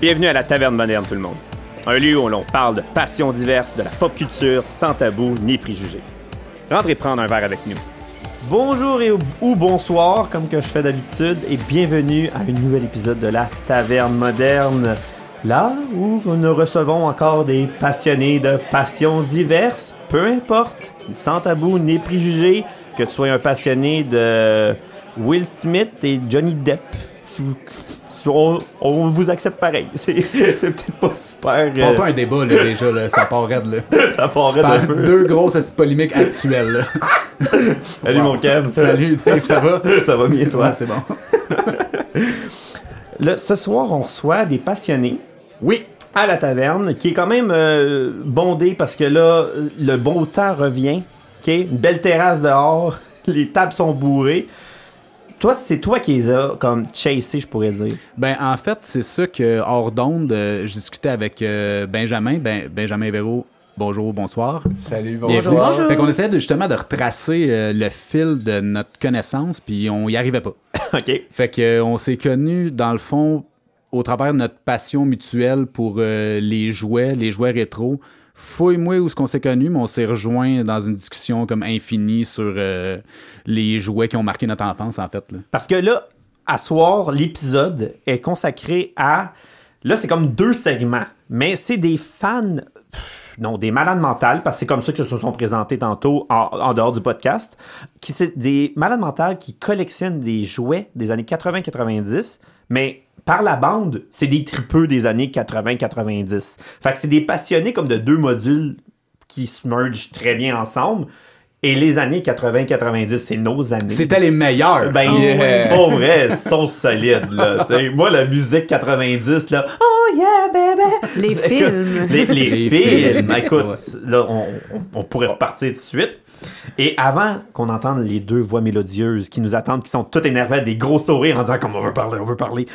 Bienvenue à la Taverne Moderne, tout le monde. Un lieu où l'on parle de passions diverses, de la pop culture, sans tabou ni préjugés. Rentrez prendre un verre avec nous. Bonjour ou bonsoir, comme que je fais d'habitude, et bienvenue à un nouvel épisode de la Taverne Moderne. Là où nous recevons encore des passionnés de passions diverses, peu importe, sans tabou ni préjugés, que tu sois un passionné de Will Smith et Johnny Depp. On, on vous accepte pareil. C'est c'est peut-être pas super. On euh, pas un débat là, déjà, là, ça part raide là. ça un peu. deux grosses polémiques actuelles là. Salut Wow. mon Kev. Salut ça va? Ça va bien toi? Ouais, c'est bon. Là, ce soir, on reçoit des passionnés Oui, à la taverne, qui est quand même euh, bondé parce que là, le beau temps revient. ok? Une belle terrasse dehors, les tables sont bourrées. Toi, c'est toi qui les as comme chassés, je pourrais dire. ben en fait, c'est ça que hors d'onde, euh, je discutais avec euh, Benjamin, ben, Benjamin Véro. Bonjour, bonsoir. Salut, Bienvenue. bonjour. Fait qu'on essayait de, justement de retracer euh, le fil de notre connaissance, puis on y arrivait pas. OK. Fait que euh, on s'est connus dans le fond au travers de notre passion mutuelle pour euh, les jouets, les jouets rétro. Fouille-moi où ce qu'on s'est connus, mais on s'est rejoint dans une discussion comme infinie sur euh, les jouets qui ont marqué notre enfance en fait. Parce que là, à soir, l'épisode est consacré à. Là, c'est comme deux segments, mais c'est des fans. Non, des malades mentales, parce que c'est comme ça que se sont présentés tantôt en, en dehors du podcast. Qui c'est des malades mentales qui collectionnent des jouets des années 80-90, mais par la bande, c'est des tripeux des années 80-90. Fait que c'est des passionnés comme de deux modules qui se mergent très bien ensemble. Et les années 80-90, c'est nos années. C'était les meilleurs. Ben, Yeah. pour vrai, ils sont solides, là. t'sais. Moi, la musique 90, là, oh yeah, baby! Les Écoute, films. Les, les Les films. films. Écoute, Ouais. là, on, on- on pourrait repartir tout de suite. Et avant qu'on entende les deux voix mélodieuses qui nous attendent, qui sont toutes énervées, des gros sourires en disant comme on veut parler, on veut parler.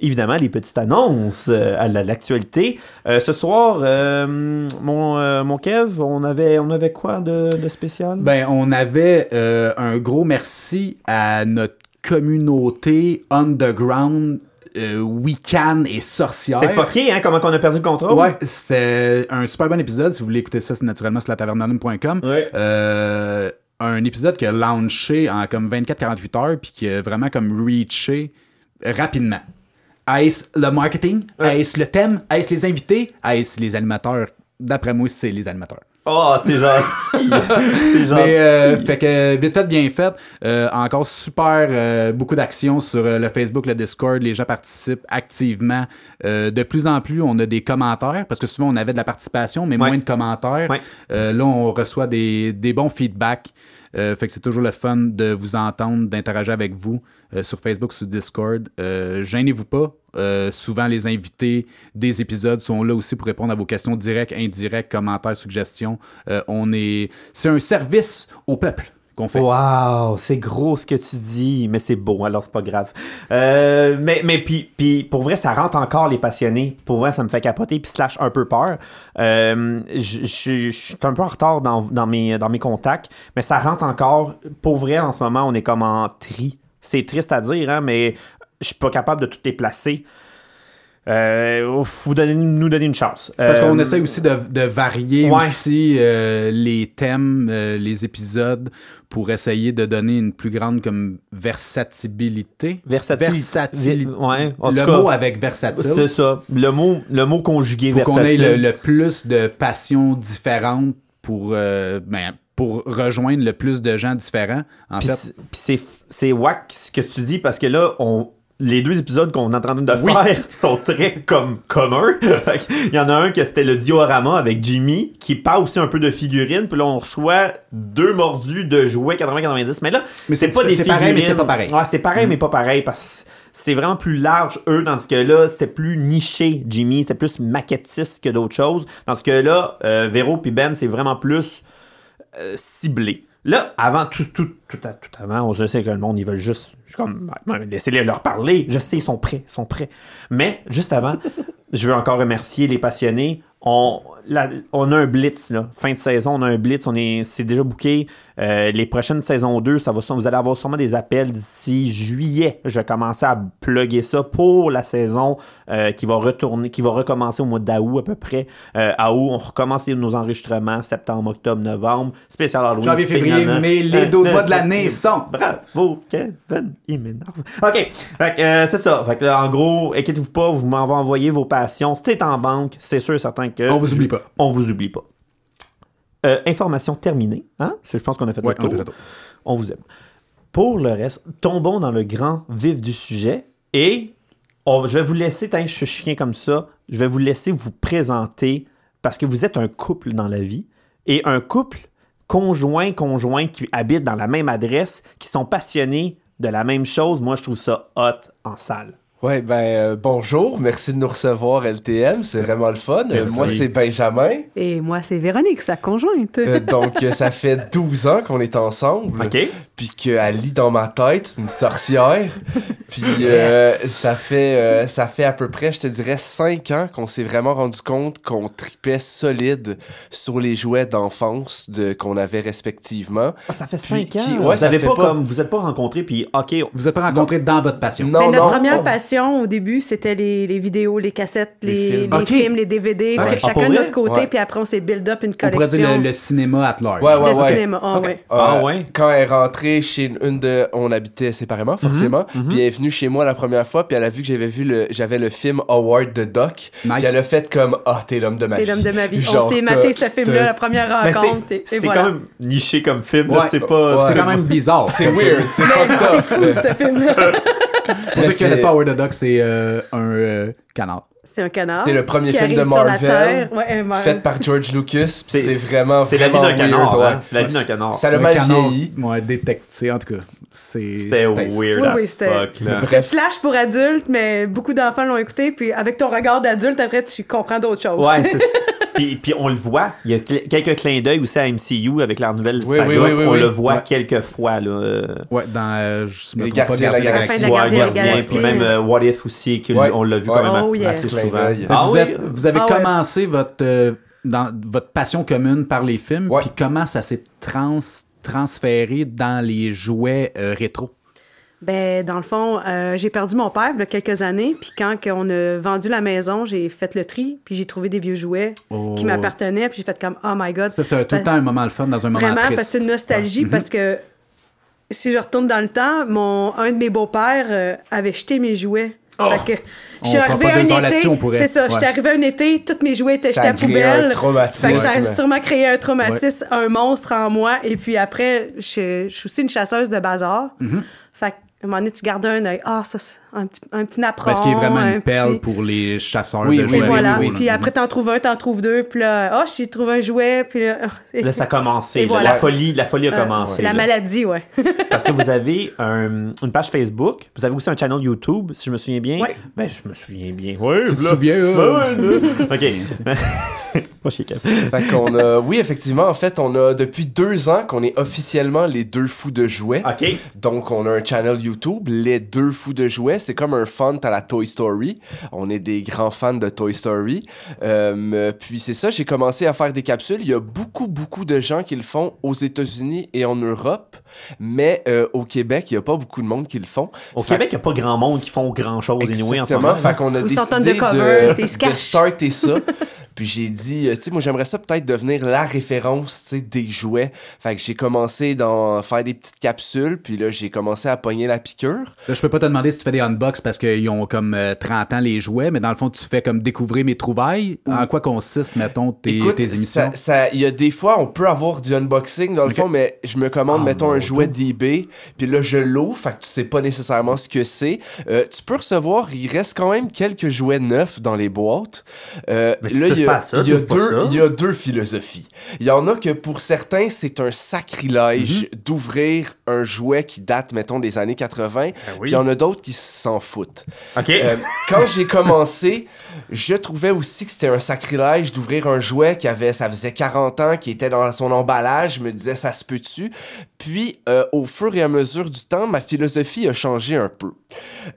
Évidemment, les petites annonces euh, à la- l'actualité. Euh, ce soir, euh, mon, euh, mon Kev, on avait, on avait quoi de, de spécial? Ben, on avait un gros merci à notre communauté underground, euh, Wiccan et sorcière. c'est fucké, hein, comment qu'on a perdu le contrôle? Ouais, c'était un super bon épisode. Si vous voulez écouter ça, c'est naturellement sur la tavernanum.com. Ouais. Euh, un épisode qui a launché en comme 24-48 heures puis qui a vraiment comme reaché rapidement. Est-ce le marketing? Est-ce le thème? Est-ce les invités? Est-ce les animateurs? D'après moi, c'est les animateurs. Oh, c'est gentil! c'est gentil! Mais euh, fait que vite fait, bien fait. Euh, encore super euh, beaucoup d'actions sur le Facebook, le Discord. Les gens participent activement. De plus en plus, on a des commentaires parce que souvent on avait de la participation, mais Ouais. moins de commentaires. Ouais. Là, on reçoit des, des bons feedbacks. Euh, fait que c'est toujours le fun de vous entendre, d'interagir avec vous euh, sur Facebook, sur Discord. Euh, Gênez-vous pas. Souvent, les invités des épisodes sont là aussi pour répondre à vos questions directes, indirectes, commentaires, suggestions. On est, c'est un service au peuple qu'on. Wow, c'est gros ce que tu dis, mais c'est beau, alors c'est pas grave. Euh, mais mais puis, puis pour vrai, ça rentre encore les passionnés. Pour vrai, ça me fait capoter, puis slash un peu peur. Euh, je suis un peu en retard dans, mes, dans mes contacts, mais ça rentre encore. Pour vrai, en ce moment, on est comme en tri. C'est triste à dire, hein, mais je suis pas capable de tout les placer. Euh, faut donner, nous donner une chance. Parce qu'on Euh, essaie aussi de, de varier ouais. aussi euh, les thèmes, euh, les épisodes, pour essayer de donner une plus grande comme versatilité. Versatile- Versatile- Ouais, en le tout cas, mot avec versatile. C'est ça. Le mot, le mot conjugué pour qu'on ait versatile. le, le plus de passions différentes pour, ben, pour rejoindre le plus de gens différents. En Puis fait, c'est- whack ce que tu dis parce que là, on, les deux épisodes qu'on est en train de Oui. faire sont très comme communs. Il y en a un que c'était le diorama avec Jimmy qui parle aussi un peu de figurines. Puis là, on reçoit deux mordus de jouets 80-90. Mais là, Mais c'est pas des figurines. pareil, mais c'est pas pareil. Mm. Ouais, c'est pareil, mais pas pareil parce que c'est vraiment plus large, eux, dans ce que là, c'était plus niché, Jimmy. C'était plus maquettiste que d'autres choses. Dans ce que là, euh, Véro puis Ben, c'est vraiment plus euh, ciblé. Là, avant, tout, tout, tout, tout avant, je sais que le monde, ils veulent juste, je suis comme, laissez-les leur parler. Je sais, ils sont prêts, ils sont prêts. Mais, juste avant, je veux encore remercier les passionnés. On, la- on a un blitz, là. Fin de saison, on a un blitz. On est, c'est déjà booké. Euh, les prochaines saisons 2, ça va, vous allez avoir sûrement des appels d'ici juillet. Je vais commencer à plugger ça pour la saison euh, qui va retourner, qui va recommencer au mois d'août à peu près. Euh, à août, on recommence nos enregistrements septembre, octobre, novembre. Spécial Halloween. Janvier, février, spécial- mai, les Euh, 12 euh, mois de l'année sont. Bravo, Kevin, il m'énerve. OK, Fait que, c'est ça. Fait que, là, en gros, inquiétez-vous pas, vous m'en envoyer vos passions. Si t'es en banque, c'est sûr et que... On vous oublie pas. On vous oublie pas. Euh, information terminée. Hein? Je pense qu'on a fait Ouais, le tour. on vous aime. Pour le reste, tombons dans le grand vif du sujet et on- je vais vous laisser, tant que je suis chien comme ça, je vais vous laisser vous présenter parce que vous êtes un couple dans la vie et un couple conjoint, conjoint qui habite dans la même adresse, qui sont passionnés de la même chose. Moi, je trouve ça hot en salle. Ouais, ben euh, bonjour, merci de nous recevoir LTM, c'est vraiment le fun. Euh, Merci. moi c'est Benjamin. Et moi, c'est Véronique, sa conjointe. Euh, donc ça fait 12 ans qu'on est ensemble. OK? Puis qu'elle lit dans ma tête, c'est une sorcière. Puis euh, ça fait euh, ça fait à peu près, je te dirais 5 ans qu'on s'est vraiment rendu compte qu'on tripait solide sur les jouets d'enfance de qu'on avait respectivement. Ah, ça fait Puis 5 ans. qui- ouais, vous ça avez fait pas, pas- comme vous êtes pas rencontrés puis OK, Vous êtes pas rencontrés dans votre passion. Non, Mais notre non, première on- passion au début, c'était les, les vidéos, les cassettes, Les les, films. les Ok. films, les DVD. Ah, Puis ouais. Ah, chacun de notre côté, Ouais. puis après, on s'est build up une On pourrait collection. dire le, le cinéma at large. Ouais, ouais, de ouais. cinéma. Ah, Ok. ouais. Ah Euh, ouais? Quand elle est rentrée chez une de. On habitait séparément, Mhm, forcément. Puis elle est venue chez moi la première fois, puis elle a vu que j'avais vu le, j'avais le film Howard the Duck. Nice. Puis elle a fait comme Ah, t'es l'homme de ma C'est vie. l'homme de ma vie. Genre, on s'est maté ce film-là, la première rencontre. c'est quand même niché comme film. C'est pas. C'est quand même bizarre. C'est weird, c'est fou, ce film-là. Pour ceux qui connaissent pas Howard c'est euh, un euh, canard. C'est un canard. C'est le premier qui film de arrive sur la Marvel, Terre. Ouais, un Mar- Fait par George Lucas. C'est vraiment. C'est la vie d'un canard. hein. ouais. C'est la vie d'un canard. Ça l'a Un mal canard, vieilli. Ouais, détecté. En tout cas. C'était weird Oui, as oui, c'était- fuck. Là. Bref. Slash pour adultes, mais beaucoup d'enfants l'ont écouté. Puis avec ton regard d'adulte, après, tu comprends d'autres choses. Ouais, c'est puis, puis on le voit. Il y a cl- quelques clins d'œil aussi à MCU avec leur nouvelle Oui, saga. oui, oui, oui, on oui. le voit Ouais. quelques fois. Là. Ouais, dans. euh, je me Les Gardiens de la Gardiens Galaxie. Ouais, ouais, Gardien de la Gardien, Galaxie. puis même euh, What If aussi, que Ouais. on l'a vu Ouais. quand même Oh, yeah. assez souvent. Ah vous, oui? êtes- vous avez Ah ouais. commencé votre, euh, dans, votre passion commune par les films, Ouais. puis comment ça s'est trans, transféré dans les jouets euh, rétro? Ben, dans le fond, euh, j'ai perdu mon père il y a quelques années. Puis quand on a vendu la maison, j'ai fait le tri. Puis j'ai trouvé des vieux jouets Oh. qui m'appartenaient. Puis j'ai fait comme, oh my God. Ça, c'est tout le temps un moment le fun dans un moment Vraiment, triste. parce que c'est une nostalgie. Parce que si je retourne dans le temps, mon, un de mes beaux-pères euh, avait jeté mes jouets. Fait que On je suis fera arrivée pas deux heures un là-dessus, été. on pourrait. C'est ça, Ouais. j'étais arrivée un été, tous mes jouets étaient jetés à un poubelle. traumatisme. Ça a sûrement créé un traumatisme, un monstre en moi. Et puis après, je, je suis aussi une chasseuse de bazar. Mm-hmm. Qu'à un moment donné, tu gardes un œil. Ah, ça, c'est un petit, un petit napperon. Parce qu'il est vraiment un une perle petit- pour les chasseurs Oui, de oui, jouets Et voilà. là. Puis après, t'en trouves un, t'en trouves deux. Puis là, ah, j'ai trouvé un jouet. Puis là, Là, ça a commencé. Et là. voilà. La folie, la folie a euh, commencé. La là. maladie, ouais. Parce que vous avez un- une page Facebook, vous avez aussi un channel YouTube, si je me souviens bien. Ouais. Ben, je me souviens bien. Ouais, Tu te souviens? Ben ouais, ok. Kev. Fait qu'on a, oui, effectivement, en fait, on a depuis deux ans qu'on est officiellement les deux fous de jouets. Ok. Donc, on a un channel YouTube, Les Deux Fous de Jouets. C'est comme un fun à la Toy Story. On est des grands fans de Toy Story. Euh, puis c'est ça, j'ai commencé à faire des capsules. Il y a beaucoup, beaucoup de gens qui le font aux États-Unis et en Europe. Mais euh, au Québec, il n'y a pas beaucoup de monde qui le font. Au Fait- Québec, il n'y a pas grand monde qui font grand chose anyway en ce Exactement. moment. Fait qu'on a Ou décidé de, se de cachent. starter ça. Puis j'ai dit, euh, tu sais, moi j'aimerais ça peut-être devenir la référence, tu sais, des jouets. Fait que j'ai commencé d'en faire des petites capsules, puis là j'ai commencé à pogner la piqûre. Là, je peux pas te demander si tu fais des unbox parce qu'ils ont comme euh, 30 ans les jouets, mais dans le fond, tu fais comme découvrir mes trouvailles. En quoi consistent, mettons, tes, Écoute, tes émissions? ça- ça- il y a des fois, on peut avoir du unboxing dans le fond, mais je me commande, Ah, mettons, un jouet d'eBay, puis là, je l'ouvre, fait que tu sais pas nécessairement ce que c'est. Euh, tu peux recevoir, il reste quand même quelques jouets neufs dans les boîtes. Euh, là, il y a, ça, y deux, ça. il y a deux philosophies. Il y en a que pour certains, c'est un sacrilège Mhm. d'ouvrir un jouet qui date, mettons, des années 80, Ben oui. puis il y en a d'autres qui s'en foutent. Euh, quand j'ai commencé, je trouvais aussi que c'était un sacrilège d'ouvrir un jouet qui avait, ça faisait 40 ans, qui était dans son emballage. Je me disais, ça se peut-tu? Puis, euh, au fur et à mesure du temps, ma philosophie a changé un peu.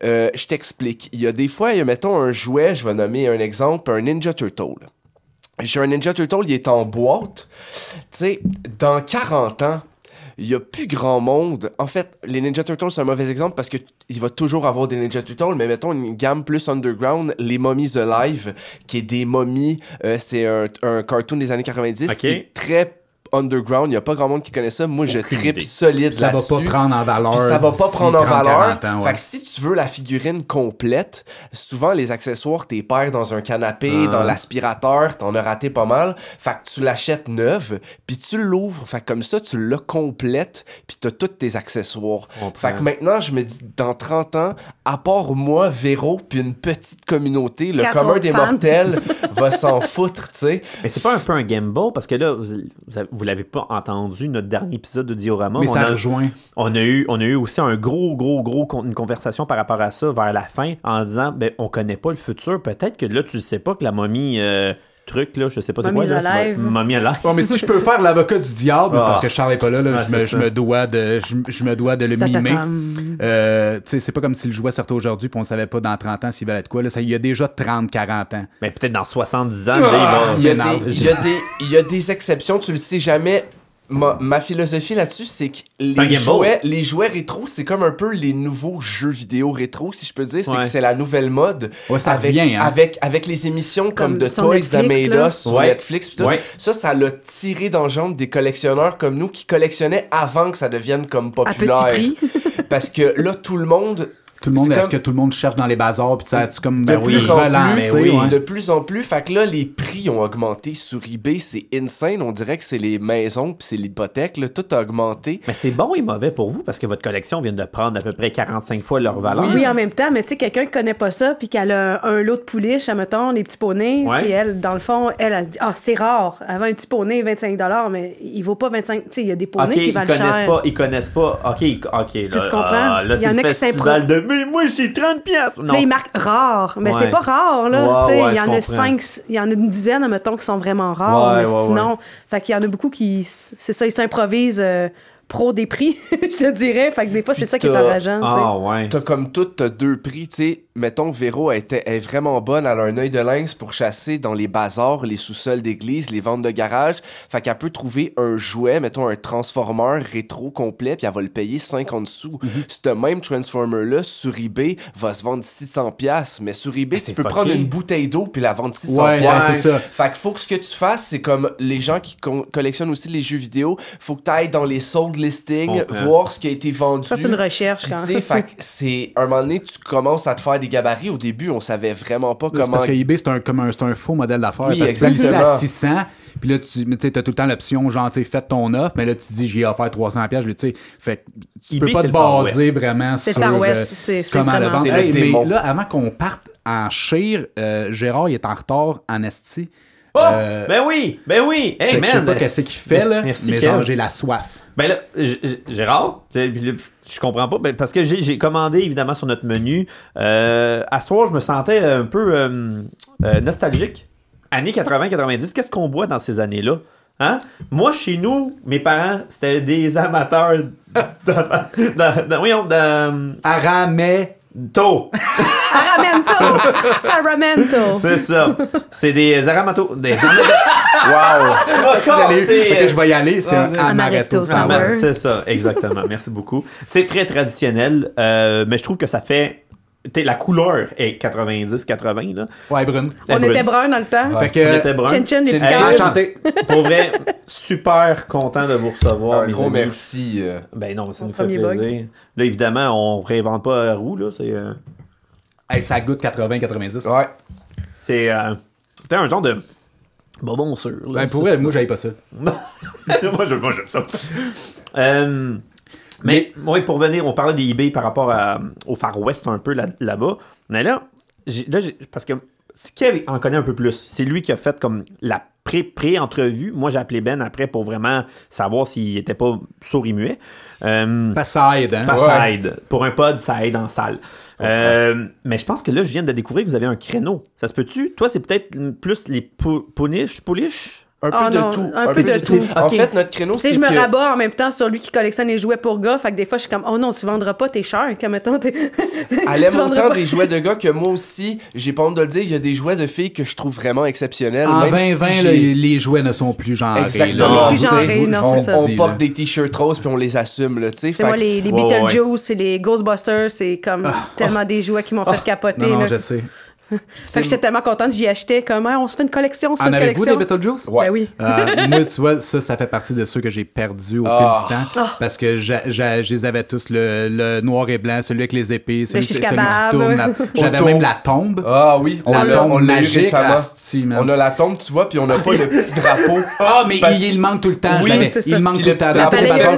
Euh, je t'explique. Il y a des fois, il y a, mettons, un jouet, je vais nommer un exemple, un Ninja Turtle. j'ai un Ninja Turtle, il est en boîte. Tu sais, dans 40 ans, il y a plus grand monde. En fait, les Ninja Turtles, c'est un mauvais exemple parce que il va toujours avoir des Ninja Turtles, mais mettons une gamme plus underground, les Mummies Alive, qui est des momies, euh, c'est un, un cartoon des années 90. Ok. C'est très underground, il y a pas grand monde qui connaît ça. Moi, je tripe idée. solide Ça va là-dessus. pas prendre en valeur. Puis ça va pas prendre en 30, valeur. 40 ans, ouais. Fait que si tu veux la figurine complète, souvent les accessoires, t'es perds dans un canapé, Ah. dans l'aspirateur, t'en as raté pas mal. Fait que tu l'achètes neuve, puis tu l'ouvres. Fait que comme ça, tu l'as complète, puis t'as tous tes accessoires. Fait que maintenant, je me dis, dans 30 ans, à part moi, Véro, puis une petite communauté, le Quatre commun des fans. mortels va s'en foutre, tu sais. Mais c'est pas un peu un gamble? Parce que là, vous, vous avez- vous l'avez pas entendu, notre dernier épisode de Diorama. Mais on, ça a, rejoint. on, a eu, on a eu aussi un gros, gros, gros, con- une conversation par rapport à ça vers la fin en disant ben, on connaît pas le futur. Peut-être que là, tu sais pas que la momie euh, truc, là, je sais pas c'est quoi. Là. Bon, mais si je peux faire l'avocat du diable, Ah. parce que Charles est pas là, là, je, me, je me dois de, je, je me dois de le mimer. Euh, tu sais, c'est pas comme si le jouet sortait aujourd'hui puis on savait pas dans 30 ans s'il valait de quoi. Là, ça, il y a déjà 30, 40 ans. Mais peut-être dans 70 ans, Ah, là, Il y, a il va. m'énerve. des, il, y a des, il y a des exceptions, tu le sais jamais. Ma, ma philosophie là-dessus, c'est que les jouets, les jouets rétro, c'est comme un peu les nouveaux jeux vidéo rétro, si je peux dire. C'est Ouais. que c'est la nouvelle mode. Ouais, ça avec, revient, hein. avec, avec les émissions comme, Comme The Toys. Us sur Ouais. Netflix. pis tout. Ouais. Ça, ça l'a tiré dans le jambes des collectionneurs comme nous qui collectionnaient avant que ça devienne comme À populaire. petit prix. Parce que là, tout le monde Tout le monde, C'est est-ce comme- que tout le monde cherche dans les bazars puis ça tu comme de ben oui, plus en relancé, plus, ouais. de plus en plus, fait que là, les prix ont augmenté sur eBay, c'est insane. On dirait que c'est les maisons puis c'est l'hypothèque, là, tout a augmenté. Mais c'est bon et mauvais pour vous parce que votre collection vient de prendre à peu près 45 fois leur valeur. Oui, en même temps, mais tu sais, quelqu'un qui connaît pas ça, puis qu'elle a un lot de pouliches, admettons, des petits poneys, Ouais. puis elle, dans le fond, elle, elle se dit, ah, c'est rare, elle vend un petit poney, 25 mais il vaut pas 25 Tu sais, il y a des poneys qui ils valent connaissent cher. pas, ils connaissent pas. Ok, ok, là, Tu comprends? ah, là Il y c'est en le a qui festival de mais moi j'ai 30 pièces. Non. Là, ils marquent rare, mais Ouais. c'est pas rare, là. Ouais, ouais, il y en a cinq, il y en a une dizaine, admettons, qui sont vraiment rares, mais sinon, fait qu'il y en a beaucoup qui, c'est ça, ils s'improvisent euh, pro des prix, je te dirais. Fait que des fois, c'est ça qui est enrageant. Ah ouais. T'as comme tout, t'as deux prix, tu sais. Mettons, Véro elle était, elle est vraiment bonne, elle a un œil de lynx pour chasser dans les bazars, les sous-sols d'église, les ventes de garage. Fait qu'elle peut trouver un jouet, mettons un transformer rétro complet, puis elle va le payer 50 sous. Mhm. Ce même transformer-là, sur eBay, va se vendre 600 pièces mais sur eBay, Ah, tu peux fucké. prendre une bouteille d'eau puis la vendre 600 Ouais, ouais, piastres. c'est ça. Fait qu'il faut que ce que tu fasses, c'est comme les gens qui collectionnent aussi les jeux vidéo, faut que tu ailles dans les sold listings, Comprends. voir ce qui a été vendu. Ça, c'est une recherche, Puis fait que c'est un moment donné, tu commences à te faire des gabarits. Au début, on savait vraiment pas comment. parce que eBay, c'est un, comme un, c'est un faux modèle d'affaires. Oui, parce que tu à exactement. 600, puis là, tu t'as tout le temps l'option, genre, tu fais ton offre, mais là, tu dis, j'ai offert 300 pièces, tu sais. Fait que tu eBay, peux pas te baser vraiment sur euh, comment le vendre. ça. Hey, mais là, avant qu'on parte en chire, euh, Gérard, il est en retard en esti. Oh! Euh, ben oui, ben oui. Hey man. je sais pas qu'est-ce qu'il fait, là, Merci mais genre, j'ai la soif. Ben là, Gérard, je comprends pas, ben, parce que j'ai commandé évidemment sur notre menu. Euh, à ce soir, je me sentais un peu euh, euh, nostalgique. Années 80-90, qu'est-ce qu'on boit dans ces années-là? Hein? Moi, chez nous, mes parents, c'était des amateurs de, Aramais. Tôt. Saramento! Saramento! C'est ça. C'est des aramato. Des Wow! Je vais y aller, c'est un amaretto c'est ça, exactement. Merci beaucoup. C'est très traditionnel, euh, mais je trouve que ça fait. La couleur est 90-80. là. Ouais, Brune. On était bruns dans le temps. Fait On était brun. Chin chin, petits enchanté. Pour vrai, super content de vous recevoir, Un mes gros amis. merci. euh. Ben non, ça Mon nous fait plaisir. Là, évidemment, on réinvente pas la roue. Là. C'est, euh, Hey, ça goûte 80-90. Ouais. c'est, euh, c'était un genre de bonbon sûr. là. Ben, pour vrai, moi, j'avais pas ça. moi, je- moi, j'aime ça. Euh, mais, oui, pour venir, on parlait des eBay par rapport à- au Far West un peu là- là-bas. mais là, j'ai- là parce que Kev en connaît un peu plus. C'est lui qui a fait comme la pré- pré-entrevue. Moi, j'ai appelé Ben après pour vraiment savoir s'il était pas sourd et muet. Euh, que ça aide, hein? Ouais. Pour un pod, ça aide en salle. Euh, mais je pense que là, je viens de découvrir que vous avez un créneau. Ça se peut-tu? Toi, c'est peut-être plus les pou- pouniches, pouliches? Un peu Ah de non, tout. un peu de tout. En fait, notre créneau, Tu sais, c'est je me rabats en même temps sur lui qui collectionne les jouets pour gars. Fait que des fois, je suis comme, oh non, tu vendras pas tes chers. Comme mettons, t'es. Elle aime autant pas. des jouets de gars que moi aussi. J'ai pas honte de le dire, il y a des jouets de filles que je trouve vraiment exceptionnels. En même si 2020, j'ai- là, les jouets ne sont plus genrés. Exactement. Plus genrés, non, on, c'est ça. on Si, porte des t-shirts roses puis on les assume, là, tu sais. C'est moi, les, les Ouais, ouais, ouais. Beetlejuice et les Ghostbusters, c'est comme tellement des jouets qui m'ont fait capoter. Non, je sais. Fait que j'étais tellement contente, j'y achetais comme, Ah, on se fait une collection, on se fait En une avez-vous collection. des Beetlejuice? Ouais. Ben oui. Euh, moi, tu vois, ça, ça fait partie de ceux que j'ai perdus au Ah. fil du temps. Parce que je les avais tous, le, le noir et blanc, celui avec les épées, celui, shish celui qui tourne. la- J'avais même la tombe. Ah oui, on la l'a tombe on magique. On a la tombe, tu vois, puis on n'a pas le petit drapeau. Ah, mais Parce- il, il manque tout le temps. Oui, il manque tout le le temps.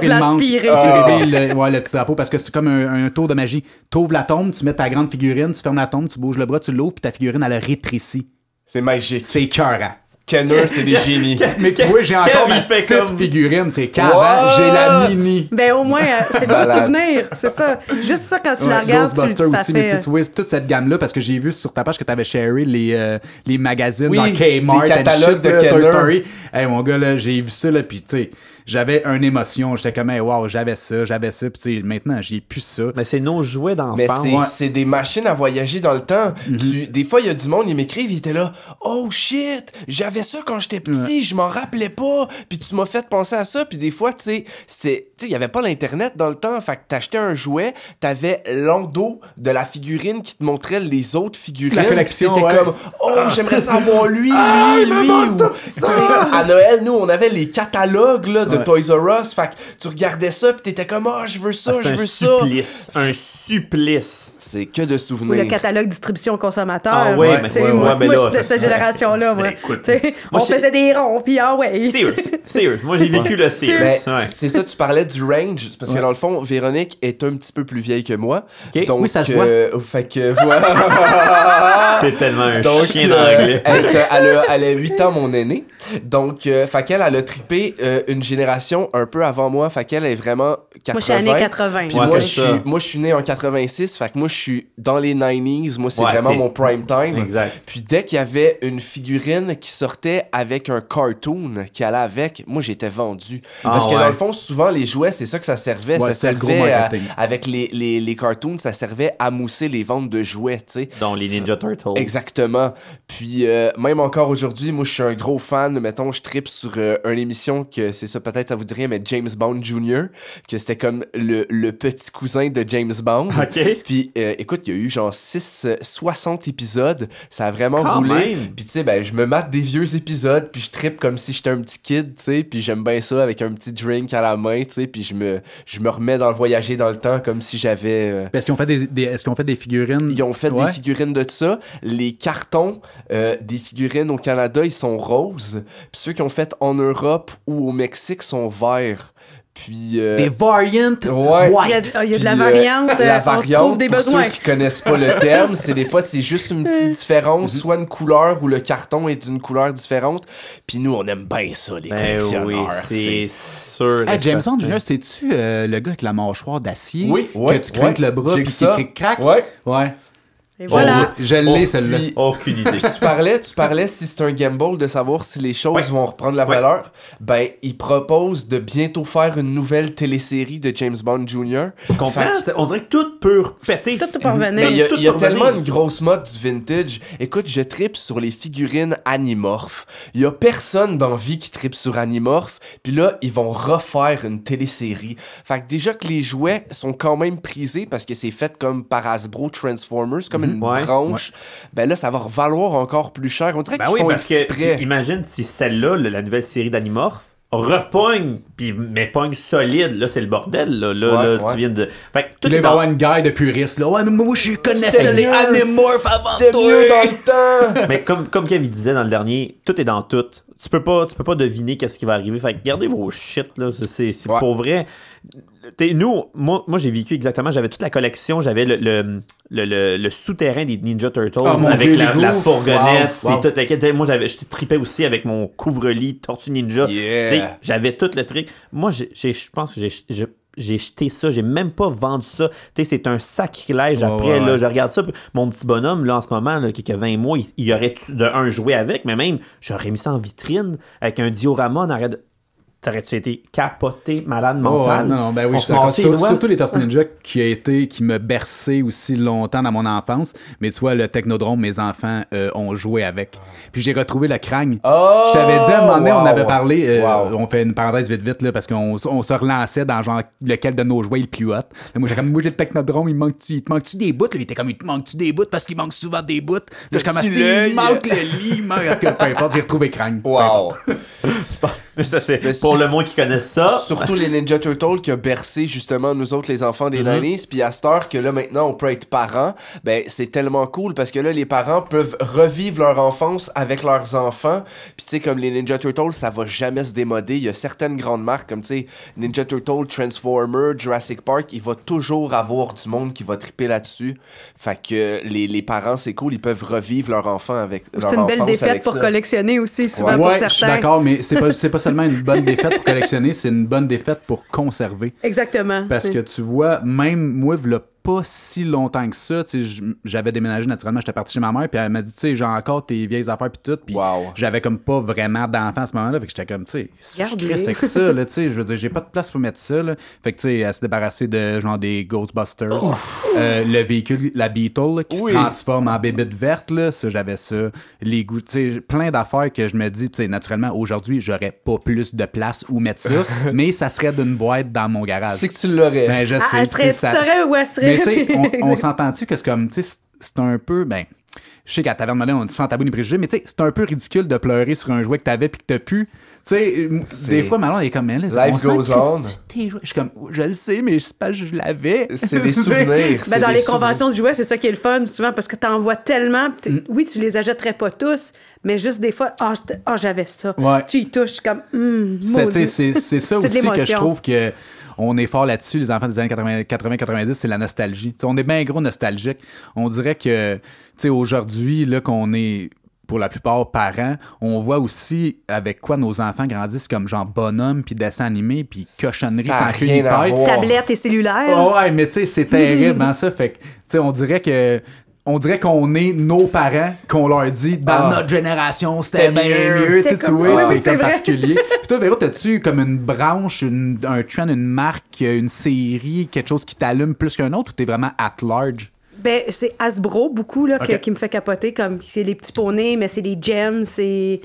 il manque. Ah. le, ouais, le petit drapeau, parce que c'est comme un, un tour de magie. Tu ouvres la tombe, tu mets ta grande figurine, tu fermes la tombe, tu bouges le bras, tu l'ouvres, puis ta figurine, elle rétrécit. C'est magique. C'est écœurant. Kenner, c'est des génies. Mais tu vois, j'ai encore ma petite comme- figurine. C'est carré. What? J'ai la mini. Ben au moins, euh, c'est Malade. souvenirs, c'est ça. Juste ça, quand tu la regardes, tu, ça aussi, fait... mais tu vois toute cette gamme-là parce que j'ai vu sur ta page que tu avais sharé les, euh, les magazines Oui, dans Kmart les and catalogues shit, de là, Toy Kenner. Story. Hey, mon gars, là, j'ai vu ça, là, puis tu sais, j'avais une émotion. J'étais comme, hey, wow, j'avais ça, j'avais ça, puis tu sais, maintenant, j'ai plus ça. Mais c'est nos jouets Mais d'enfance. c'est ouais. c'est des machines à voyager dans le temps. Tu- des fois, il y a du monde, ils m'écrivent, ils étaient là, oh shit, j'avais ça quand j'étais petit, je m'en rappelais pas, puis tu m'as fait penser à ça, puis des fois, tu sais, c'était, tu sais, il y avait pas l'internet dans le temps, fait que t'achetais un jouet, t'avais l'endos de la figurine qui te montrait les autres figurines. La collection, t'étais ouais. comme, oh, j'aimerais savoir lui, lui, lui. ou- Tu sais, à Noël, nous, on avait les catalogues là, de Ouais. Toys R Us, fait que tu regardais ça, puis t'étais comme, oh, je veux ça, Ah, je un veux ça. supplice. Un supplice. C'est que de Ou souvenirs. le catalogue distribution consommateur. Ah ouais, mais- ouais, moi, ouais, mais moi, là, je suis de ça, cette génération-là, moi. Ben, moi, on faisait des ronds, puis ah ouais. Serious. Serious. Moi, j'ai vécu le serious. Ben, Ouais. C'est ça, tu parlais du range, parce que Ouais. dans le fond, Véronique est un petit peu plus vieille que moi. Donc, Oui, ça se euh, fait que voilà. T'es tellement un Donc, chien euh, d'anglais. elle, est, euh, elle a, elle a 8 ans, mon aînée. Donc, euh, fait qu'elle, elle a trippé euh, une génération un peu avant moi. Fait qu'elle est vraiment 80. Moi, je suis année 80. Puis Ouais, moi, je suis, moi, je suis né en 86. Fait que moi, je suis dans les 90s. Moi, c'est Ouais, vraiment mon prime time. Exact. Puis dès qu'il y avait une figurine qui sortait avec un cartoon qui allait avec, moi j'étais vendu. Parce Ah, que ouais. dans le fond, souvent les jouets, c'est ça que ça servait. Ouais, ça gros servait à- avec les, les, les cartoons, ça servait à mousser les ventes de jouets, tu sais. Dont les Ninja Turtles. Exactement. Puis euh, même encore aujourd'hui, moi je suis un gros fan. Mettons, je tripe sur euh, une émission que c'est ça, peut-être ça vous dirait, mais James Bond Jr., que c'était comme le, le petit cousin de James Bond. OK. Puis euh, écoute, il y a eu genre 6, euh, 60 épisodes. Ça a vraiment Quand roulé. Puis tu sais, ben, je me mate des vieux épisodes, puis je tripe comme si j'étais un petit kid, tu sais. Puis j'aime bien ça avec un petit drink à la main, tu sais. Puis je me, je me remets dans le voyager dans le temps comme si j'avais. euh, Est-ce qu'ils ont fait des, des- est-ce qu'ils ont fait des figurines? ils ont fait Ouais. des figurines de ça. Les cartons euh, des figurines au Canada, ils sont roses. Puis ceux qui ont fait en Europe ou au Mexique sont verts. Puis. euh, Des variants? Ouais. Il y a, il y a de la euh, variante, la euh, on se variante, trouve des pour besoins. ceux qui connaissent pas le terme, c'est des fois c'est juste une petite différence, soit une couleur ou le carton est d'une couleur différente. Puis nous on aime bien ça les Ben collectionneurs. oui, c'est sûr. Hey, Jameson. Jr., c'est-tu euh, le gars avec la mâchoire d'acier? Oui, Que ouais, tu craques ouais. le bras, puis que cric crack? Ouais. Ouais. Et voilà. Je l'ai, Oh, celle-là. puis- Aucune idée. tu parlais, tu parlais si c'est un gamble de savoir si les choses Ouais. vont reprendre la Ouais. valeur. Ben, il propose de bientôt faire une nouvelle télésérie de James Bond Jr. Je comprends. Fait- c'est- On dirait que tout peut péter. Tout peut revenir. Il y a, y tellement une grosse mode du vintage. Écoute, je tripe sur les figurines Animorph. Il y a personne dans vie qui tripe sur Animorph. Puis là, ils vont refaire une télésérie. Fait que déjà que les jouets sont quand même prisés parce que c'est fait comme par Hasbro Transformers, comme une Ouais. branche. Ben là, ça va valoir encore plus cher. On dirait Ben qu'ils oui, font parce que exprès. imagine si celle-là, le- la nouvelle série d'Animorph, repogne, puis mais pogne solide, là c'est le bordel, là, là, Ouais, là, ouais. tu viens de... Fait que tout Là, est il va y dans... avoir une gueule de puristes. Là. Ouais, mais moi, je connaissais C'était les mieux. Animorph avant toi. mieux dans le temps. Mais comme, comme Kevin disait dans le dernier, tout est dans tout. Tu peux pas, tu peux pas deviner qu'est-ce qui va arriver. Fait que gardez vos shit, là. C'est- Ouais. pour vrai. Nous, moi, moi j'ai vécu exactement. J'avais toute la collection. J'avais le, le, le, le- souterrain des Ninja Turtles Oh, mon avec Dieu, la, fourgonnette. Wow, wow. tout. Moi, j'avais, je tripais aussi avec mon couvre-lit Tortue Ninja. Yeah. J'avais tout le truc. Moi, je pense que j'ai- je j'ai jeté ça, j'ai même pas vendu ça. C'est un sacrilège après. ouais, là, je regarde ça, puis mon petit bonhomme, là, en ce moment, là, qui a 20 mois, il, il aurait de un joué avec, mais même, j'aurais mis ça en vitrine avec un diorama en arrière de. T'aurais-tu été capoté, malade Oh, mental? non, non, ben oui, je suis Sur-. Surtout les Tortues Ninja qui a été, qui me bercé aussi longtemps dans mon enfance. Mais tu vois, le Technodrome, mes enfants euh, ont joué avec. Puis j'ai retrouvé le crâne. Oh, je t'avais dit à un moment donné, on avait parlé, euh, Wow. on fait une parenthèse vite vite là, parce qu'on on se relançait dans genre lequel de nos jouets est le plus hot. Là, moi j'ai comme moi j'ai le Technodrome, il manque il te manque-tu des bouts? Là, il était comme il te manque-tu des bouts parce qu'il manque souvent des bouts? Là, je comme Ah, il manque le lit, il manque. Peu importe, j'ai retrouvé crâne. Wow. Ça, c'est Mais pour le moins qui connaissent ça. Surtout les Ninja Turtles qui a bercé justement nous autres les enfants des Mm-hmm. 90s puis à cette heure que là maintenant on peut être parents ben c'est tellement cool parce que là les parents peuvent revivre leur enfance avec leurs enfants puis tu sais comme les Ninja Turtles ça va jamais se démoder il y a certaines grandes marques comme tu sais Ninja Turtles Transformer Jurassic Park il va toujours avoir du monde qui va triper là-dessus fait que les, les parents c'est cool ils peuvent revivre leur enfant avec leur C'est une belle défaite pour ça. collectionner aussi, souvent Ouais. pour Ouais, je suis certains. d'accord, mais c'est pas, c'est pas seulement une bonne défaite pour collectionner, c'est une bonne défaite pour conserver. Exactement. Parce que tu vois, même moi, pas si longtemps que ça, j'avais déménagé naturellement, j'étais parti chez ma mère, puis elle m'a dit, tu sais, j'ai encore tes vieilles affaires, puis tout, puis Wow. j'avais comme pas vraiment d'enfant à ce moment-là, fait que j'étais comme, tu sais, je crée avec ça, là, tu sais, je veux dire, j'ai pas de place pour mettre ça, là. Fait que, tu sais, elle s'est débarrassée de, genre, des Ghostbusters, Euh, le véhicule, la Beetle, là, qui Oui. se transforme en bébête verte, là, ça, j'avais ça, les goûts, tu sais, plein d'affaires que je me dis, tu sais, naturellement, aujourd'hui, j'aurais pas plus de place où mettre ça, mais ça serait d'une boîte dans mon garage. c'est que tu l'aurais Ben, je Ah, sais, elle tu serait, ça- où elle serait. Mais tu sais, on, on s'entend-tu que c'est comme, tu sais, c'est- un peu, ben, je sais qu'à Taverne Moderne, on dit sans tabou ni préjugés, mais tu sais, c'est un peu ridicule de pleurer sur un jouet que t'avais puis que t'as pu. Tu sais, des fois, Malon est comme, mais là, Life on goes on. Je suis comme, je le sais, mais c'est pas que je l'avais. c'est des sais? souvenirs Ben, dans des les souvenirs. conventions de jouets, c'est ça qui est le fun, souvent, parce que t'en vois tellement. Mm. Oui, tu les achèterais pas tous, mais juste des fois, ah, ah, j'avais ça. Ouais. Tu y touches comme, hum, sais, maudit. C'est c'est ça aussi que je trouve que on est fort là-dessus, les enfants des années 80-90, c'est la nostalgie. On est bien gros nostalgique. On dirait que, tu sais, aujourd'hui, là, qu'on est pour la plupart parents, on voit aussi avec quoi nos enfants grandissent comme genre bonhomme puis dessin animé puis cochonnerie sans rien tête. Tablette et cellulaire. Oh, ouais, mais tu sais, c'est terrible, hein, ça. Fait que, tu sais, on dirait que. On dirait qu'on est nos parents, qu'on leur dit dans Ah. notre génération, c'était C'était bien mieux. Tu comme- vois, oui, oui, c'est comme particulier. Puis toi, Véro, t'as-tu comme une branche, une- un trend, une marque, une série, quelque chose qui t'allume plus qu'un autre ou t'es vraiment at large? Ben, c'est Hasbro, beaucoup, là, que- qui me fait capoter, comme, c'est les petits poneys, mais c'est les gems, c'est...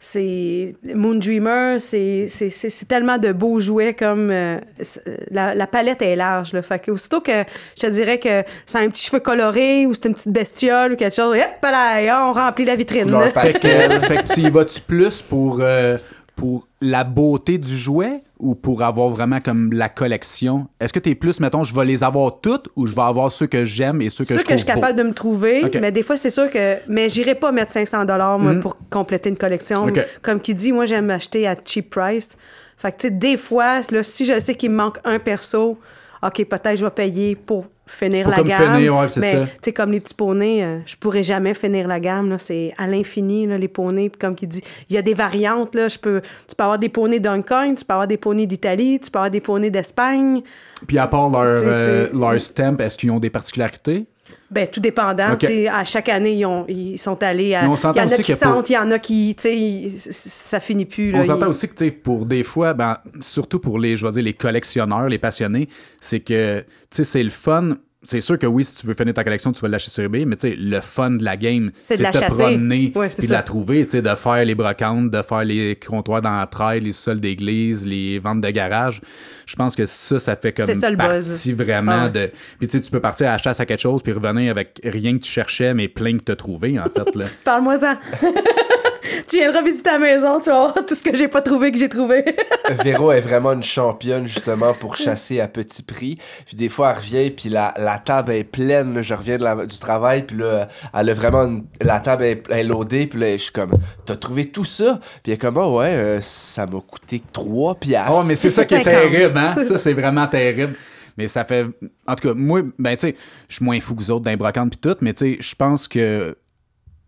C'est Moon Dreamer, c'est c'est- c'est- c'est tellement de beaux jouets comme euh, c'est- la, la palette est large. Là, fait que aussitôt que je te dirais que c'est un petit cheveu coloré ou c'est une petite bestiole ou quelque chose, hop là, on remplit la vitrine. Pastel. Fait que, fait que tu y vas-tu plus pour, euh, pour la beauté du jouet ou pour avoir vraiment comme la collection? Est-ce que t'es plus, mettons, je vais les avoir toutes ou je vais avoir ceux que j'aime et ceux que Ceux je que je suis trouve capable de me trouver, mais des fois, c'est sûr que. Mais j'irai pas mettre 500 dollars Mhm. pour compléter une collection. Comme qui dit, moi, j'aime acheter à cheap price. Fait que, tu sais, des fois, là, si je sais qu'il me manque un perso, OK, peut-être je vais payer pour finir la comme gamme. finir, ouais, mais, tu sais, comme les petits poneys, euh, je pourrais jamais finir la gamme. là. C'est à l'infini, là, les poneys. Puis comme qui dit, il y a des variantes. Là, je peux, tu peux avoir des poneys d'Hong Kong, tu peux avoir des poneys d'Italie, tu peux avoir des poneys d'Espagne. Puis à part leur, euh, leur stamp, est-ce qu'ils ont des particularités? Ben, tout dépendant. Ok. tu sais, À chaque année, ils, ont- ils sont allés à. Il y en a aussi qui sentent, il y en a qui. Tu sais, ils- ça finit plus. Là, On s'entend aussi que, tu sais, pour des fois, ben, surtout pour les, je vais dire, les collectionneurs, les passionnés, c'est que, tu sais, c'est le fun. C'est sûr que oui, si tu veux finir ta collection, tu vas l'acheter sur eBay, mais tu sais, le fun de la game, C'est de la te chasser. promener Ouais, puis de ça. la trouver, tu sais, de faire les brocantes, de faire les comptoirs d'entrailles, les sols d'église, les ventes de garage. Je pense que ça, ça fait comme C'est ça, le buzz. partie vraiment Ah ouais. de... Puis tu sais, tu peux partir à la chasse à quelque chose puis revenir avec rien que tu cherchais, mais plein que tu as trouvé, en fait, là. Parle-moi-en. tu viendras visiter la maison, tu vas voir tout ce que j'ai pas trouvé que j'ai trouvé. Véro est vraiment une championne justement pour chasser à petit prix. Puis des fois, elle revient, puis la, la table est pleine. là. je reviens de la- du travail, puis là, elle a vraiment une- la table est, est loadée. Puis là, je suis comme, t'as trouvé tout ça? Puis elle est comme, ah ouais, euh, ça m'a coûté 3 piastres. Oh, mais c'est ça qui est 50. terrible, hein? Ça, c'est vraiment terrible. Mais ça fait. En tout cas, moi, ben, tu sais, je suis moins fou que vous autres d'un brocante pis tout, mais tu sais, je pense que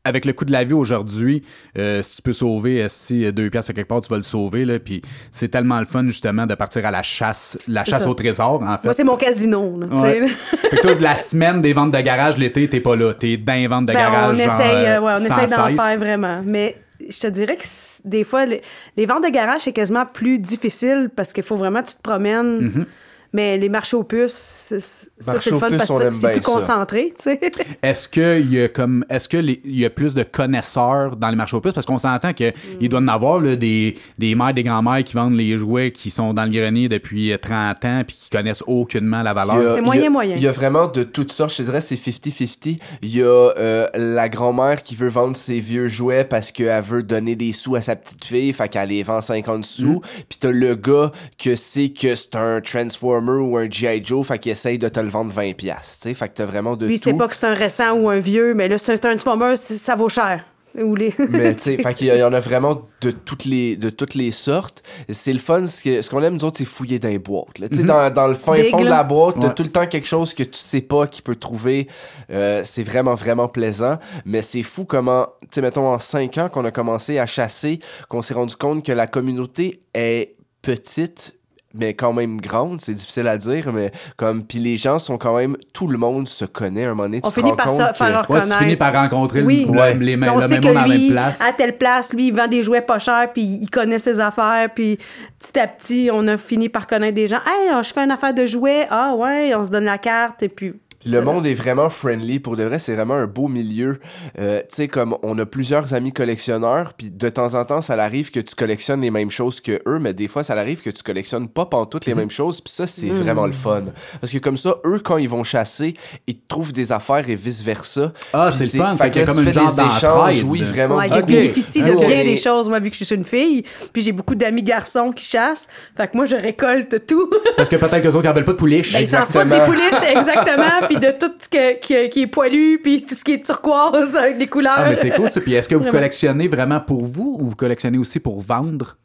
avec le coût de la vie aujourd'hui, euh, si tu peux sauver, euh, si euh, deux pièces à quelque part, tu vas le sauver. Là, puis c'est tellement le fun, justement, de partir à la chasse, la chasse ça. au trésor, en fait. Moi, c'est mon casino. Là, tu sais. Ouais. fait que toi, de la semaine des ventes de garage, l'été, t'es pas là. T'es dans les ventes de Ben, garage. on genre, essaye, euh, ouais, on essaye d'en faire vraiment. Mais je te dirais que des fois, les, les ventes de garage, c'est quasiment plus difficile parce qu'il faut vraiment que tu te promènes. Mm-hmm. Mais les marchés aux puces, c'est- ça, c'est le fun parce que c'est plus concentré, tu sais. Est-ce qu'il y a comme est-ce que les- il y a plus de connaisseurs dans les marchés aux puces? Parce qu'on s'entend que il doit y en avoir là, des des mères des grands-mères qui vendent les jouets qui sont dans le grenier depuis euh, 30 ans puis qui connaissent aucunement la valeur. C'est moyen, il y a- moyen. Il y a vraiment de toutes sortes. Je te dirais, c'est 50-50. Il y a euh, la grand-mère qui veut vendre ses vieux jouets parce qu'elle veut donner des sous à sa petite fille, fait qu'elle les vend 50 sous. Mm. Puis t'as le gars que c'est que c'est un Transformer ou un G.I. Joe, fait qu'il essaye de te le vendre 20$. piastres, tu sais. Fait que t'as vraiment de Lui, tout. c'est pas que c'est un récent ou un vieux, mais là, c'est un Transformer, ça vaut cher. Ou les... Mais tu sais, fait qu'il y, a- il y en a vraiment de toutes les, de toutes les sortes. C'est le fun, ce qu'on aime, nous autres, c'est fouiller dans les boîtes. là. Sais, dans, dans le fin fond de la boîte, t'as Ouais. tout le temps quelque chose que tu sais pas qui peut trouver. Euh, c'est vraiment, vraiment plaisant. Mais c'est fou comment, tu sais, mettons, en cinq ans qu'on a commencé à chasser, qu'on s'est rendu compte que la communauté est petite mais quand même grande, c'est difficile à dire, mais comme puis les gens sont quand même tout le monde se connaît à un moment donné, tu On te finit par ça, que- faire Ouais, tu finis par rencontrer Oui. le, Ouais. le- les, Puis on le sait même que monde à la même place. à telle place, lui, il vend des jouets pas chers, puis il connaît ses affaires, puis petit à petit, on a fini par connaître des gens. Hey, je fais une affaire de jouets. Ah ouais, on se donne la carte, et puis Puis le monde est vraiment friendly. Pour de vrai, c'est vraiment un beau milieu. Euh, tu sais, comme on a plusieurs amis collectionneurs, puis de temps en temps, ça arrive que tu collectionnes les mêmes choses que eux, mais des fois, ça arrive que tu collectionnes pas toutes les mêmes choses. Puis ça, c'est vraiment le fun. Parce que comme ça, eux, quand ils vont chasser, ils trouvent des affaires et vice-versa. Ah, c'est le fun. Fait Fait que comme tu une fais genre des échanges, oui, vraiment. Ouais, je bénéficie de bien des choses, moi, vu que je suis une fille. Puis j'ai beaucoup d'amis garçons qui chassent. Fait que moi, je récolte tout. Parce que peut-être que les autres ils en veulent pas de pouliche. Ben, ils s'en foutent des pouliches, exactement. puis de tout ce que- qui, qui est poilu, puis tout ce qui est turquoise avec des couleurs. Ah, mais c'est cool, ça. Puis est-ce que vous Vraiment. collectionnez vraiment pour vous ou vous collectionnez aussi pour vendre?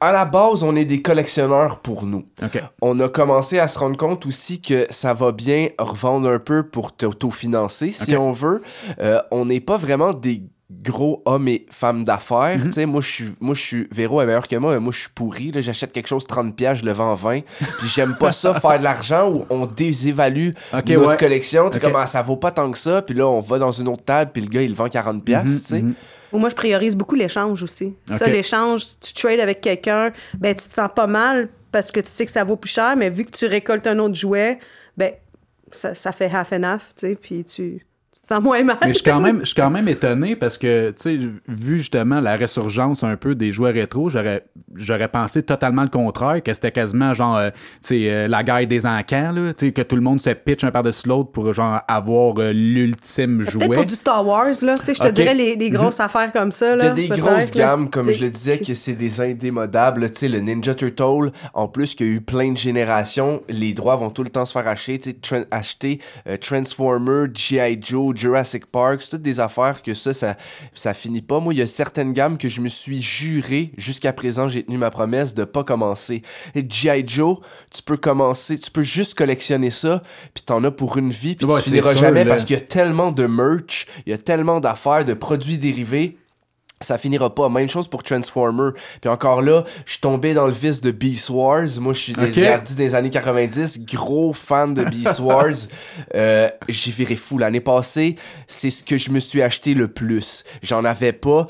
À la base, on est des collectionneurs pour nous. OK. On a commencé à se rendre compte aussi que ça va bien revendre un peu pour t'autofinancer, si on veut. Euh, on n'est pas vraiment des gros hommes et femmes d'affaires. Tu sais, moi, je suis, moi, je suis, Véro est meilleur que moi, mais moi, je suis pourri. là. J'achète quelque chose 30 pièges, je le vends 20. Puis j'aime pas ça, faire de l'argent où on désévalue notre ouais. collection. Tu Ok. comme, ah, ça vaut pas tant que ça. Puis là, on va dans une autre table, puis le gars, il vend 40 pièces, Mhm, tu sais. mhm. Ou moi, je priorise beaucoup l'échange aussi. Ça, l'échange, tu trades avec quelqu'un, ben tu te sens pas mal parce que tu sais que ça vaut plus cher, mais vu que tu récoltes un autre jouet, ben ça, ça fait half and half, tu sais, puis tu, tu te sens moins mal. Mais je suis quand même, je suis quand même étonné parce que, tu sais, vu justement la résurgence un peu des jouets rétro, j'aurais, j'aurais pensé totalement le contraire, que c'était quasiment genre, euh, tu sais, euh, la guerre des encans, là, tu sais, que tout le monde se pitch un par-dessus l'autre pour genre avoir euh, l'ultime Peut-être jouet. pour du Star Wars, là. Tu sais, je te Ok. dirais les, les grosses affaires comme ça, Il là. y a des peut-être, grosses gammes, comme Des- je le disais, que c'est des indémodables. Tu sais, le Ninja Turtle, en plus qu'il y a eu plein de générations, les droits vont tout le temps se faire acheter. Tu sais, tran- acheter euh, Transformer, G.I. Joe, Jurassic Park, c'est toutes des affaires que ça, ça, ça finit pas. Moi, il y a certaines gammes que je me suis juré, jusqu'à présent, j'ai tenu ma promesse de pas commencer. Et G.I. Joe, tu peux commencer, tu peux juste collectionner ça, puis t'en as pour une vie, puis Ouais, tu finiras sûr, jamais là. parce qu'il y a tellement de merch, il y a tellement d'affaires, de produits dérivés ça finira pas. Même chose pour Transformer. Puis encore là, je suis tombé dans le vice de Beast Wars. Moi, je suis des Ok. gardis des années 90, gros fan de Beast Wars. Euh, J'ai viré fou l'année passée. C'est ce que je me suis acheté le plus. J'en avais pas.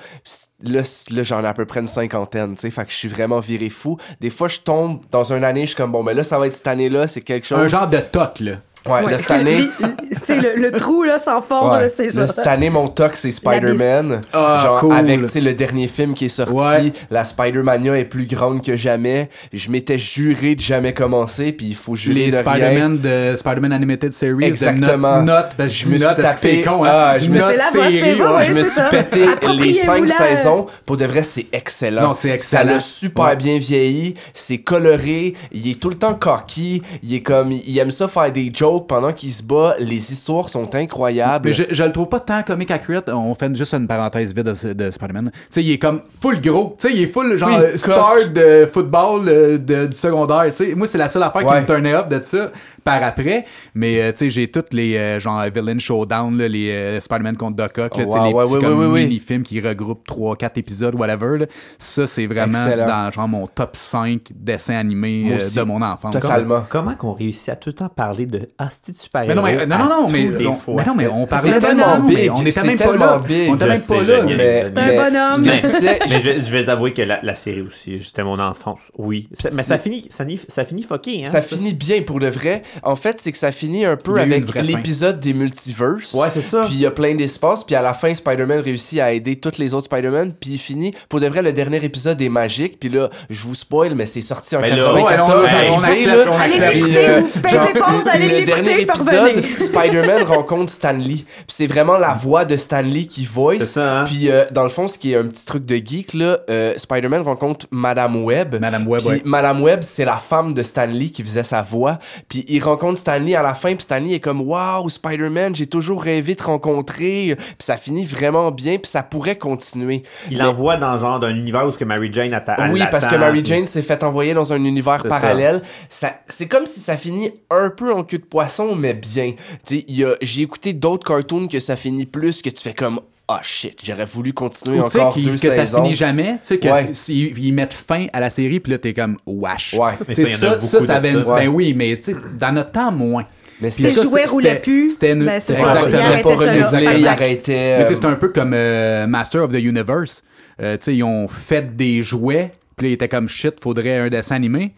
Là, là j'en ai à peu près une cinquantaine, tu sais, fait que je suis vraiment viré fou. Des fois, je tombe dans une année, je suis comme, bon, mais là, ça va être cette année-là, c'est quelque chose. Un genre de toc, là. Ouais, là, cette année, tu sais, le, le trou, là, sans fond, Ouais. c'est Là, ça. cette année, mon toc, c'est Spider-Man. Ah, Genre, cool. avec, tu sais, le dernier film qui est sorti, Ouais. la Spider-Mania est plus grande que jamais. Je m'étais juré de jamais commencer, puis il faut jurer Les de rien. Spider-Man de Spider-Man Animated Series. Exactement. De note, note, ben, Je je me suis note, parce que tapé- c'est con, hein? Ah, je me suis- série, ouais. je me pété les cinq la- saisons. Pour de vrai, c'est excellent. Non, c'est excellent. Ça l'a super Ouais. bien vieilli. C'est coloré. Il est tout le temps cocky. Il est comme, il aime ça faire des jokes jokes pendant qu'il se bat. Les histoires sont incroyables. Mais je, je le trouve pas tant comic accurate. On fait juste une parenthèse vide de, de Spider-Man. Tu sais, il est comme full gros. Tu sais, il est full genre Oui, euh, star de football euh, de- du secondaire. Tu sais, moi, c'est la seule affaire qui me turnait up de ça par après. Mais euh, tu sais, j'ai toutes les euh, genre Villain Showdown, là, les euh, Spider-Man contre Doc Ock, là, Oh, wow, les ouais, petits ouais, comme ouais, ouais. mini-films qui regroupent 3-4 épisodes, whatever. là. Ça, c'est vraiment Excellent. dans genre mon top 5 dessins animés euh, de mon enfance. Totalement. Comment qu'on réussit à tout le temps parler de Asti de super Mais non, mais, non, non, non, mais, on, mais non, mais on parlait tellement big, On était c'est même pas tellement là. big. On était Je même pas là. C'est un bonhomme. Mais je, vais- je vais t'avouer que la, la série aussi, c'était mon enfance. Oui. Ça- mais ça finit, ça, ni- ça finit fucké, hein? Ça finit bien pour le vrai. En fait, c'est que ça finit un peu avec l'épisode des multiverses. Ouais, c'est ça. Puis il y a plein d'espace. Puis à la fin, Spider-Man réussit à aider toutes les autres Spider-Man. Puis il finit. Pour de vrai, le dernier épisode est magique. Puis là, je vous spoil, mais c'est sorti en Mais là, 94. ouais, on- accepte, là. on Allez accepte. L'écouter, euh, allez le l'écouter, dernier épisode. Spider-Man rencontre Stan Lee. Puis c'est vraiment la voix de Stan Lee qui voice. C'est ça, hein? Puis euh, dans le fond, ce qui est un petit truc de geek, là, euh, Spider-Man rencontre Madame Webb. Madame Webb, Puis ouais. Madame Webb, c'est la femme de Stan Lee qui faisait sa voix. Puis il rencontre Stan Lee à la fin, puis Stan Lee est comme Waouh, Spider-Man, j'ai toujours rêvé de te rencontrer. Puis ça finit vraiment bien, puis ça pourrait continuer. Il Mais- envoie dans genre d'un univers où ce que Mary Jane elle oui, parce que Mary puis- Jane s'est fait envoyer dans un univers C'est parallèle. Ça, c'est comme si ça finit un peu en queue de poisson, mais bien. A- j'ai écouté d'autres cartoons que ça finit plus, que tu fais comme ah shit, j'aurais voulu continuer Ou encore qu'il- deux que ça saisons. finit jamais, tu sais, que Ouais. s- ils ils mettent fin à la série, puis là, t'es comme, wesh. Ouais. Mais ça, y en a ça, ça, beaucoup ça de avait ça. une- Ouais. Ben oui, mais tu sais, dans notre temps, moins. Mais c'est Les ça, jouets c'était- roulaient plus. c'était une- Ben, c'était ça. pas ça renouvelé, Fait il que- arrêtait. Mais tu sais, euh, c'est un peu comme euh, Master of the Universe. Euh, tu sais, ils ont fait des jouets, puis là, ils étaient comme shit, faudrait un dessin animé.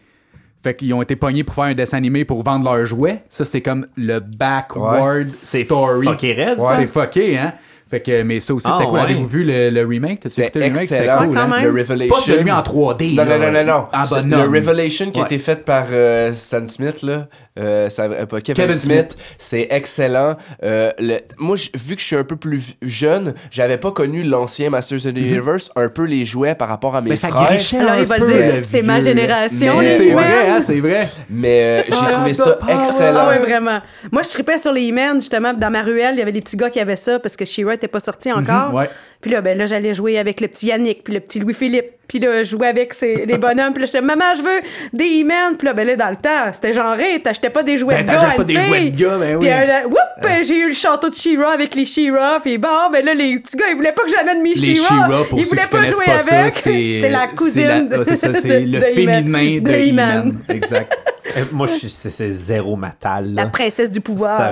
Fait qu'ils ont été pognés pour faire un dessin animé pour vendre leurs jouets. Ça, c'est comme le backward C'est story. fucké raide, Ouais. ça. C'est fucké, hein? Fait que, mais ça aussi, Ah, c'était cool. ouais. Avez-vous vu le, le remake? T'as-tu C'était écouté le remake? C'était cool, hein? quand même. Le Revelation. Pas celui en 3D. Non, là, non, non, non, non. En C'est- bonhomme. Le Revelation qui a été fait par euh, Stan Smith, là, euh, ça, euh, pas Kevin, Kevin Smith, Smith. c'est excellent. Euh, le- moi, j- vu que je suis un peu plus jeune, j'avais pas connu l'ancien Masters of the Universe, un peu les jouets par rapport à mes Mais ça frères. Alors, un il va peu, dire, c'est ma génération, C'est vrai, hein, c'est vrai. Mais euh, j'ai Ah, trouvé ah, ça ah, excellent. Ah ouais, vraiment. Moi, je tripais sur les He-Man, justement. Dans ma ruelle, il y avait des petits gars qui avaient ça parce que She-Ra n'était pas sorti encore. ouais. Puis là, ben là, j'allais jouer avec le petit Yannick, puis le petit Louis-Philippe. Puis là, je jouais avec ces, les bonhommes. Puis là, j'étais, maman, je veux des He-Man. Puis là, ben là, dans le temps, c'était genré. T'achetais pas des jouets Ben, de gars. pas des jouets de gars, ben oui. Puis euh, là, whoop, j'ai eu le château de She-Ra avec les She-Ra. Puis bon, ben là, les petits gars, ils voulaient pas que j'amène mes Les She-Ra. Ils voulaient pas jouer pas ça, avec. c'est... la cousine. la- ouais, c'est ça, c'est de- le féminin de, He-Man. Exact. Euh, Moi, je suis- c'est c'est zéro matal. La princesse du pouvoir.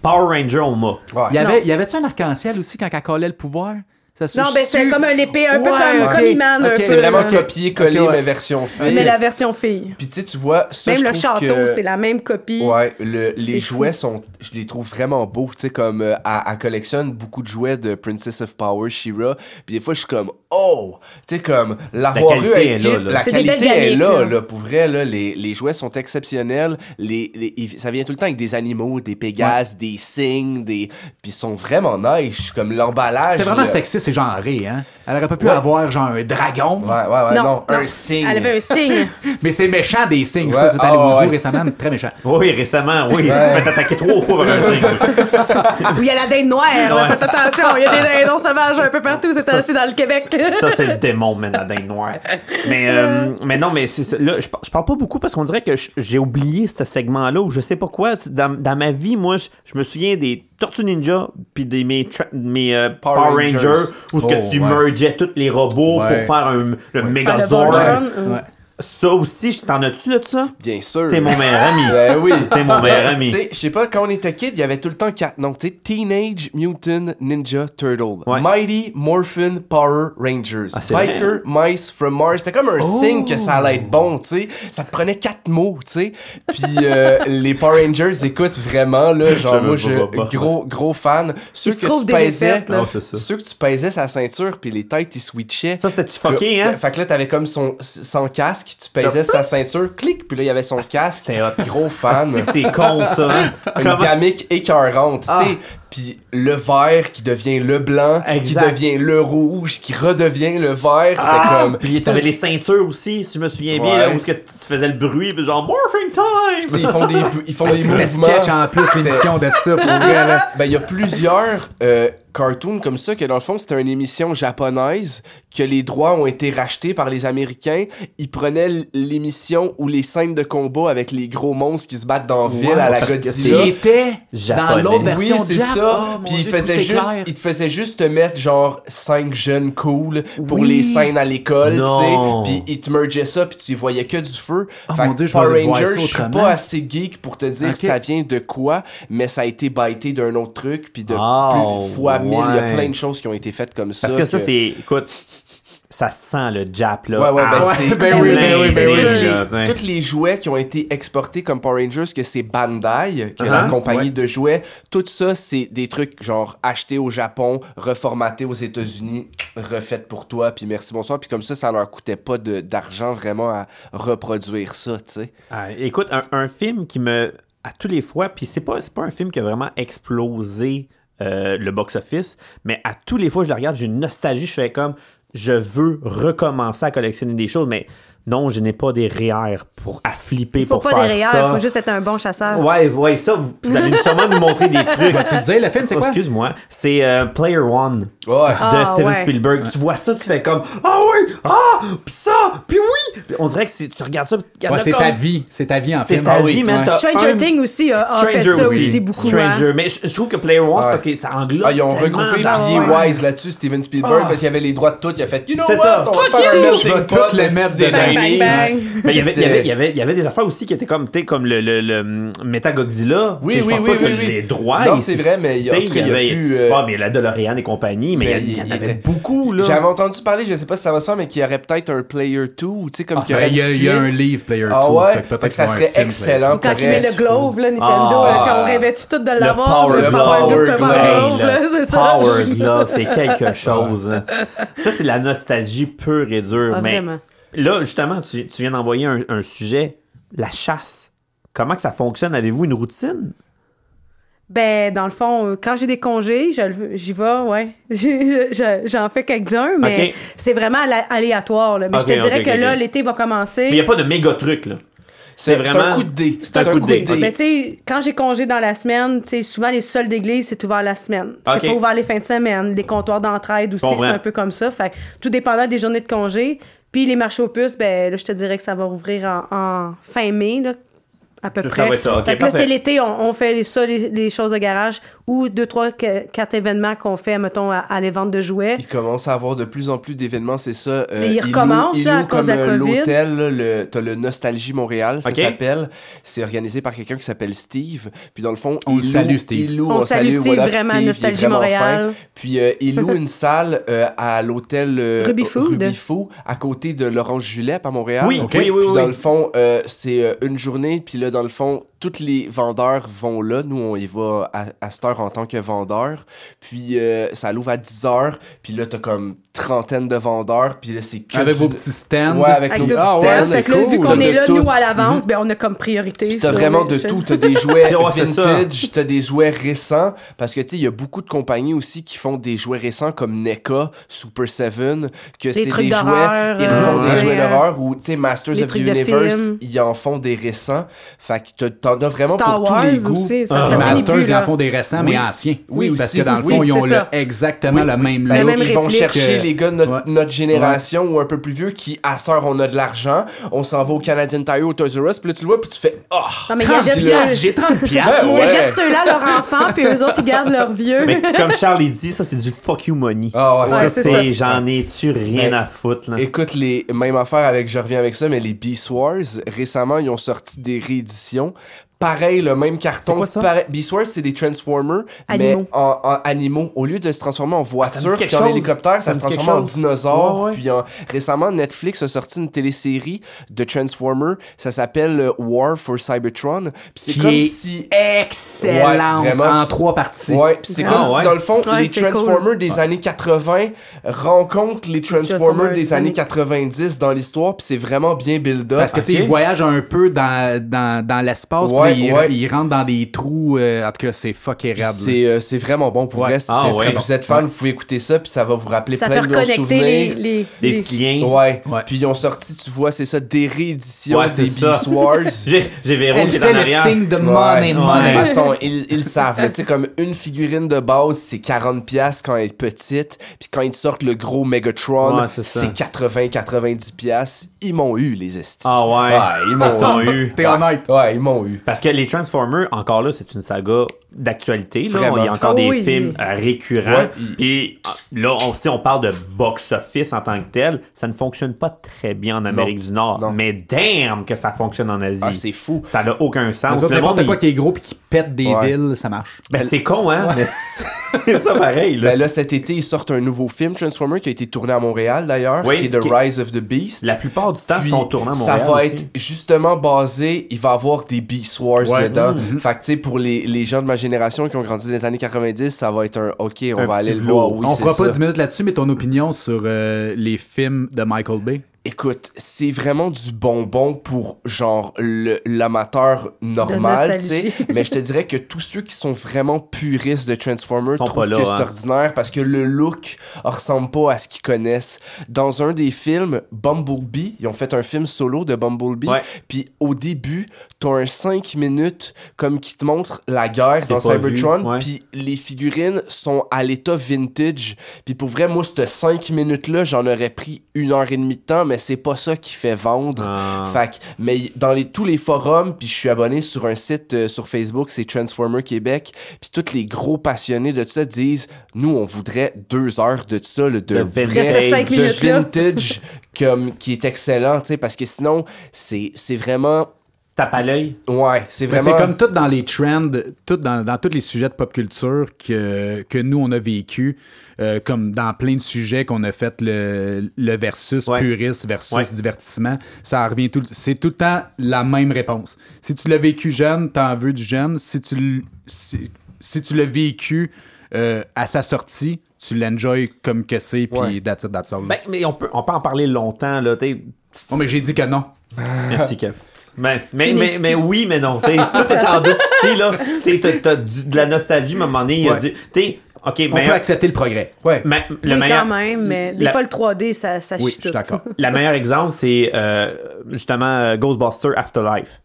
Power Ranger, on m'a. Ouais. Il y Non. avait, il y avait-tu un arc-en-ciel aussi quand elle collait le pouvoir? Ça se Non, ben c'est comme un l'épée, un peu comme, ok, comme peu, C'est vraiment copier-coller, ouais. mais version fille. Mais la version fille. Puis tu sais, tu vois, ça, Même je le château, que- c'est la même copie. Ouais, le- les fou. jouets sont, je les trouve vraiment beaux. Tu sais, comme euh, elle, elle collectionne beaucoup de jouets de Princess of Power, She-Ra. Puis des fois, je suis comme, oh! Tu sais, comme, l'avoir eu qualité avec est là, là. la qualité est là, là, là. Pour vrai, là, les, les jouets sont exceptionnels. Les, les- ça vient tout le temps avec des animaux, des pégases, des cygnes, des. Puis ils sont vraiment nice. Comme l'emballage. C'est vraiment là. Et genré, hein? Elle aurait pas pu Ouais. avoir genre un dragon, Ouais, ouais, ouais, non, un non. cygne. Elle avait un signe. mais c'est méchant des signes. Je sais Ouais, pas si vous êtes allé ah, au zoo ouais. récemment, mais très méchant. Oui, récemment, oui. Fait attaquer trois fois par un signe. Où il y a la dinde noire. Ouais. Faites attention, il y a des dindons sauvages un peu partout, c'est ainsi dans le Québec. Ça, c'est le démon, man, la dinde noire. Mais, euh, mais non, mais c'est. Là, je, je parle pas beaucoup parce qu'on dirait que j'ai oublié ce segment-là ou je sais pas quoi. C'est Dans, dans ma vie, moi, je, je me souviens des Tortues Ninja puis des mes, tra- mes euh, Power, Power Rangers, Rangers. où ce que Oh, tu ouais. mergeais tous les robots Ouais. pour faire un, le Ah, le Megazord. Ça aussi, je- t'en as-tu de ça? Bien sûr. T'es mon meilleur ami. Ben oui. T'es mon meilleur Tu ami. sais, je sais pas, quand on était kid, il y avait tout le temps quatre noms. Tu sais, Teenage Mutant Ninja Turtle. Ouais. Mighty Morphin Power Rangers. Ah, c'est Biker Mice from Mars. C'était comme un signe que ça allait être bon, tu sais. Ça te prenait quatre mots, tu sais. Puis euh, les Power Rangers, écoute, vraiment, là, genre, moi, je gros, gros fan. Ceux que tu des pesais. Non, c'est ça. ceux que tu pesais sa ceinture, puis les têtes, ils switchaient. Ça, c'était-tu fucké, hein? Fait que là, t'avais comme son, son casque, tu pesais sa ceinture, clic, puis là, il y avait son casque. c'était hot. Gros fan. C'est con, ça. Une gamique écœurante. Ah. Tu sais, puis le vert qui devient le blanc, Exact. qui devient le rouge, qui redevient le vert. C'était Ah, comme. Puis t'avais les ceintures aussi, si je me souviens bien, là, où que tu faisais le bruit, puis genre morphing time! ils font des, ils font des C'est mouvements. sketch en plus, l'émission de ça, pour vrai, là. Ben, il y a plusieurs euh, cartoons comme ça que dans le fond, c'était une émission japonaise que les droits ont été rachetés par les Américains. Ils prenaient l'émission ou les scènes de combat avec les gros monstres qui se battent dans la ville à la Godzilla. Il était dans Japonais. l'autre Oui, version c'est de Jap. Ça. Oh, Puis il faisait juste, clair. il te faisait juste te mettre genre cinq jeunes cool pour Oui. les scènes à l'école, tu sais. Puis il te mergeait ça, puis tu y voyais que du feu. Oh fait mon que Dieu, je Power Rangers, je suis pas assez geek pour te dire ça vient de quoi, mais ça a été bâté d'un autre truc, puis de Oh, plus fois mille, il y a plein de choses qui ont été faites comme ça. Parce que ça, c'est. Écoute, ça sent le Jap, là. Ouais, ouais, ben Ah, c'est ben oui, ben oui, ben oui. Tous là, les, les jouets qui ont été exportés comme Power Rangers, que c'est Bandai, qui est la Uh-huh. compagnie Ouais. de jouets, tout ça, c'est des trucs genre achetés au Japon, reformatés aux États-Unis, refaits pour toi, puis merci, bonsoir. Puis comme ça, ça leur coûtait pas de- d'argent vraiment à reproduire ça, tu sais. Ah, écoute, un, un film qui me. À tous les fois, puis c'est pas, c'est pas un film qui a vraiment explosé euh, le box-office, mais à tous les fois que je le regarde, j'ai une nostalgie. Je fais comme. Je veux recommencer à collectionner des choses, mais non, je n'ai pas des REER pour à flipper Il faut pour pas faire des ça. rayures, il faut juste être un bon chasseur. Ouais, ouais, ça, vous, vous allez sûrement nous montrer des trucs. Tu le disais, le film, c'est Oh, quoi? Excuse-moi, c'est euh, Player One Ouais. de Ah, Steven ouais. Spielberg. Tu vois ça, tu fais comme Ah oui, ah, pis ça, pis oui. Puis on dirait que c'est- tu regardes ça, Ouais, c'est comme- ta vie. C'est ta vie en C'est film. ta Ah oui, vie, man. Stranger un- Things aussi a, a fait Stranger ça aussi. aussi, beaucoup. Stranger, hein. mais je, je trouve que Player One, c'est parce que ça englobe. Ah, ils ont regroupé, puis ouais. wise là-dessus, Steven Spielberg, parce qu'il avait les droits de tout. Il a fait, you know C'est what, ça. on va faire un melting pot Bang, bang, 90s. bang. Mais il y avait- il y avait- il y avait- il y avait des affaires aussi qui étaient comme, sais, comme le, le, le Metagodzilla. Oui, je oui, pense oui, pas que oui, les droits. Non, c'est vrai, mais il y a- en tu sais, tout cas, il y a avait- plus, euh, Ah, mais la DeLorean et compagnie, mais il y, a- Mais il y en il avait était- beaucoup, là. J'avais entendu parler, je sais pas si ça va se faire, mais qu'il y aurait peut-être un Player 2, ou tu sais, comme Ah, qu'il y ça, aurait il y a, une il y a un suite. livre, Player 2. Ah ouais? fait que peut-être Fait que ça serait excellent. Quand tu mets le glove, là, Nintendo, Ah. là, tu sais, on rêvait-tu tout de l'avoir? Power le Glove. Power le Glove. Hey, là, le c'est ça. Power Glove, c'est quelque chose. hein. Ça, c'est de la nostalgie pure et dure. Ah, mais vraiment. Là, justement, tu, tu viens d'envoyer un, un sujet, la chasse. Comment que ça fonctionne? Avez-vous une routine? Ben, dans le fond, euh, quand j'ai des congés, j'y vais, ouais. J'en fais quelques-uns, mais c'est vraiment alé- aléatoire. Là. Mais je te dirais que là, l'été va commencer. Mais il n'y a pas de méga truc, là. C'est C'est c'est vraiment- un coup de dé. C'est un coup de dé. dé. Mais tu sais, quand j'ai congé dans la semaine, tu sais, souvent les sols d'église, c'est ouvert la semaine. C'est pas ouvert les fins de semaine. Les comptoirs d'entraide aussi, c'est un peu comme ça. Fait que tout dépendant des journées de congé. Puis les marchés aux puces, ben là, je te dirais que ça va rouvrir en, en fin mai, là, à peu Ça, près. ça va être ça. Ok, Fait que là, c'est l'été, on, on fait les, ça, les, les choses de garage ou deux, trois, quatre événements qu'on fait, mettons, à, à les ventes de jouets. Il commence à avoir de plus en plus d'événements, c'est ça. Euh, Mais il loue- recommence, il là, à loue cause de la comme, euh, COVID. l'hôtel, t'as le Nostalgie Montréal, ça Ok. s'appelle. C'est organisé par quelqu'un qui s'appelle Steve. Puis dans le fond, On il loue- salue, Steve. Il loue, On salue Steve, voilà, puis vraiment, Steve, il Nostalgie vraiment Montréal. fin. Puis euh, il loue une salle euh, à l'hôtel euh, Ruby Food. Ruby Food, à côté de l'Orange Julep à Montréal. Oui, oui, oui, Puis oui. dans le fond, euh, c'est euh, une journée. Puis là, dans le fond, tous les vendeurs vont là. Nous, on y va à, à cette heure en tant que vendeur. Puis euh, ça l'ouvre à 10 heures. Puis là, t'as comme trentaine de vendeurs. Puis là, c'est que Avec du- vos petits stands. Ouais, avec, Avec nos petits Ah ouais, stands. c'est Fait que là, vu cool. qu'on est là, tout. nous, à l'avance, ben, on a comme priorité. Puis t'as vraiment de tout. T'as des jouets vintage, t'as des jouets récents. Parce que, tu sais, il y a beaucoup de compagnies aussi qui font des jouets récents comme NECA, Super Seven, que c'est des jouets. d'horreur, Ils euh, font des ouais. jouets d'horreur ou, tu sais, Masters Les of the Universe, ils en font des récents. Fait que t'as- t'en as vraiment Star pour Wars tous les goûts. aussi, ça, Ah. Masters, ils en font des récents, mais Oui. anciens. Oui, Parce que dans le fond, ils ont exactement le même Ben, look. ils vont chercher les gars de notre, Ouais. notre génération ou un peu plus vieux qui, à cette heure, on a de l'argent. On s'en va au Canadian Tire au Toys R Us. Puis là, tu le vois, puis tu fais « Oh! Non, mais ils 30 achètent piastres, j'ai 30 piastres. Ben ils ouais. achètent ceux-là à leurs enfants, puis eux autres, ils gardent leurs vieux. Mais comme Charles il dit, ça, c'est du fuck you money. Ah ouais, ça, Ouais, c'est j'en ai-tu rien à foutre, là? Écoute, les mêmes affaires avec, je reviens avec ça, mais les Beast Wars, récemment, ils ont sorti des rééditions. Pareil, le même carton. C'est quoi ça? pareil- Beast Wars, c'est des Transformers, Animaux. mais en, en animaux. Au lieu de se transformer en Ah, voiture puis en chose. hélicoptère, ça, Ça se transforme en dinosaure. Ouais, ouais. Puis en- récemment, Netflix a sorti une télésérie de Transformers. Ça s'appelle euh, War for Cybertron. Puis c'est comme est si... Excellent. Ouais, vraiment. en trois parties. Ouais, pis c'est Ah, comme si dans le fond, Ouais, les Transformers cool. des années 80 rencontrent les Transformers des années années- 90 dans l'histoire, puis c'est vraiment bien build up. Parce que, tu sais, ils voyagent un peu dans, dans, dans l'espace. Ouais. Il, ouais. il rentre dans des trous. euh, en tout cas, c'est fucké raide. C'est euh, c'est vraiment bon pour Ouais. vrai. Ah, Si- ouais. Si vous êtes fan, vous pouvez écouter ça, puis ça va vous rappeler Ça plein de bons reconnecter les, souvenirs. les, Des petits liens. Ouais. Ouais. Puis ils ont sorti, tu vois, c'est ça, des rééditions Ouais, des. Beast Wars. J'ai j'ai Véro Elle qui est en le arrière. signe de Ouais. money, De money. toute façon, ils, ils le savent. Tu sais, comme une figurine de base, c'est 40$ piastres quand elle est petite. Puis quand ils sortent le gros Megatron, Ouais, c'est ça. c'est 80-90$. piastres. Ils m'ont eu, les estis. Ah ouais. ils m'ont eu. T'es honnête. Ouais, ils m'ont eu. Parce que les Transformers, encore là, c'est une saga d'actualité. Il y a encore Ah des oui. films euh, récurrents. Ouais, Puis ah, là, on, si on parle de box-office en tant que tel, ça ne fonctionne pas très bien en Amérique du Nord. Non. Mais damn que ça fonctionne en Asie. Ah, c'est fou. ça n'a aucun sens. N'importe quoi il- qui est gros puis qui pète des Ouais. villes, ça marche. Ben, c'est con, hein? C'est ça pareil. Là. Ben là, cet été, ils sortent un nouveau film, Transformer, qui a été tourné à Montréal d'ailleurs, Oui, qui est The qui- Rise of the Beast. La plupart du temps, ils sont tournés à ça Montréal. va aussi. être justement basé, il va avoir des Beast Wars Ouais. dedans. Mm-hmm. Fait que tu sais, pour les, les gens de ma génération qui ont grandi dans les années 90, ça va être un OK, on Un va aller le voir. Oui, On fera pas ça. 10 minutes là-dessus, mais ton opinion sur euh, les films de Michael Bay? Écoute, c'est vraiment du bonbon pour genre le- l'amateur normal, tu sais. Mais je te dirais que tous ceux qui sont vraiment puristes de Transformers Sont trouvent là, que hein. c'est ordinaire parce que le look ressemble pas à ce qu'ils connaissent. Dans un des films, Bumblebee, ils ont fait un film solo de Bumblebee. Puis au début, t'as un 5 minutes comme qui te montre la guerre dans Cybertron. Puis les figurines sont à l'état vintage. Puis pour vrai, moi, cette 5 minutes-là, j'en aurais pris une heure et demie de temps, mais c'est pas ça qui fait vendre. Ah. Fait que, mais dans les, tous les forums, puis je suis abonné sur un site euh, sur Facebook, c'est Transformer Québec, puis tous les gros passionnés de tout ça disent, nous, on voudrait deux heures de ça, là, de, De vrai- de vintage, comme, qui est excellent, tu sais, parce que sinon, c'est vraiment... Tape à l'œil. Ouais, c'est Mais vraiment... C'est comme tout dans les trends, tout dans, dans tous les sujets de pop culture que, que nous, on a vécu, euh, comme dans plein de sujets qu'on a fait le, le versus Ouais. puriste versus Ouais. divertissement. Ça revient tout, c'est tout le temps la même réponse. Si tu l'as vécu jeune, t'en veux du jeune. Si tu, l- si, si tu l'as vécu euh, à sa sortie, tu l'enjoy comme que c'est, puis Ouais. that's it, that's all. Ben, mais on peut, on peut en parler longtemps, là. t'sais. Oh, mais j'ai dit que non. Merci, Kev. Ben, mais, mais, mais oui, mais non. T'sais, tout est en doute ici, là. T'sais, T'as t'as du- de la nostalgie, à un moment donné. il y a Ouais. du- t'sais, OK, On mais. peut accepter le progrès. Ouais. mais le Oui, meilleur, quand même, mais des la- fois, le 3D, ça, ça Oui, chie je suis tout. d'accord. Le meilleur exemple, c'est euh, justement euh, Ghostbuster Afterlife.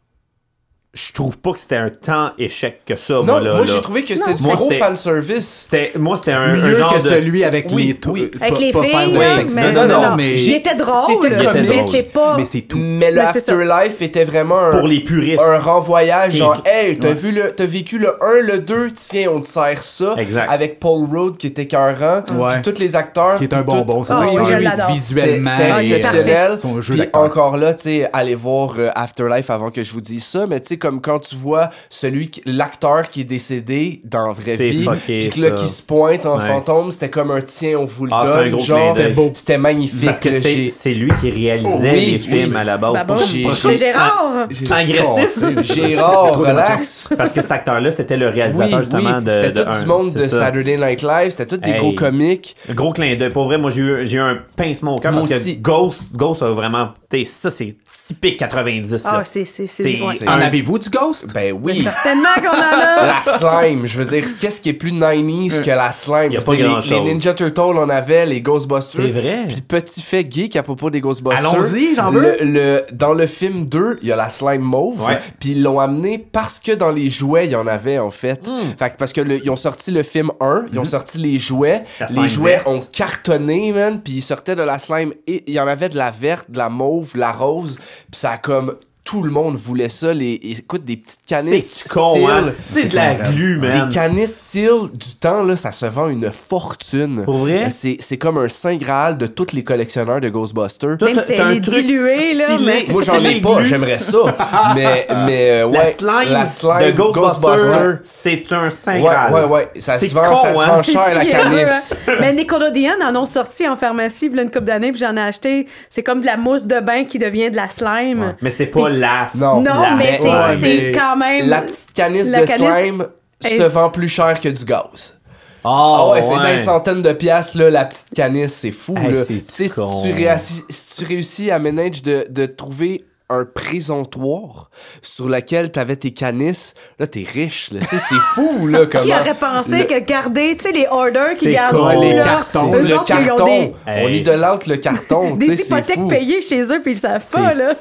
Je trouve pas que c'était un tant échec que ça, Non, moi, là. moi là. j'ai trouvé que c'était Non. du Moi, gros c'était- fanservice. C'était, moi, c'était un, un Mieux genre que de... celui avec Oui, les oui. Avec les filles, sexe. mais Non, non, non, mais Il était drôle, C'était comique. mais c'est pas... mais c'est tout. Mais le ça. Afterlife était vraiment un, Pour les puristes. un renvoyage, C'est- genre, hey, t'as Ouais. vu le, t'as vécu le 1, le 2, tiens, on te sert ça. Exact. Avec Paul Rudd qui était écœurant. Ouais. Puis tous les acteurs. qui est un bonbon. C'est Ah oui, un- un- visuellement. C'était euh, exceptionnel. Puis encore là, tu sais, allez voir euh, Afterlife avant que je vous dise ça, mais tu sais, comme quand tu vois celui, l'acteur qui est décédé dans la vraie C'est vie, fucké, puis que là, qui se pointe en Ouais. fantôme, c'était comme un tiens, on vous le Ah, donne. genre. C'était beau. c'était magnifique. Parce que là, c'est, lui qui réalisait Oui, les oui. films à la base. Bah bon, c'est Gérard! C'est agressif. Gérard, relax. Parce que cet acteur-là, c'était le réalisateur justement de. C'était tout du monde de. Saturday Night Live, c'était tout des gros comiques. Gros clin d'œil. Pour vrai, moi, j'ai eu, j'ai eu un pincement au cœur parce que Ghost, Ghost a vraiment. Ça, c'est typique 90. là. Ah, c'est... c'est, En un- avez-vous du Ghost? Ben oui. Certainement qu'on en a! La slime, je veux dire, qu'est-ce qui est plus 90s que la slime? Y a pas dire, les, grand-chose. les Ninja Turtles, on avait, les Ghostbusters. C'est vrai. Puis petit fait geek à propos des Ghostbusters. Allons-y, j'en veux. Le, le- dans le film 2, il y a la slime mauve. Ouais. Puis ils l'ont amené parce que dans les jouets, il y en avait, en fait. Hmm. Fait que parce que le- ils ont sorti le film 1, ils ont sorti les jouets. La les jouets verte. ont cartonné, man. Puis ils sortaient de la slime et il y en avait de la verte, de la mauve, la rose. Puis ça a comme... Tout le monde voulait ça. Les, écoute, des petites canisses. C'est con, hein? C'est de la glu, man. Des canisses Seal du temps, là, ça se vend une fortune. Pour vrai? C'est c'est comme un saint graal de tous les collectionneurs de Ghostbusters. Toi, Même t'as- un est truc diluée, là, mais- Moi, j'en ai pas, j'aimerais ça. mais, mais, euh, ouais. La slime, la slime de Ghostbusters, Ghostbuster. c'est un saint Ouais, graal. ouais, ouais. Ça C'est se vend, con, ça se hein? vend cher, la C'est canisse. hein? Mais Nickelodeon en ont sorti en pharmacie il y a une couple d'années, puis j'en ai acheté. C'est comme de la mousse de bain qui devient de la slime. Mais c'est pas la. Non. Non, la- mais c'est quand même. La petite canisse La de canisse slime se est- vend plus cher que du gaz. Oh, Ah ouais, c'est des centaines de piastres, là, la petite canisse, c'est fou, Hey, là. c'est Tu sais, si con. tu, réussis, si tu réussis à manage de, de trouver un présentoir sur lequel t'avais tes canisses, là, t'es riche, là. Tu sais, c'est fou, là, comment... Qui aurait pensé le- que garder, tu sais, les orders qui gardent Les là, cartons. le autres, carton. des- On idolâtre le carton, des hypothèques payées chez eux, puis ils savent pas, là.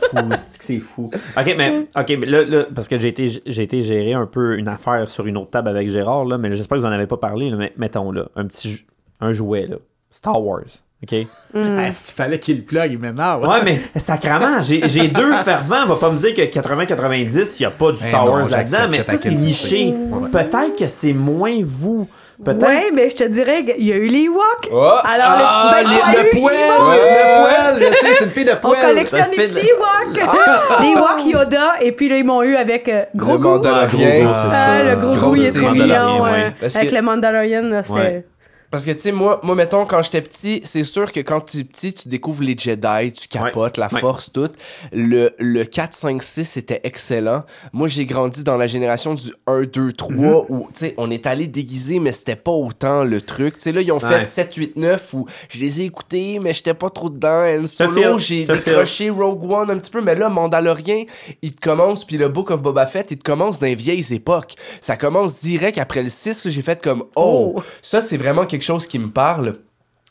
c'est fou. Ok, mais, ok, mais là, là, parce que j'ai été, j'ai été gérer un peu une affaire sur une autre table avec Gérard, là, mais j'espère que vous en avez pas parlé, là, mais mettons là, un petit jou- un jouet, là. Star Wars. OK? Ah, si tu fallait qu'il plug, il m'énerve. Ouais, mais sacrement, j'ai j'ai deux fervents. On va pas me dire que 80-90, il n'y a pas du Eh Star Wars là-dedans, mais ça, c'est niché. Ouais. Peut-être que c'est moins vous. Peut-être. Ouais, mais je te dirais qu'il y a eu les Ewoks. Oh! Alors, Ah, le les- petit bain le poêle! Le poêle! Je sais, c'est une fille de On poêle. collectionne ça fait les petits Ewoks. Les Ewoks Yoda, et puis là, ils m'ont eu avec euh, Le Grogu. Mandalorien. Gros, gros, c'est Ah, ça. le gros Grosse goût, il est trop. Mandalorian, mignon. Avec que- le Mandalorian, c'était... Parce que, tu sais, moi, moi, mettons, quand j'étais petit, c'est sûr que quand tu es petit, tu découvres les Jedi, tu capotes, la Ouais. force, tout. Le, le 4, 5, 6, c'était excellent. Moi, j'ai grandi dans la génération du 1, 2, 3, Mm-hmm. où, tu sais, on est allé déguiser, mais c'était pas autant le truc. Tu sais, là, ils ont Ouais. fait 7, 8, 9, où je les ai écoutés, mais j'étais pas trop dedans. En solo, j'ai décroché Rogue One un petit peu, mais là, Mandalorian, il te commence, puis le Book of Boba Fett, il te commence dans les vieilles époques. Ça commence direct après le 6, là, j'ai fait comme, oh, Oh. ça, c'est vraiment quelque chose qui me parle.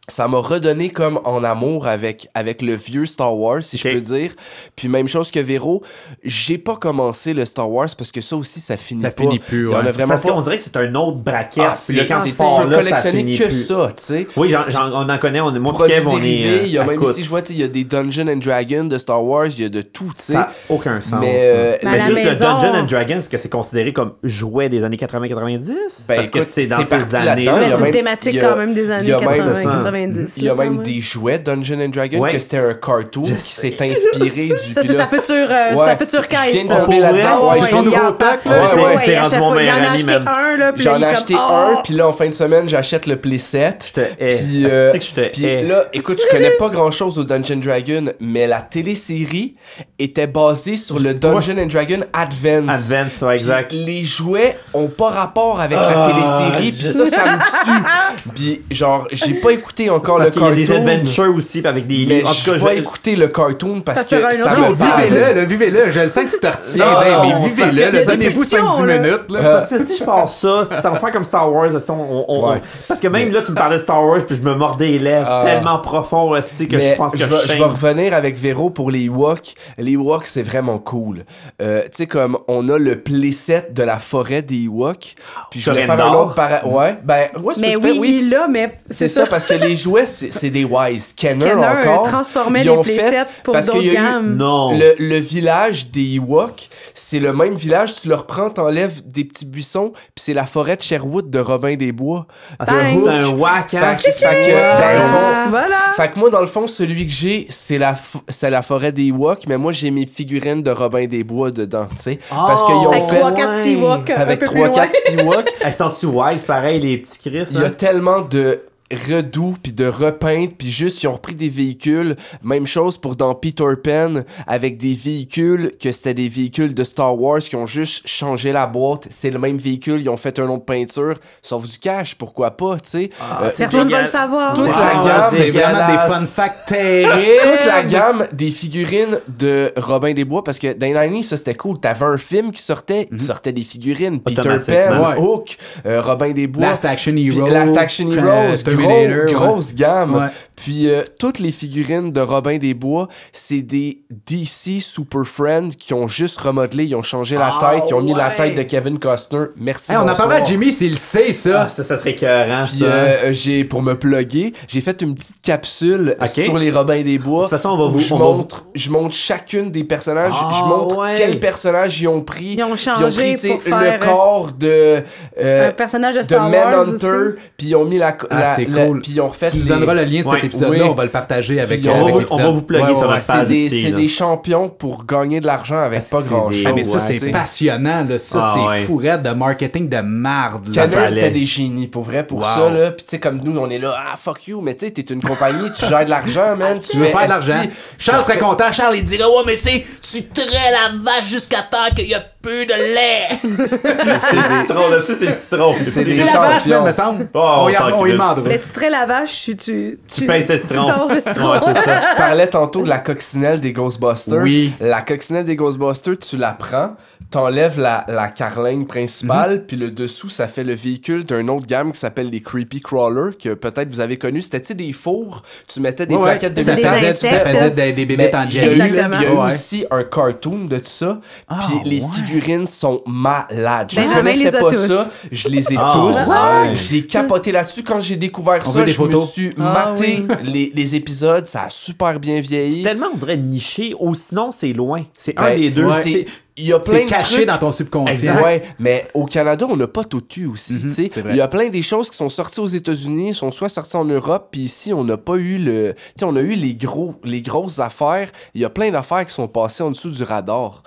Ça m'a redonné comme en amour avec, avec le vieux Star Wars, si je peux dire. Puis même chose que Véro, j'ai pas commencé le Star Wars parce que ça aussi, ça finit Ça pas. finit plus, en ouais. a vraiment Parce pas. qu'on dirait que c'est un autre bracket. Ah, puis là, c'est, quand là, ça collectionner finit que plus. ça, tu sais. Oui, j'en- j'en- on en connaît. On, moi, Kev, on est. dérivés, euh, il y a même ici, je vois, tu sais, il y a des Dungeons and Dragons de Star Wars, il y a de tout, tu sais. Ça n'a aucun sens. Mais, euh, Mais juste le maison- Dungeon and Dragons, est-ce que c'est considéré comme jouet des années 80-90? Ben, Parce que c'est dans ces années-là. là-dedans. Mais il y a c'est une même- thématique quand même des années y a même- 80-90. Il y a même des jouets Dungeons and Dragons Ouais. que c'était un cartoon Je qui s'est inspiré du. Ça, c'est sa future, euh, Ouais. sa future Je quête. viens de ça. tomber là-dedans. ouais, C'est son nouveau tac, Ouais, ouais. T'es à rendu chaque mon fois, il meilleur en a ami, acheté un, là, J'en ai acheté un, puis là, en fin de semaine, j'achète le Play 7. Je te hais. Puis, euh, là, écoute, je connais pas grand chose au Dungeon Dragon, mais la télésérie était basée sur le Dungeon and Dragon Advance. Advance, ouais, exact. Les jouets ont pas rapport avec Ah, la télésérie, puis ça, ça me tue. Puis genre, j'ai pas écouté encore Parce le qu'il y a cartoon. des adventures aussi avec des Mais livres. En tout je cas, vais je écouter le cartoon parce Ça que ça me vivez-le, là, vivez-le. Je le sens que tu te retiens. Non, ben, non, mais c'est parce vivez-le. là, Donnez-vous questions, 5-10 là. minutes. là. C'est parce que si je pars ça, ça va faire comme Star Wars. si on- on- on- Ouais. Parce que même là, tu me parlais de Star Wars, puis je me mordais les lèvres Ah. tellement profond aussi que Mais je pense que je je, vais, vais revenir avec Véro pour les Ewoks. Les Ewoks, c'est vraiment cool. Euh, tu sais, comme on a le playset de la forêt des Ewoks. Puis je voulais faire un autre para... Ouais, ben, ouais, c'est Mais oui, il l'a, mais C'est ça, parce que les jouets, c'est des Wise. Kenner, Kenner encore. transformait ils les ont playsets fait- pour parce qu'il d'autres y a eu gammes. Non. Le, le village des Ewoks, c'est le même village. Tu le reprends, t'enlèves des petits buissons, puis c'est la forêt de Sherwood de Robin des Bois. Ah, c'est un whack, hein? Fait, que- fait fond- Voilà. fait que moi, dans le fond, celui que j'ai, c'est la, la forêt des Ewoks, mais moi, j'ai mes figurines de Robin des Bois dedans, tu sais. parce qu'ils ont Avec fait. trois, quatre petits Ewoks, un Avec peu plus 3-4 loin. petits Ewoks. Elles sont-tu wise, pareil, les petits Chris? Il y a hein? tellement de redoux puis de repeintes puis juste ils ont repris des véhicules même chose pour dans Peter Pan avec des véhicules que c'était des véhicules de Star Wars qui ont juste changé la boîte c'est le même véhicule ils ont fait un autre peinture sauf du cash pourquoi pas tu sais? Euh, ne va dégueulasse. le savoir. Toute la gamme, C'est vraiment des fun facts terribles. toute la gamme des figurines de Robin des Bois parce que dans les 90s, ça c'était cool t'avais un film qui sortait il sortait des figurines Peter. Pan Ouais. Hook euh, Robin des Bois Last Action Hero. Last Action Heroes, Terminator. gros, ouais. grosse gamme. Puis euh, toutes les figurines de Robin des Bois, c'est des DC Super Friends qui ont juste remodelé, ils ont changé la Ah, tête, ils ont mis la tête de Kevin Costner. Merci. Hey, on a parlé à Jimmy s'il sait ça. Ah, ça, ça serait écœurant, Puis euh, j'ai pour me plugger, j'ai fait une petite capsule sur les Robins des Bois. De toute façon, on va vous- je on va vous- montre, je montre chacune des personnages, Ah, je montre ouais. quels personnages ils ont pris. Ils ont Puis ils ont changé pris, pour faire, le corps de euh, un personnage de de Star Wars Manhunter, puis ils ont mis la, Ah, la- c'est la- cool. puis ils ont refait tu nous les- donneras le lien de Ouais. Cet épisode-là, Oui. on va le partager avec, euh, on avec va- l'épisode. on va vous plugger sur notre C'est page c'est des champions pour gagner de l'argent avec Est-ce pas que c'est grand des- chose. Ah, mais ça, Ouais, c'est passionnant, là. Ça, Ah, c'est ouais. fourrette de marketing de marde. palais. c'était des génies, pour vrai, pour Wow. ça, là. Puis, tu sais, comme nous, on est là, ah, fuck you, mais tu sais, t'es une compagnie, tu gères de l'argent, man. Tu veux faire de l'argent. Charles serait content. Charles, il dirait Ouais, mais tu sais, tu traites la vache jusqu'à temps qu'il y a plus de lait. C'est le citron, là, c'est citron. C'est des C'est la champions. vache, me semble. Oh, on, y, on y demandera. Mais tu traites la vache, tu, tu, Tu tu, pinces le citron. Tu le citron. Ouais, c'est ça. Je parlais tantôt de la coccinelle des Ghostbusters. Oui. La coccinelle des Ghostbusters, tu la prends, t'enlèves la, la carlingue principale, puis le dessous, ça fait le véhicule d'une autre gamme qui s'appelle les Creepy Crawlers, que peut-être vous avez connu. C'était, tu des fours, tu mettais des Ouais, ouais. plaquettes de des métal. ça faisait des, des Mais bébés en il y a eu, jelly. Exactement. il y a eu Ouais. aussi un cartoon de tout ça. Ah, Puis les ouais. Figurines sont malades. Je Benjamin connaissais les a pas tous. ça. Je les ai Ah, tous. ouais. J'ai capoté là-dessus. Quand j'ai découvert On ça, je me photos. suis Ah, maté les, les épisodes. Ça a super bien C'est vieilli. tellement, on dirait, niché, ou sinon, c'est loin. C'est un Ben, des deux. ouais. C'est- Il y a plein C'est de caché trucs. dans ton subconscient. Exact. Ouais, mais au Canada, on n'a pas tout eu aussi. Tu sais. c'est vrai. Il y a plein des choses qui sont sorties aux États-Unis, sont soit sorties en Europe, puis ici, on n'a pas eu le. Tu sais, on a eu les, gros, les grosses affaires. Il y a plein d'affaires qui sont passées en dessous du radar.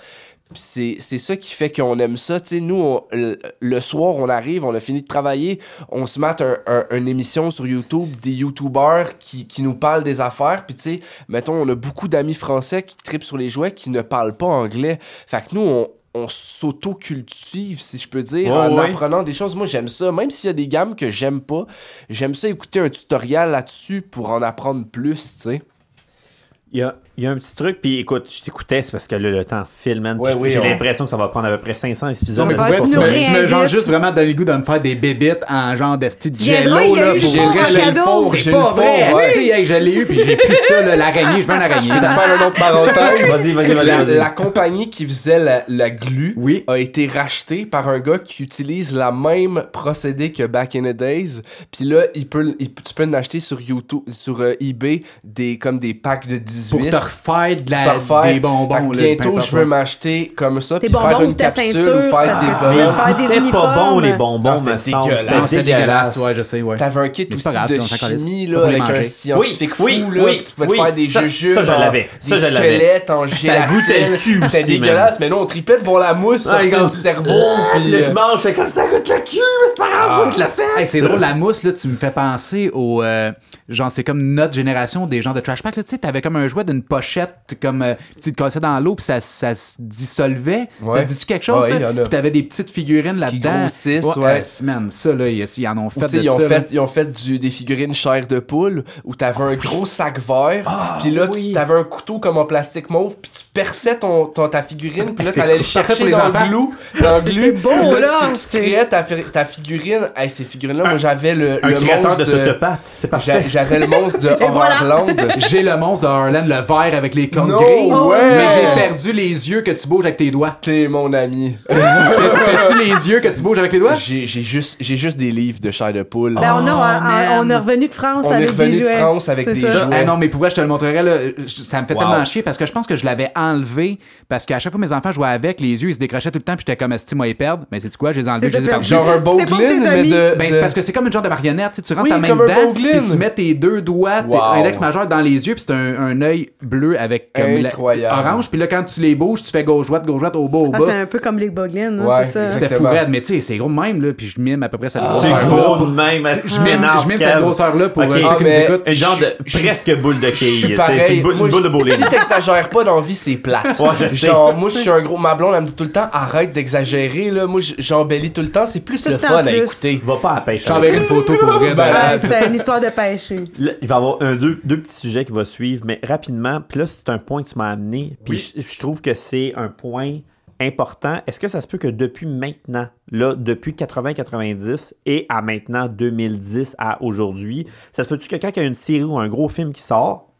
C'est c'est ça qui fait qu'on aime ça. Tu sais, nous, on- le, soir, on arrive, on a fini de travailler, on se met un, un- une émission sur YouTube, des YouTubers qui, qui nous parlent des affaires. Puis, tu sais, mettons, on a beaucoup d'amis français qui tripent sur les jouets qui ne parlent pas anglais. Fait que nous, on, on s'auto-cultive, si je peux dire, en ouais. apprenant des choses. Moi, j'aime ça. Même s'il y a des gammes que j'aime pas, j'aime ça écouter un tutoriel là-dessus pour en apprendre plus, tu sais. Il y a, il y a un petit truc, puis écoute, je t'écoutais, c'est parce que là, le temps file, man. Ouais, oui, j'ai on- l'impression que ça va prendre à peu près 500 épisodes. Non, mais va tu, me, tu me genre juste vraiment donné le goût de me faire des bébites en genre de style jello. Là, j'ai le cadeau. four, J'ai C'est le pas four, vrai. ouais. Tu sais, hey, je l'ai eu, puis j'ai plus ça, là, l'araignée. Je veux une araignée. Je vais faire une autre parenthèse. Vas-y, vas-y, vas-y, La, vas-y. la compagnie qui faisait la, la glu Oui. a été rachetée par un gars qui utilise la même procédé que Back in the Days. Puis là, il peut, il- tu peux en acheter sur YouTube, sur euh, eBay, des, comme des packs de 18. Refaire de la, refaire. des bonbons. là, bientôt, je veux m'acheter comme ça, puis faire une capsule ceinture, ou faire des Mais bonbons. étaient pas bons, les bonbons, Ah, c'était me semble. dégueulasse. C'était c'était ouais, je sais, ouais. T'avais un kit Mais aussi de chimie là, avec un scientifique fou là, tu pouvais te faire des Ça, jujubes, ça, je l'avais. Ça, des je l'avais. squelettes en Ça gélatine. goûtait le cul C'était dégueulasse, mais non, on tripait devant la mousse comme- du cerveau. Ah, je euh, mange, je fais comme ça, goûte le cul, mais c'est pas grave, goûte fait. Hey, c'est drôle, la mousse, là, tu me fais penser au. euh, genre, c'est comme notre génération des gens de Trash Pack. là, Tu sais, t'avais comme un jouet d'une pochette, comme. euh, tu te cassais dans l'eau, puis ça, ça se dissolvait. Ça Ouais. dit quelque chose, Ouais, ça? y en a. Puis t'avais des petites figurines là-dedans. grossissent, ouais. euh, man, ça, là, ils, ils en ont fait de ils ont ça, là. fait, ils ont fait du, des figurines chair de poule où t'avais un gros sac vert, puis là oui. tu t'avais un couteau comme en plastique mauve, puis tu perçais ton, ton- ta figurine, puis là t'allais le chercher pour les dans le glue, dans le C'est- glue. c'est beau, là, tu, créais ta, fi- ta figurine. Hey, ces figurines-là, moi j'avais le, Un le créateur monstre de c'est parfait. J'avais le monstre de. Horrorland. J'ai le monstre de Harlan, le vert avec les cornes grises. ouais. Mais j'ai perdu les yeux que tu bouges avec tes doigts. T'es mon ami. T'as-tu les yeux que tu bouges avec les doigts? J'ai juste, j'ai juste des livres de chair de poule. Ben, on, a, Oh, on- on est revenu de France On est avec revenu des de jouets. France avec des ça. jouets. Ah non, mais pour vrai, je te le montrerai, là. Ça me fait Wow. tellement chier parce que je pense que je l'avais enlevé parce qu'à chaque fois mes enfants jouaient avec, les yeux ils se décrochaient tout le temps, puis j'étais comme, est-ce moi, ils perdent? Mais c'est quoi? Je les ai enlevés, je les ai perdus. Genre un tes Boglin, mais de. Ben, de- c'est parce que c'est comme une genre de marionnette, tu sais, tu rentres ta main dedans, tu mets tes deux doigts, index majeur dans les yeux, puis c'est un, un œil bleu avec comme la- Incroyable. orange, puis là quand tu les bouges, tu fais gauche-droite, gauche-droite, au bas, au Ah, bas. c'est un peu comme les Boglins, Ouais, c'est ça. C'était fou raide, mais tu sais, c'est gros de même, là, puis je mime à peu près cette Ah, C'est grosseur gros de même. Je mime, je mime cette grosseur-là pour euh, ceux Ah, qui nous écoutent. Un genre de Je- je- presque boule de Je suis quille. C'est pareil. une boule, Moi, une boule de je- bowling. Si t'exagères pas dans la vie, c'est plate. Ouais, je sais. Genre, moi, je suis un gros. Ma blonde, elle me dit tout le temps, arrête d'exagérer, là. Moi, j'embellis tout le temps. C'est plus le fun à écouter. Va pas à pêche. Je t'enverrai une photo pour vrai. Ben, Ouais, c'est une histoire de pêche. il va y avoir un, deux, deux petits sujets qui vont suivre, mais rapidement. Puis là, c'est un point que tu m'as amené. Puis je, je trouve que c'est un point important. Est-ce que ça se peut que depuis maintenant, là, depuis 80-90 et à maintenant 2010 à aujourd'hui, ça se peut-tu que quand il y a une série ou un gros film qui sort,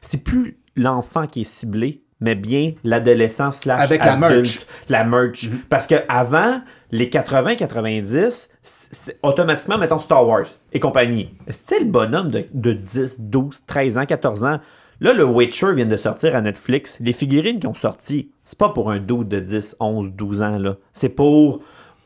c'est plus l'enfant qui est ciblé, mais bien l'adolescent slash Avec la adulte, merch. la merch. Parce que avant les 80-90, c'est- automatiquement, mettons Star Wars et compagnie. C'était le bonhomme de, de 10, 12, 13 ans, 14 ans. Là, le Witcher vient de sortir à Netflix. Les figurines qui ont sorti, c'est pas pour un dude de 10, 11, 12 ans. là. C'est pour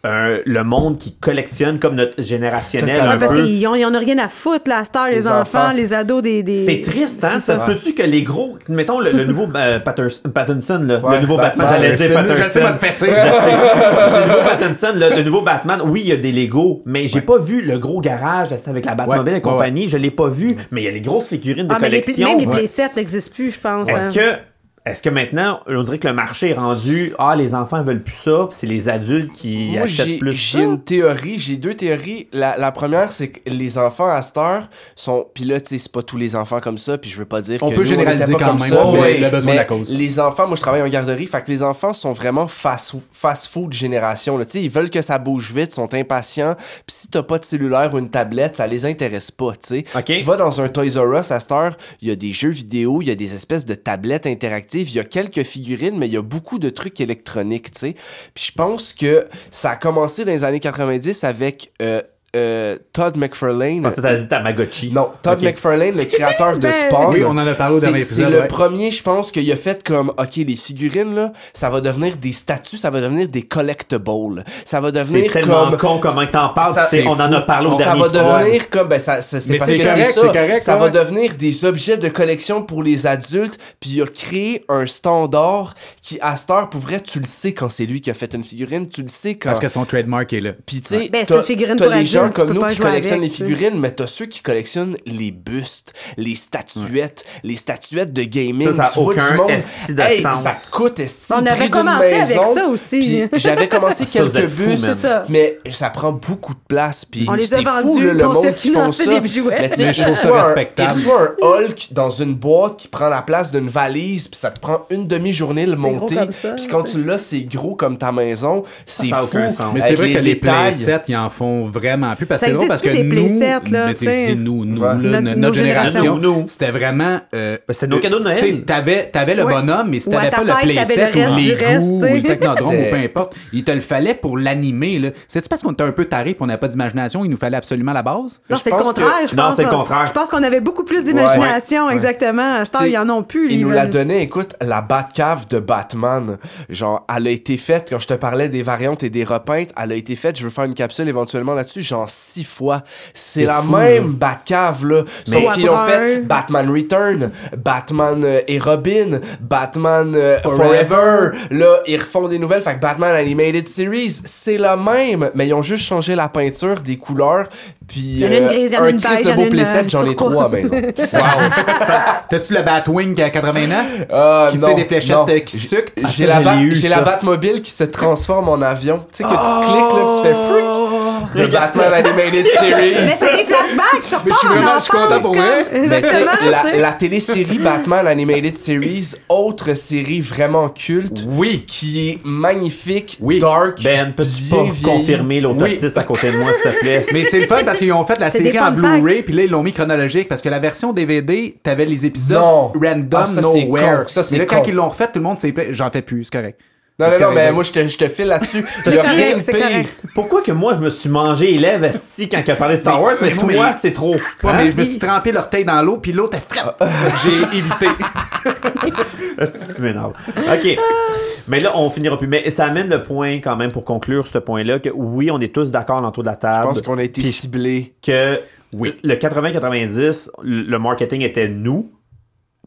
euh, le monde qui collectionne comme notre générationnel un Ouais, parce peu. qu'ils ont, ils en ont rien à foutre, la star, les, Les enfants, enfants. les ados, des. des... C'est triste, hein? C'est Ça, se peut-tu que les gros. Mettons le, le nouveau euh, Pattinson, là, Ouais, le nouveau Batman, Batman, j'allais dire Patterson, je sais. Je le nouveau Pattinson, le, le nouveau Batman, oui, il y a des Legos, mais j'ai pas vu le gros garage là, avec la Batmobile Ouais, et compagnie. Je l'ai pas vu, mais il y a les grosses figurines de Ah, mais les, collection. même les Ouais. Play 7 n'existent plus, je pense. Est-ce hein. que est-ce que maintenant, on dirait que le marché est rendu Ah, les enfants veulent plus ça, puis c'est les adultes qui Moi, achètent j'ai plus j'ai ça? une théorie, j'ai deux théories. La, la première, c'est que les enfants à cette heure sont. Puis là, tu sais, c'est pas tous les enfants comme ça, puis je veux pas dire On que peut nous, généraliser pas quand comme même, ça, mais mais- le besoin de la cause. Les enfants, moi, je travaille en garderie, fait que les enfants sont vraiment fast, fast food génération. là. Tu sais, ils veulent que ça bouge vite, sont impatients. Puis si t'as pas de cellulaire ou une tablette, ça les intéresse pas, tu sais. Ok. Tu vas dans un Toys R Us à cette heure, il y a des jeux vidéo, il y a des espèces de tablettes interactives, il y a quelques figurines, mais il y a beaucoup de trucs électroniques, tu sais. Puis je pense que ça a commencé dans les années 90 avec euh, euh, Todd McFarlane. Que t'avais dit Tamagotchi. Non, Todd Ok. McFarlane, le créateur de Spawn. Oui, on en a parlé au c'est- dernier C'est épisode, le ouais. premier, je pense, qu'il a fait comme, OK, les figurines, là, ça va devenir des statues, ça va devenir des collectibles. Ça va C'est devenir tellement comme... con comment t'en parles, Ça- c'est- c'est on en a parlé au ça dernier va épisode. devenir comme ben ça, ça- c'est parce c'est que correct, c'est ça, c'est correct, ça ouais. va devenir des objets de collection pour les adultes puis il a créé un standard qui à cette heure pour vrai tu le sais quand c'est lui qui a fait une figurine tu le sais quand Parce que son trademark est là. puis tu sais Ben, c'est une figurine pour les adulte, gens comme nous qui collectionnent avec, les figurines mais t'as ceux qui collectionnent les bustes les statuettes les statuettes de gaming. Ça, ça vois aucun du monde. esti de hey, sens. ça coûte esti On avait commencé avec maison. ça aussi. J'avais commencé quelques bustes mais ça prend beaucoup de place puis On les a c'est fou le monde qui font ça. mais tu sais, respectable. reçoit un Hulk dans une boîte qui prend la place d'une valise puis ça te prend une demi-journée le monter. puis quand tu l'as c'est gros comme ta maison. C'est ça a fou. aucun sens. Mais c'est avec vrai que les playsets, ils en font vraiment plus. Parce que Ça c'est drôle existe parce que nous, là, mais je nous, nous, Ouais. là, Notre- notre, nos notre génération, c'était vraiment... euh, Ben, c'était nos euh, cadeaux de Noël. T'avais, t'avais le Ouais. bonhomme, mais si t'avais ta pas le fête, t'avais playset le ou les goûts ou le technodrome ou peu importe, il te le fallait pour l'animer. là. C'est-tu parce qu'on était un peu taré et on n'avait pas d'imagination, il nous fallait absolument la base? Non, Je c'est le contraire, je Non, pense. c'est le contraire. Je pense qu'on avait beaucoup plus d'imagination, exactement. T'sais, ils en ont plus. Il ils nous l'a donné, écoute, la Batcave de Batman. Genre, elle a été faite, quand je te parlais des variantes et des repeintes, elle a été faite, je veux faire une capsule éventuellement là-dessus, genre six fois. C'est la fou, même Batcave, là. Sauf Soit qu'ils ont fait Batman Return, Batman euh, et Robin, Batman euh, Forever. Forever. Là, ils refont des nouvelles, fait que Batman Animated Series, c'est la même, mais ils ont juste changé la peinture, des couleurs, puis Il y en a une euh, grise, il y en a un beige, de beau playset, euh, j'en ai turquoise. trois à la maison. Wow! T'as-tu le Batwing qui a 89? Ah, Qui non, tire des fléchettes non. euh, qui sucent? Ah, J'ai ça, la, bat- Batmobile qui se transforme en avion. Tu sais, que tu cliques là, tu fais freak. De Batman Animated Series. Mais c'est des flashbacks, tu Mais je suis vraiment- je suis content pour vrai. Mais tu sais, la, la télésérie Batman Animated Series, autre série vraiment culte, Oui! qui est magnifique, Oui. dark, Ben, peux-tu pas vieilli. confirmer l'autre Oui. à côté de moi, s'il te plaît? Mais c'est le fun parce qu'ils ont fait la série en Blu-ray, puis là, ils l'ont mis chronologique parce que la version DVD, t'avais les épisodes Non. random, Ah, ça, c'est nowhere. con. Ça, c'est mais là, quand con. ils l'ont refait, tout le monde s'est plaint. J'en fais plus, c'est correct. Non, non, non, mais moi, je te, je te file là-dessus. Il y a correct, rien de c'est pire. Pourquoi que moi, je me suis mangé les lèvres esti, quand il a parlé de Star Wars, mais, mais- toi, c'est trop. Ouais, Hein? mais je me suis trempé l'orteil dans l'eau, puis l'autre est frette. J'ai évité. Esti, tu m'énerves. OK. Mais là, on finira plus. Mais ça amène le point, quand même, pour conclure ce point-là, que oui, on est tous d'accord dans le tour de la table. Je pense qu'on a été ciblés. que le 80-90, le marketing était nous.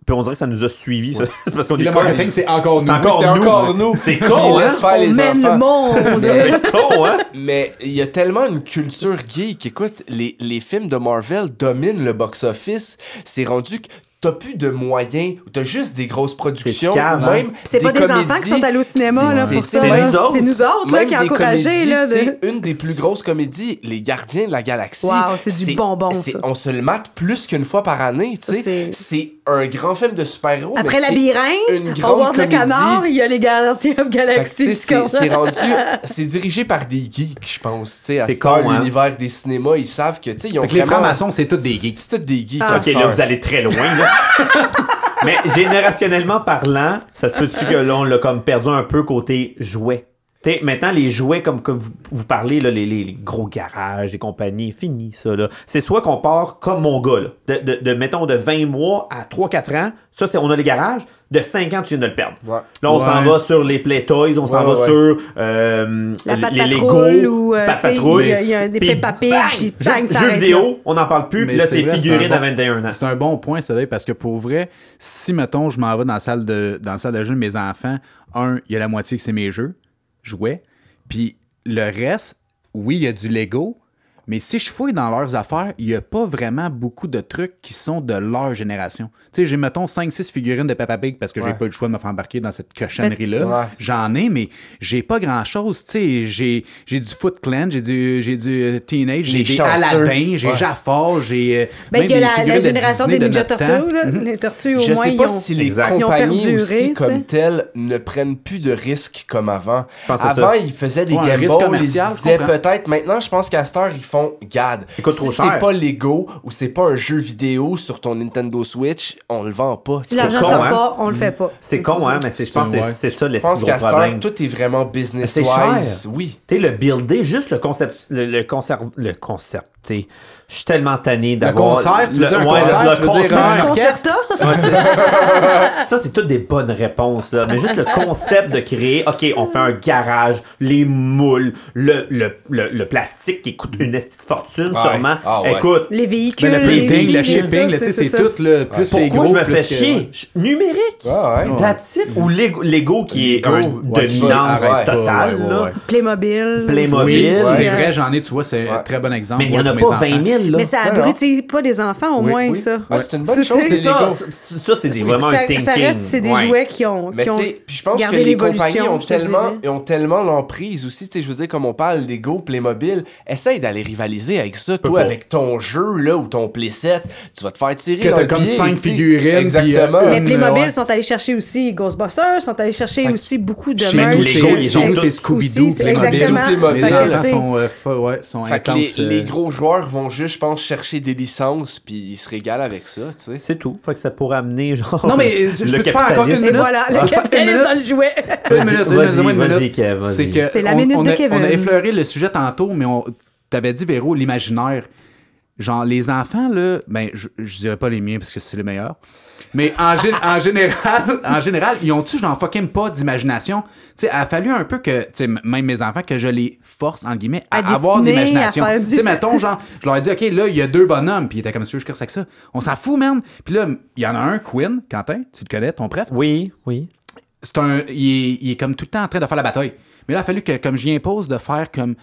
Puis on dirait que ça nous a suivis, ça. C'est parce qu'on est le marketing, c'est encore nous. C'est encore C'est nous. encore nous. C'est con, hein? laisse faire On les mène enfants. le monde. C'est con, hein? Mais il y a tellement une culture geek. Écoute, les, les films de Marvel dominent le box-office. C'est rendu que t'as plus de moyens. T'as juste des grosses productions. Ou même hein? C'est pas des comédies. enfants qui sont allés au cinéma là, pour ça. c'est nous autres. C'est nous autres là, Même qui a des encouragé. comédies, Là, de... une des plus grosses comédies, Les Gardiens de la Galaxie. Wow, c'est du bonbon, ça. On se le mate plus qu'une fois par année, tu Ça, sais. c'est- un grand film de super-héros. Après Labyrinthe, une grande le comédie. canard, il y a les Gardiens Galaxy. tu sais, c'est c'est rendu, c'est dirigé par des geeks, je pense. Tu sais, à C'est con, hein? l'univers des cinémas, ils savent que, tu sais, ils ont les francs-maçons, c'est tous des geeks. C'est tous des geeks. Ok, là, vous allez très loin, là. Mais générationnellement parlant, ça se peut-tu que l'on l'a comme perdu un peu côté jouet? T'sais, maintenant, les jouets, comme, comme vous, vous parlez, là, les, les- les gros garages et compagnie, fini ça. là. C'est soit qu'on part comme mon gars, là, de, de, de, mettons de 20 mois à 3-4 ans, ça, c'est on a les garages, de 5 ans, tu viens de le perdre. Ouais. Là, on Ouais. s'en va sur les Play Toys, on s'en Ouais, va ouais. sur euh, La les Lego, ou, euh, il y a- il y a des Peppa Pig, bang! puis Jeux- bang, vidéo, on n'en parle plus, puis Mais là, c'est c'est figurine à bon- 21 ans. C'est un bon point, ça, parce que pour vrai, si, mettons, je m'en vais dans la salle de, dans la salle de jeu de mes enfants, un, il y a la moitié que c'est mes jeux, jouets, puis le reste, oui, il y a du Lego, Mais si je fouille dans leurs affaires, il n'y a pas vraiment beaucoup de trucs qui sont de leur génération. Tu sais, j'ai, mettons, 5-6 figurines de Peppa Pig parce que j'ai Ouais. pas eu le choix de me faire embarquer dans cette cochonnerie-là. Ouais. J'en ai, mais j'ai pas grand-chose. Tu sais, j'ai, j'ai du Foot Clan, j'ai du, j'ai du euh, Teenage, j'ai Les des. Aladdin, j'ai Ouais. Jafar, j'ai. euh, Ben, même il y a la, de génération des de Ninja Turtles, temps. là. Les tortues, au Je moins, sais ils pas ont... si les Exact. Ils compagnies perduré, aussi comme sais. telles ne prennent plus de risques comme avant. avant, ça. ils faisaient des Boy, ils je disaient peut-être. Maintenant, je pense qu'à cette heure, ils font GAD. Ça coûte trop si cher. c'est pas Lego ou c'est pas un jeu vidéo sur ton Nintendo Switch, on le vend pas. Si l'argent sort hein? pas, on le fait pas. C'est con, hein, mais c'est- je pense que c'est c'est ça le Je pense gros problème. tout est vraiment C'est business-wise. Oui. Tu sais, le builder, juste le concept, le, le concept, le concept, tu sais, je suis tellement tanné d'avoir. Le concert, tu veux le, dire un ouais, concert, le, le tu concert. Ça, c'est toutes des bonnes réponses, là. Mais juste le concept de créer, OK, on fait un garage, les moules, le, le, le plastique qui coûte une fortune, sûrement. Ah, Écoute. Les véhicules. Mais le painting, le shipping, c'est tout, le plus c'est gros. Pourquoi je me fais chier? Numérique. Ou Lego, qui est une dominance totale, là. Playmobil. Playmobil. C'est vrai, j'en ai, tu vois, c'est un très bon exemple. Mais il n'y en a pas 20 000 Noël, là. Mais ça abrutit pas les enfants, au Oui, moins, oui. ça. Ah, c'est une bonne chose, c'est les Ça, ça c'est des- vraiment un ça, thinking. ça reste, c'est des ouais. jouets qui ont. Mais tu sais, puis je pense que les compagnies ont tellement, ont tellement l'emprise aussi. Tu sais, je veux dire, comme on parle des Go Playmobil, essaye d'aller rivaliser avec ça. Toi, avec ton jeu, là, ou ton playset, tu vas te faire tirer. Que t'as comme pied, figurines, euh, Exactement. Les Playmobil sont allés chercher aussi Ghostbusters, sont allés chercher aussi beaucoup de Chez nous, Lego, c'est- ils ont nous, Scooby-Doo, aussi, Playmobil. Exactement. Les euh, euh, gros joueurs vont juste juste, je pense, chercher des licences, puis ils se régalent avec ça, tu sais. C'est tout. Fait que ça pourrait amener, genre. Non, mais, euh, je le peux te faire encore une. Et minute? voilà, le Ah, capitalisme une dans le jouet. Une minute, minute. C'est la on- minute on de a, Kevin. On a effleuré le sujet tantôt, mais on t'avais dit, Véro, l'imaginaire. Genre, les enfants, là, ben, je, je dirais pas les miens parce que c'est les meilleurs. Mais en, gé- en général, en général, ils ont-tu, j'en fucking pas d'imagination? Tu sais, il a fallu un peu que, tu sais, m- même mes enfants, que je les force, en guillemets, à, À avoir dessiner, faire Tu du- sais, mettons, genre, je leur ai dit, OK, là, il y a deux bonhommes, puis ils étaient comme, si je avec ça. On s'en fout, man. Puis là, il y en a un, Quinn, Quentin, tu le connais, ton prêtre? Oui, oui. c'est un. Il est, il est comme tout le temps en train de faire la bataille. Mais là, il a fallu que, comme j'y impose, de faire comme.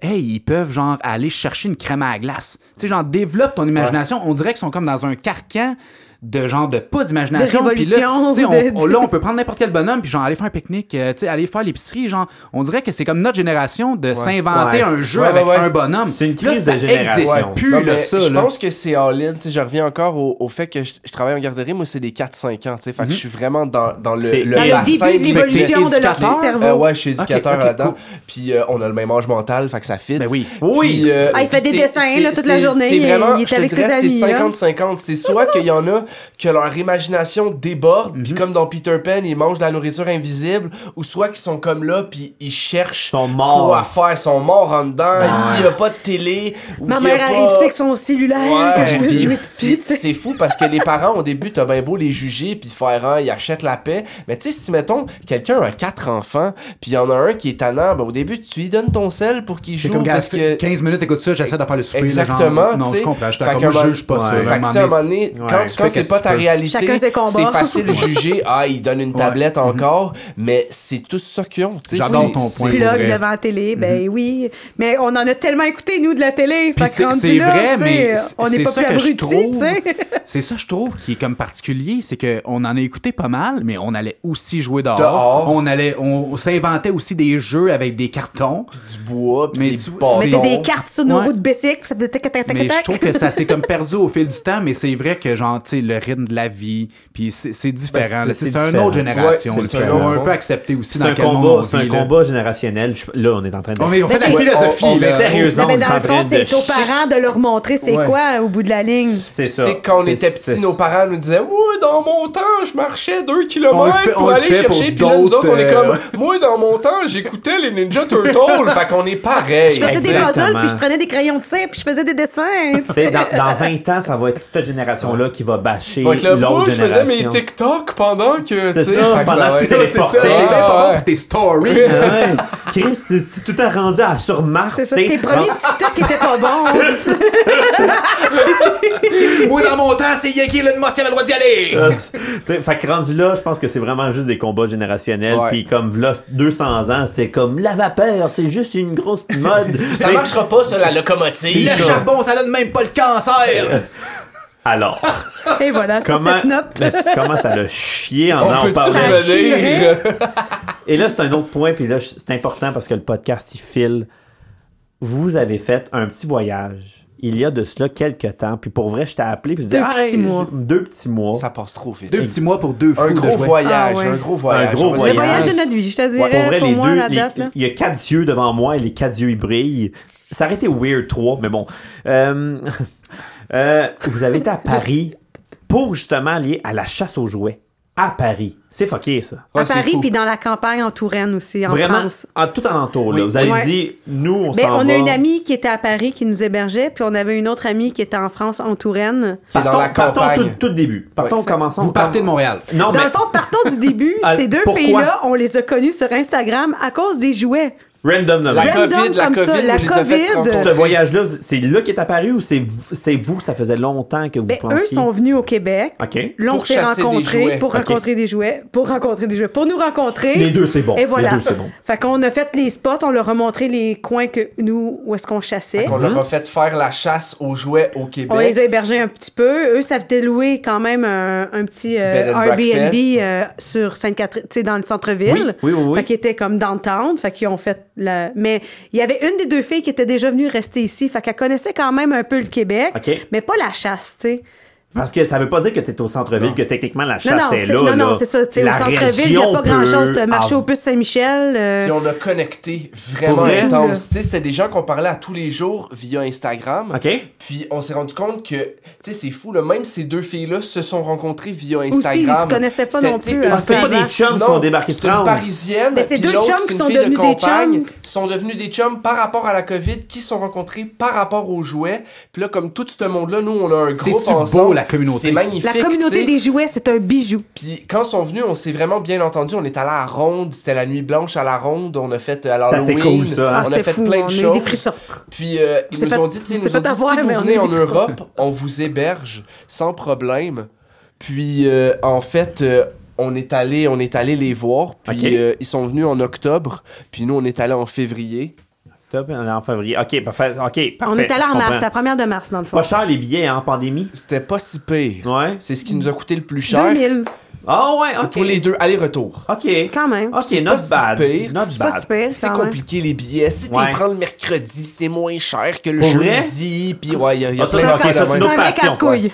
Hey, ils peuvent, genre, aller chercher une crème à la glace. Tu sais, genre, développe ton imagination. On dirait qu'ils sont comme dans un carcan de genre de pas d'imagination. De Puis là, on, on- là, on peut prendre n'importe quel bonhomme, puis genre, aller faire un pique-nique, euh, tu sais, aller faire l'épicerie. Genre, on dirait que c'est comme notre génération de s'inventer Ouais, un jeu ouais, avec ouais. un bonhomme. C'est une là, crise de génération. existe Ouais. plus, Non, là, mais ça. je là. pense que c'est all-in. Tu sais, je reviens encore au, au fait que je, je travaille en garderie. Moi, c'est des 4-5 ans. Tu sais, fait que je suis vraiment dans, dans le, le Dans le bassin début de l'évolution de leur cerveau. Euh, ouais, je suis éducateur là-dedans. cool. Puis euh, on a le même âge mental, fait que ça fit. Ben oui. Oui. Euh, Ah, il fait des dessins, toute la journée. C'est Il- vraiment, je te avec dirais, ses c'est amis, là. 50-50. C'est soit qu'il y en a que leur imagination déborde, Mhm. puis comme dans Peter Pan, ils mangent de la nourriture invisible, ou soit qu'ils sont comme là, puis ils cherchent Ils sont morts. quoi faire. Ils sont morts en dedans. S'il n'y a pas de télé, ou Ma mère pas- arrive, tu sais, avec son cellulaire, Ouais, que je tu sais. c'est fou parce que les parents, au début, t'as bien beau les juger puis faire un, ils achètent la paix. Mais tu sais, si mettons, quelqu'un a quatre enfants, puis il y en a un qui est tannant, ben, au début, tu lui donnes ton sel pour qu'il joue comme, parce que. 15 minutes, écoute ça, j'essaie de faire le souper. genre, Exactement, non, je comprends. Je Moi, juge pas ça. Ouais. là, Fait un moment à un donné. moment donné, Ouais. quand, c'est pas ta peux. réalité, Chacun ses combats. c'est facile de juger. Ah, il donne une tablette encore, mais c'est tout ça qu'ils ont. tu sais, J'adore ton point. Plug vrai. devant la télé, ben oui. Mais on en a tellement écouté, nous, de la télé. C'est vrai, mais on n'est pas plus abrutis. C'est ça, je trouve, qui est comme particulier, c'est qu'on en a écouté pas mal, mais on allait aussi jouer dehors. On allait, on, s'inventait aussi des jeux avec des cartons. du bois, puis Mais des. On mettait des cartes sur nos roues de bicycle, puis ça faisait tac, tac, tac, tac, Mais tac. je trouve que ça s'est comme perdu au fil du temps, mais c'est vrai que genre, tu sais, le rythme de la vie, puis c'est c'est différent. Ben, c'est- une autre génération. Ouais, différent. un peu accepter aussi C'est dans un quel monde combat, on c'est un là. combat générationnel. Je- Là, on est en train de. On, on fait la c'est- philosophie, on- on- là. Sérieusement, Mais on dans en le fond, de c'est aux parents de leur montrer c'est Ouais. quoi au bout de la ligne. C'est Tu ça. sais, quand on était petits, nos parents nous disaient Moi, dans mon temps, je marchais 2 On le km on pour le aller chercher. Puis là, nous autres, on est comme euh, Moi, dans mon temps, j'écoutais les Ninja Turtles. fait qu'on est pareil. Je faisais des Exactement. puzzles, puis je prenais des crayons de cire, puis je faisais des dessins. tu Tu sais, sais. dans, dans 20 ans, ça va être cette génération-là qui va battre Fait que là, moi, l'autre je faisais mes génération. TikTok pendant que. C'est tu sais, ça, pendant que tu téléportais. T'es bien Ah, pas bon ouais. pour tes stories. Ouais. Chris, c'est c'est tout est rendu à, sur Mars. C'est ça, tes premiers TikTok étaient pas bons. Moi, dans mon temps, c'est Yankee Elon Musk qui avait le droit d'y aller. Euh, c'est- fait que rendu là, je pense que c'est vraiment juste des combats générationnels. Puis comme là, 200 ans, c'était comme la vapeur, c'est juste une grosse mode. Ça marchera pas sur la locomotive. Le charbon, ça donne même pas le cancer. Alors, Et voilà, sur comment, cette note. mais c'est- comment ça l'a chié en On en peut-tu parlant. revenir? Et là, c'est un autre point, puis là, c'est important parce que le podcast, il file. Vous avez fait un petit voyage il y a de cela quelques temps, puis pour vrai, je t'ai appelé, puis je disais, Deux petits mois. deux petits mois. Ça passe trop vite. Deux petits mois pour deux Un fous de gros jouets. voyage, Ah ouais. un gros voyage. Un gros on va Le dire. voyage. voyage de notre vie, je te dirais, pour vrai, pour les moi, deux, la les- date. là. il y a quatre yeux devant moi et les quatre yeux ils brillent. Ça aurait été weird trois, mais bon. Euh, euh, vous avez été à Paris pour justement aller à la chasse aux jouets. À Paris. C'est fucké, ça. Ouais, à Paris, puis dans la campagne en Touraine aussi, en Vraiment, France. en tout alentour. Là. Oui. Vous avez Ouais. dit, nous, on Ben, s'en on va. a une amie qui était à Paris qui nous hébergeait, puis on avait une autre amie qui était en France, en Touraine. Partons, la partons campagne. tout, début. Partons, Ouais. commençons. Vous partez de Montréal. Non, Dans mais le fond, partons du début. Ah, Ces deux filles-là, on les a connues sur Instagram à cause des jouets. Random de La. Random COVID, la comme ça, COVID, la fait COVID. Ce voyage-là, c'est là qui est apparu ou c'est vous, c'est vous, ça faisait longtemps que vous Ben, eux pensiez? sont venus au Québec. OK. Là, on Pour s'est chasser des rencontrés jouets. pour rencontrer des jouets, pour rencontrer des jouets, pour nous rencontrer. Les deux, c'est bon. Et voilà. Les deux, c'est bon. Fait qu'on a fait les spots, on leur a montré les coins que nous, où est-ce qu'on chassait. On leur a fait faire la chasse aux jouets au Québec. On les a hébergés un petit peu. Eux, ça fait louer quand même un, un petit euh, Airbnb euh, sur Sainte-Catherine, tu sais, dans le centre-ville. Oui, oui, oui, oui. Fait qu'ils étaient comme downtown. Fait qu'ils ont fait la. Mais il y avait une des deux filles qui était déjà venue rester ici. Fait qu'elle connaissait quand même un peu le Québec. Mais pas la chasse, tu sais. Parce que ça veut pas dire que t'es au centre-ville, que techniquement la chasse Non, non, est c'est, là. non, non, c'est ça. tu sais, Au La centre-ville, il n'y a région pas grand-chose. T'as marché av- au puce Saint-Michel. euh, Puis on a connecté vraiment vrai? intense. Tu sais, c'était des gens qu'on parlait à tous les jours via Instagram. OK? Puis on s'est rendu compte que, tu sais, c'est fou, là, même ces deux filles-là se sont rencontrées via Aussi, Instagram. ils se connaissaient pas non tu plus, une euh, Ah, c'est pas des chums qui sont débarqués de c'est France. parisienne. Ben, c'est deux chums c'est qui sont de devenus des chums. qui sont devenus des chums par rapport à la COVID, qui se sont rencontrés par rapport aux jouets. Puis là, comme tout ce monde-là, nous, on a un groupe ensemble. La communauté? C'est magnifique. La communauté des jouets, c'est un bijou. Puis quand ils sont venus, on s'est vraiment bien entendu. On est allé à la ronde, c'était la nuit blanche à la ronde. On a fait euh, à C'est assez l'Halloween. cool, ça, hein? Ah, On a c'était fait fou, plein on de choses. Puis euh, ils nous fait- ont dit, ils nous ont dit, avoir, si vous venez en. Europe, on vous héberge sans problème. Puis euh, en fait, euh, on est allé, on est allé les voir. Puis euh, ils sont venus en octobre. Puis nous, on est allé en février. On est en février. OK, parfait. OK, parfait. On est allé en mars, la première de mars, dans le fond. Pas cher les billets hein, en pandémie? C'était pas si pire. Ouais. C'est ce qui nous a coûté le plus cher. 2000, Ah ouais, OK. Pour les deux, aller-retour. OK. quand même. OK, C'est not pas si bad. pire. Not bad. C'est même. compliqué les billets. Si tu Ouais. les prends le mercredi, c'est moins cher que le Pour jeudi. Puis ouais, il y a, il y a Ah, plein ok, d'affaires ça, de c'est une autre C'est un vrai passion.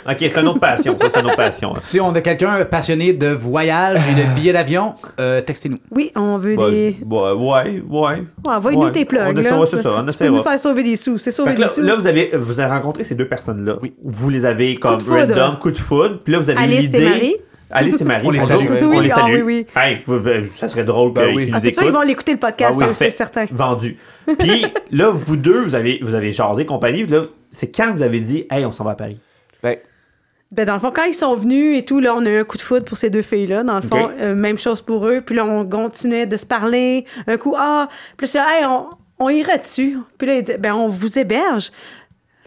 OK, c'est une autre passion. Ça, c'est une autre passion. Si on a quelqu'un passionné de voyage et de billets d'avion, euh, textez-nous. Oui, on veut Ouais, des. ouais, ouais, ouais. Ouais, envoie-nous Ouais. tes plugs. On là. C'est ça, on tu peux essaiera. nous faire sauver des sous. C'est sauver Fait que là, des sous. là, vous avez, vous avez rencontré ces deux personnes-là. Oui. Vous les avez comme foudre. random, coup de foudre. Puis là, vous avez l'idée. Marie. Alice et Marie. On les bonjour. salue. On Oui, les ah salue. oui, oui. Hey, ben, ça serait drôle Ben qu'ils Ah, nous c'est sûr, ils écoutent. vont l'écouter le podcast, Ah c'est certain. Vendu. Puis là, vous deux, vous avez, vous avez jasé compagnie. Là, c'est quand vous avez dit, hey, on s'en va à Paris? Ben, Ben, dans le fond, quand ils sont venus et tout, là, on a eu un coup de foudre pour ces deux filles-là. Dans le fond, euh, même chose pour eux. Puis là, on continuait de se parler. Un coup, ah, puis là, hey, on, on irait dessus. Puis là, ben, on vous héberge.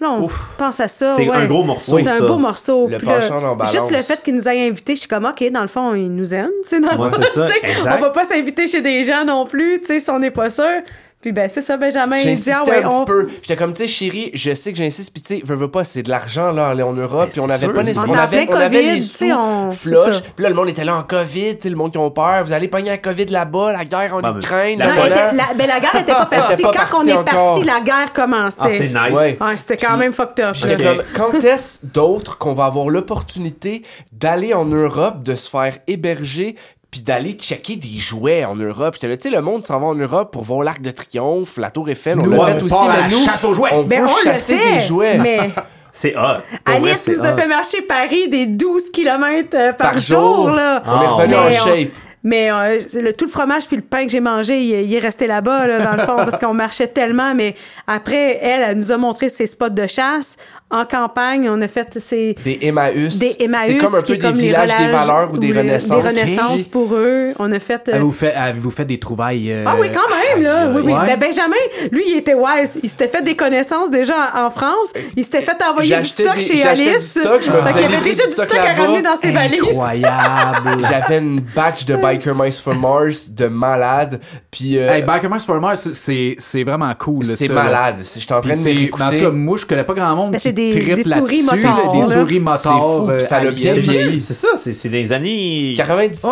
Là, on Ouf. pense à ça. C'est ouais. un gros morceau, C'est un ça. beau morceau. Le là, penchant en balance. Juste le fait qu'ils nous aient invités, je suis comme, OK, dans le fond, ils nous sais, dans- Ouais, c'est ça, tu sais, exact. On va pas s'inviter chez des gens non plus, tu sais, si on n'est pas sûr. Puis ben, c'est ça, Benjamin. j'ai il dit, insisté ah ouais, un petit on... peu. J'étais comme, tu sais, chérie, je sais que j'insiste, puis tu sais, veux, veux pas, c'est de l'argent, là, aller en Europe, puis on c'est avait sûr, pas nécessairement. On avait, plein on avait COVID, les tu sous sais, on- flush, puis là, le monde était là en COVID, tu sais, le monde qui ont peur, vous allez pogner la COVID là-bas, la guerre en Ukraine, la la était- la, ben, la guerre était pas partie. pas Quand partie on est encore. parti, la guerre commençait. Ah, c'est nice. Ouais. Ouais, c'était quand même fucked up. J'étais comme, quand est-ce d'autres qu'on va avoir l'opportunité d'aller en Europe, de se faire héberger, puis d'aller checker des jouets en Europe? J'étais là, tu sais, le monde s'en va en Europe pour voir l'Arc de Triomphe, la Tour Eiffel, on Nous, l'a on fait aussi, part mais la nous, chasse aux jouets. on Ben, veut on le chasser fait, des jouets. mais C'est hot. Pour Alice nous a fait marcher Paris des 12 km par, Par jour. jour. là. On est Ah, revenu mais en on- shape. Mais euh, le, tout le fromage puis le pain que j'ai mangé, il, il est resté là-bas, là, dans le fond, parce qu'on marchait tellement. Mais après, elle, elle nous a montré ses spots de chasse. En campagne. On a fait c'est Des Emmaüs. des Emmaüs, C'est comme un peu des comme villages des valeurs ou des renaissances. Des renaissances aussi. pour eux. On a fait. euh, Avez-vous fait, avez-vous fait des trouvailles? euh, Ah oui, quand même, là. Oui, oui. Ouais. Ben, Benjamin, lui, il était wise. Il s'était fait des connaissances déjà en, en France. Il s'était fait envoyer du stock des- chez j'achetais du Alice. stock, je me faisais y avait livrer déjà du stock stock à ramener dans ses valises. Incroyable. J'avais une batch de Biker Mice for Mars de malade. Puis euh, hey, Biker Mice for Mars, c'est, c'est vraiment cool. c'est malade. C'est- J'étais en train Puis de en tout cas, moi, je connais pas grand monde Ben, des- souris motards, Des souris motards. fou, euh, ça l'a bien vieilli. C'est ça, c'est c'est des années. 97,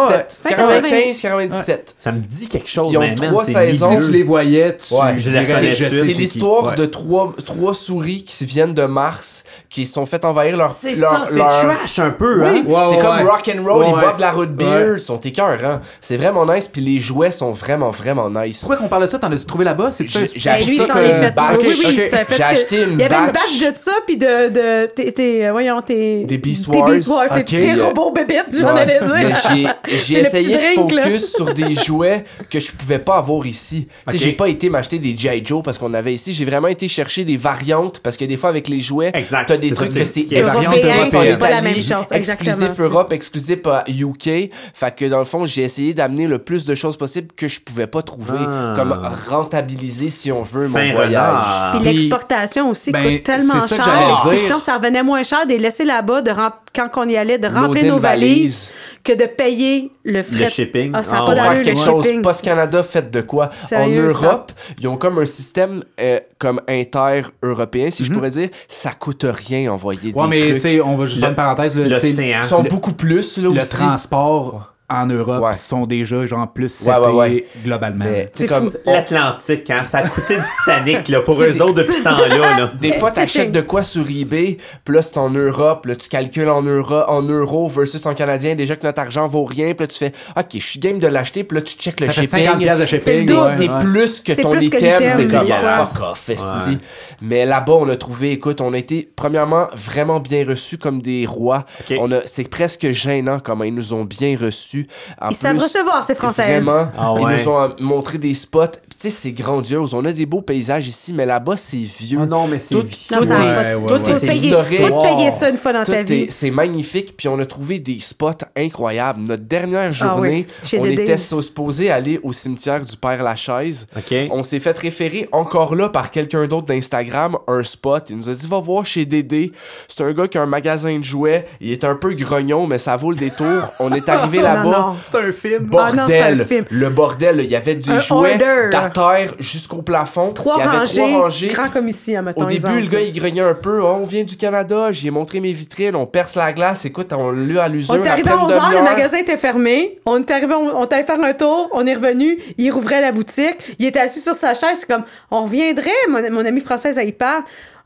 Ouais. 95, 97. Ça me dit quelque chose. Ils ont trois saisons. Si tu les voyais, tu Ouais, je C'est l'histoire de trois, trois souris qui viennent de Mars, qui se sont fait envahir leur. C'est leur, ça, c'est trash un peu, hein? Ouais, c'est ouais, comme rock and roll, ils boivent de la root beer, ils sont écœurants. C'est vraiment nice, puis les jouets sont vraiment, vraiment nice. Pourquoi qu'on parle de ça? T'en as-tu trouvé là-bas? C'est? J'ai- acheté une batch. J'ai acheté une Il y avait une batch. batch de ça, puis de. de tes, tes- voyons, tes. Des Beast Wars. Beast Wars, tes- Ok. tes je m'en allais dire. j'ai- j'ai essayé de drink, là. focus sur des jouets que je pouvais pas avoir ici. Tu sais, Ok. j'ai pas été m'acheter des G.I. Joe parce qu'on avait ici. J'ai vraiment été chercher des variantes parce que des fois avec les jouets, Exact. t'as des C'est trucs que qui- c'est qui est exclusif variante en européenne. Pas la même chose, exactement. exclusif Europe, exclusif à UK. Fait que dans le fond, j'ai essayé d'amener le plus de choses possibles que je pouvais pas trouver, Ah. comme rentabiliser si on veut mon voyage. Puis l'exportation aussi ben, coûte tellement cher. Dire. sinon, ça revenait moins cher de les laisser là-bas, de rem- quand on y allait, de remplir nos valises, valise. que de payer le frais. Le shipping. Ah, ça Ah, pas ouais. faire d'allure, quelque le chose. shipping. Post Canada fait de quoi? Sérieux, En ça? Europe, ils ont comme un système euh, comme inter-européen, si je pourrais dire. Ça coûte rien envoyer Ouais, des mais tu trucs. sais, on va juste faire une parenthèse. là, L'océan. Ils sont le- beaucoup plus là le aussi. transport en Europe Ouais. sont déjà genre plus Ouais, setés ouais, ouais. globalement. Mais tu sais C'est comme on- L'Atlantique, hein, ça a coûté le Titanic là, pour eux autres depuis ce temps-là. Là. Des fois, t'achètes de quoi sur eBay, puis là, c'est en Europe, là, tu calcules en, euro, en euros versus en canadien, déjà que notre argent vaut rien, puis là, tu fais, OK, je suis game de l'acheter, puis là, tu check le Ça shipping. 50 piastres de shipping. C'est plus que ton plus item, c'est comme fuck off. Mais là-bas, on a trouvé, écoute, on a été premièrement vraiment bien reçus comme des rois. Ok. On a, c'est presque gênant comment ils nous ont bien reçus. En Ils savent recevoir, ces Françaises. Vraiment, Ah ils nous ont montré des spots. Puis, Tu sais, c'est grandiose. On a des beaux paysages ici, mais là-bas, c'est vieux. Oh non, mais c'est Tout, vieux. tout est, Ouais, ouais, tout ouais. est payer, historique. ça une fois dans Tout ta vie. c'est magnifique, puis on a trouvé des spots incroyables. Notre dernière journée, Ah oui, chez on Dédé. était supposé aller au cimetière du Père Lachaise. OK. On s'est fait référer encore là par quelqu'un d'autre d'Instagram, un spot. Il nous a dit va voir chez Dédé. C'est un gars qui a un magasin de jouets. Il est un peu grognon, mais ça vaut le détour. On est arrivé là-bas. C'est un film. Ah non, c'est un Bordel, film. le bordel, il y avait des Un jouets order. d'à terre jusqu'au plafond. Trois il y avait rangées, trois rangées. grand comme ici, à Au début, exemple. le gars, il grognait un peu. Oh, on vient du Canada. J'ai montré mes vitrines. On perce la glace. Écoute, on l'a à l'usure. On est arrivé à une 11h, le magasin était fermé. On est arrivé, on, est allé faire un tour, on est revenu, il rouvrait la boutique. Il était assis sur sa chaise, c'est comme, on reviendrait, mon, mon amie française, elle y parle.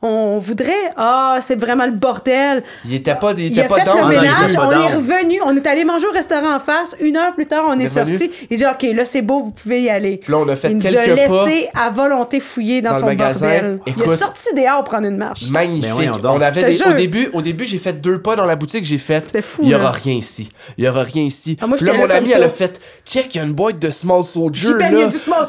On voudrait, ah, c'est vraiment le bordel. Il était pas, il Il était pas fait dans. le non, il était ménage, pas on est revenu, on est allé manger au restaurant en face. Une heure plus tard, on est, sorti. Il dit, OK, là, c'est beau, vous pouvez y aller. Là, on a fait il nous a quelques pas. laissé à volonté fouiller dans, dans le son magasin. bordel. il est sorti dehors prendre une marche. Ben Magnifique. donc. on avait des- au début, au début, j'ai fait deux pas dans la boutique, j'ai fait. C'était fou, Il y aura là. rien ici. Il y aura rien ici. Ah, moi, là, mon comme elle a fait. Check, il y a une boîte de Small Soldier.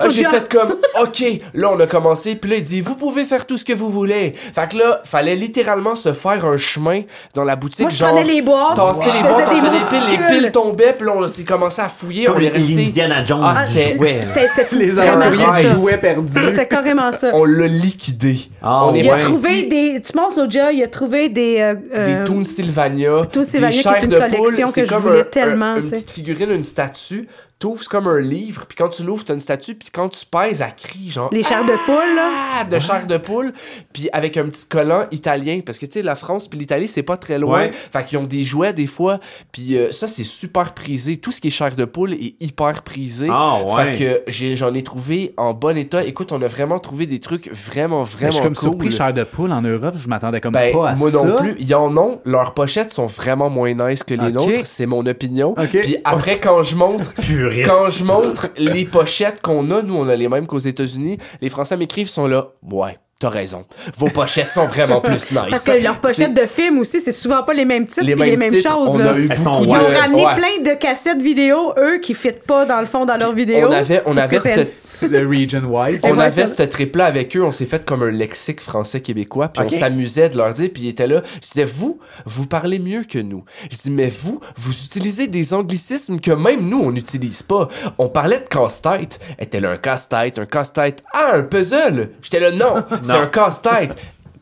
J'ai Ah, fait comme, OK. Là, on a commencé. Puis là, il dit, vous pouvez faire tout ce que vous voulez. Fait que là, fallait littéralement se faire un chemin dans la boutique. Moi, je genre, prenais les boîtes, Tasser je les faisais boîtes, on des piles. Les piles tombaient. Puis là, on s'est commencé à fouiller. Comme on est les resté. Indiana Jones Ah. C'était fou. Les aventuriers ça. du jouet perdu. C'était carrément ça. On l'a liquidé. Ah, on est Il a ouais. trouvé des. Tu penses au Joe, il a trouvé des. euh, des euh, Toon Sylvania, Toon Sylvania, des qui est chairs une de collection poule, que c'est je comme voulais un- tellement, un- une petite figurine, une statue. T'ouvres, c'est comme un livre, puis quand tu l'ouvres, t'as une statue, puis quand tu pèses, elle crie, genre... Les chairs de poule, là. Ah, de chair de poule, puis avec un petit collant italien, parce que tu sais, la France puis l'Italie, c'est pas très loin. Ouais. Fait qu'ils ont des jouets des fois, puis euh, ça, c'est super prisé. Tout ce qui est chair de poule est hyper prisé. Ah, ouais. Fait que j'ai- j'en ai trouvé en bon état. Écoute, on a vraiment trouvé des trucs vraiment, Mais vraiment je suis comme cool. surpris, chair de poule en Europe, je m'attendais comme Ben, pas à moi ça. non plus. Ils en ont. Leurs pochettes sont vraiment moins nice que les Ok. nôtres. C'est mon opinion. Ok. Puis après, quand je montre, quand je montre les pochettes qu'on a, nous, on a les mêmes qu'aux États-Unis, les Français m'écrivent, sont là. Ouais. T'as raison. Vos pochettes sont vraiment plus nice. Parce que leurs pochettes de films aussi, c'est souvent pas les mêmes titres les puis les mêmes mêmes titres, choses. on là. a eu Elles sont beaucoup Ils ont de- ramené ouais. plein de cassettes vidéo, eux, qui ne fitent pas, dans le fond, dans leurs vidéos. On avait, on Parce avait cette, le region wise. Et on ouais, avait ce trip-là avec eux, on s'est fait comme un lexique français-québécois, puis on s'amusait de leur dire, puis ils étaient là. Je disais, vous, vous parlez mieux que nous. Je dis, mais vous, vous utilisez des anglicismes que même nous, on n'utilise pas. On parlait de casse-tête. Était là un casse-tête, un casse-tête. Ah, un puzzle! J'étais là, non, c'est Non. un casse-tête.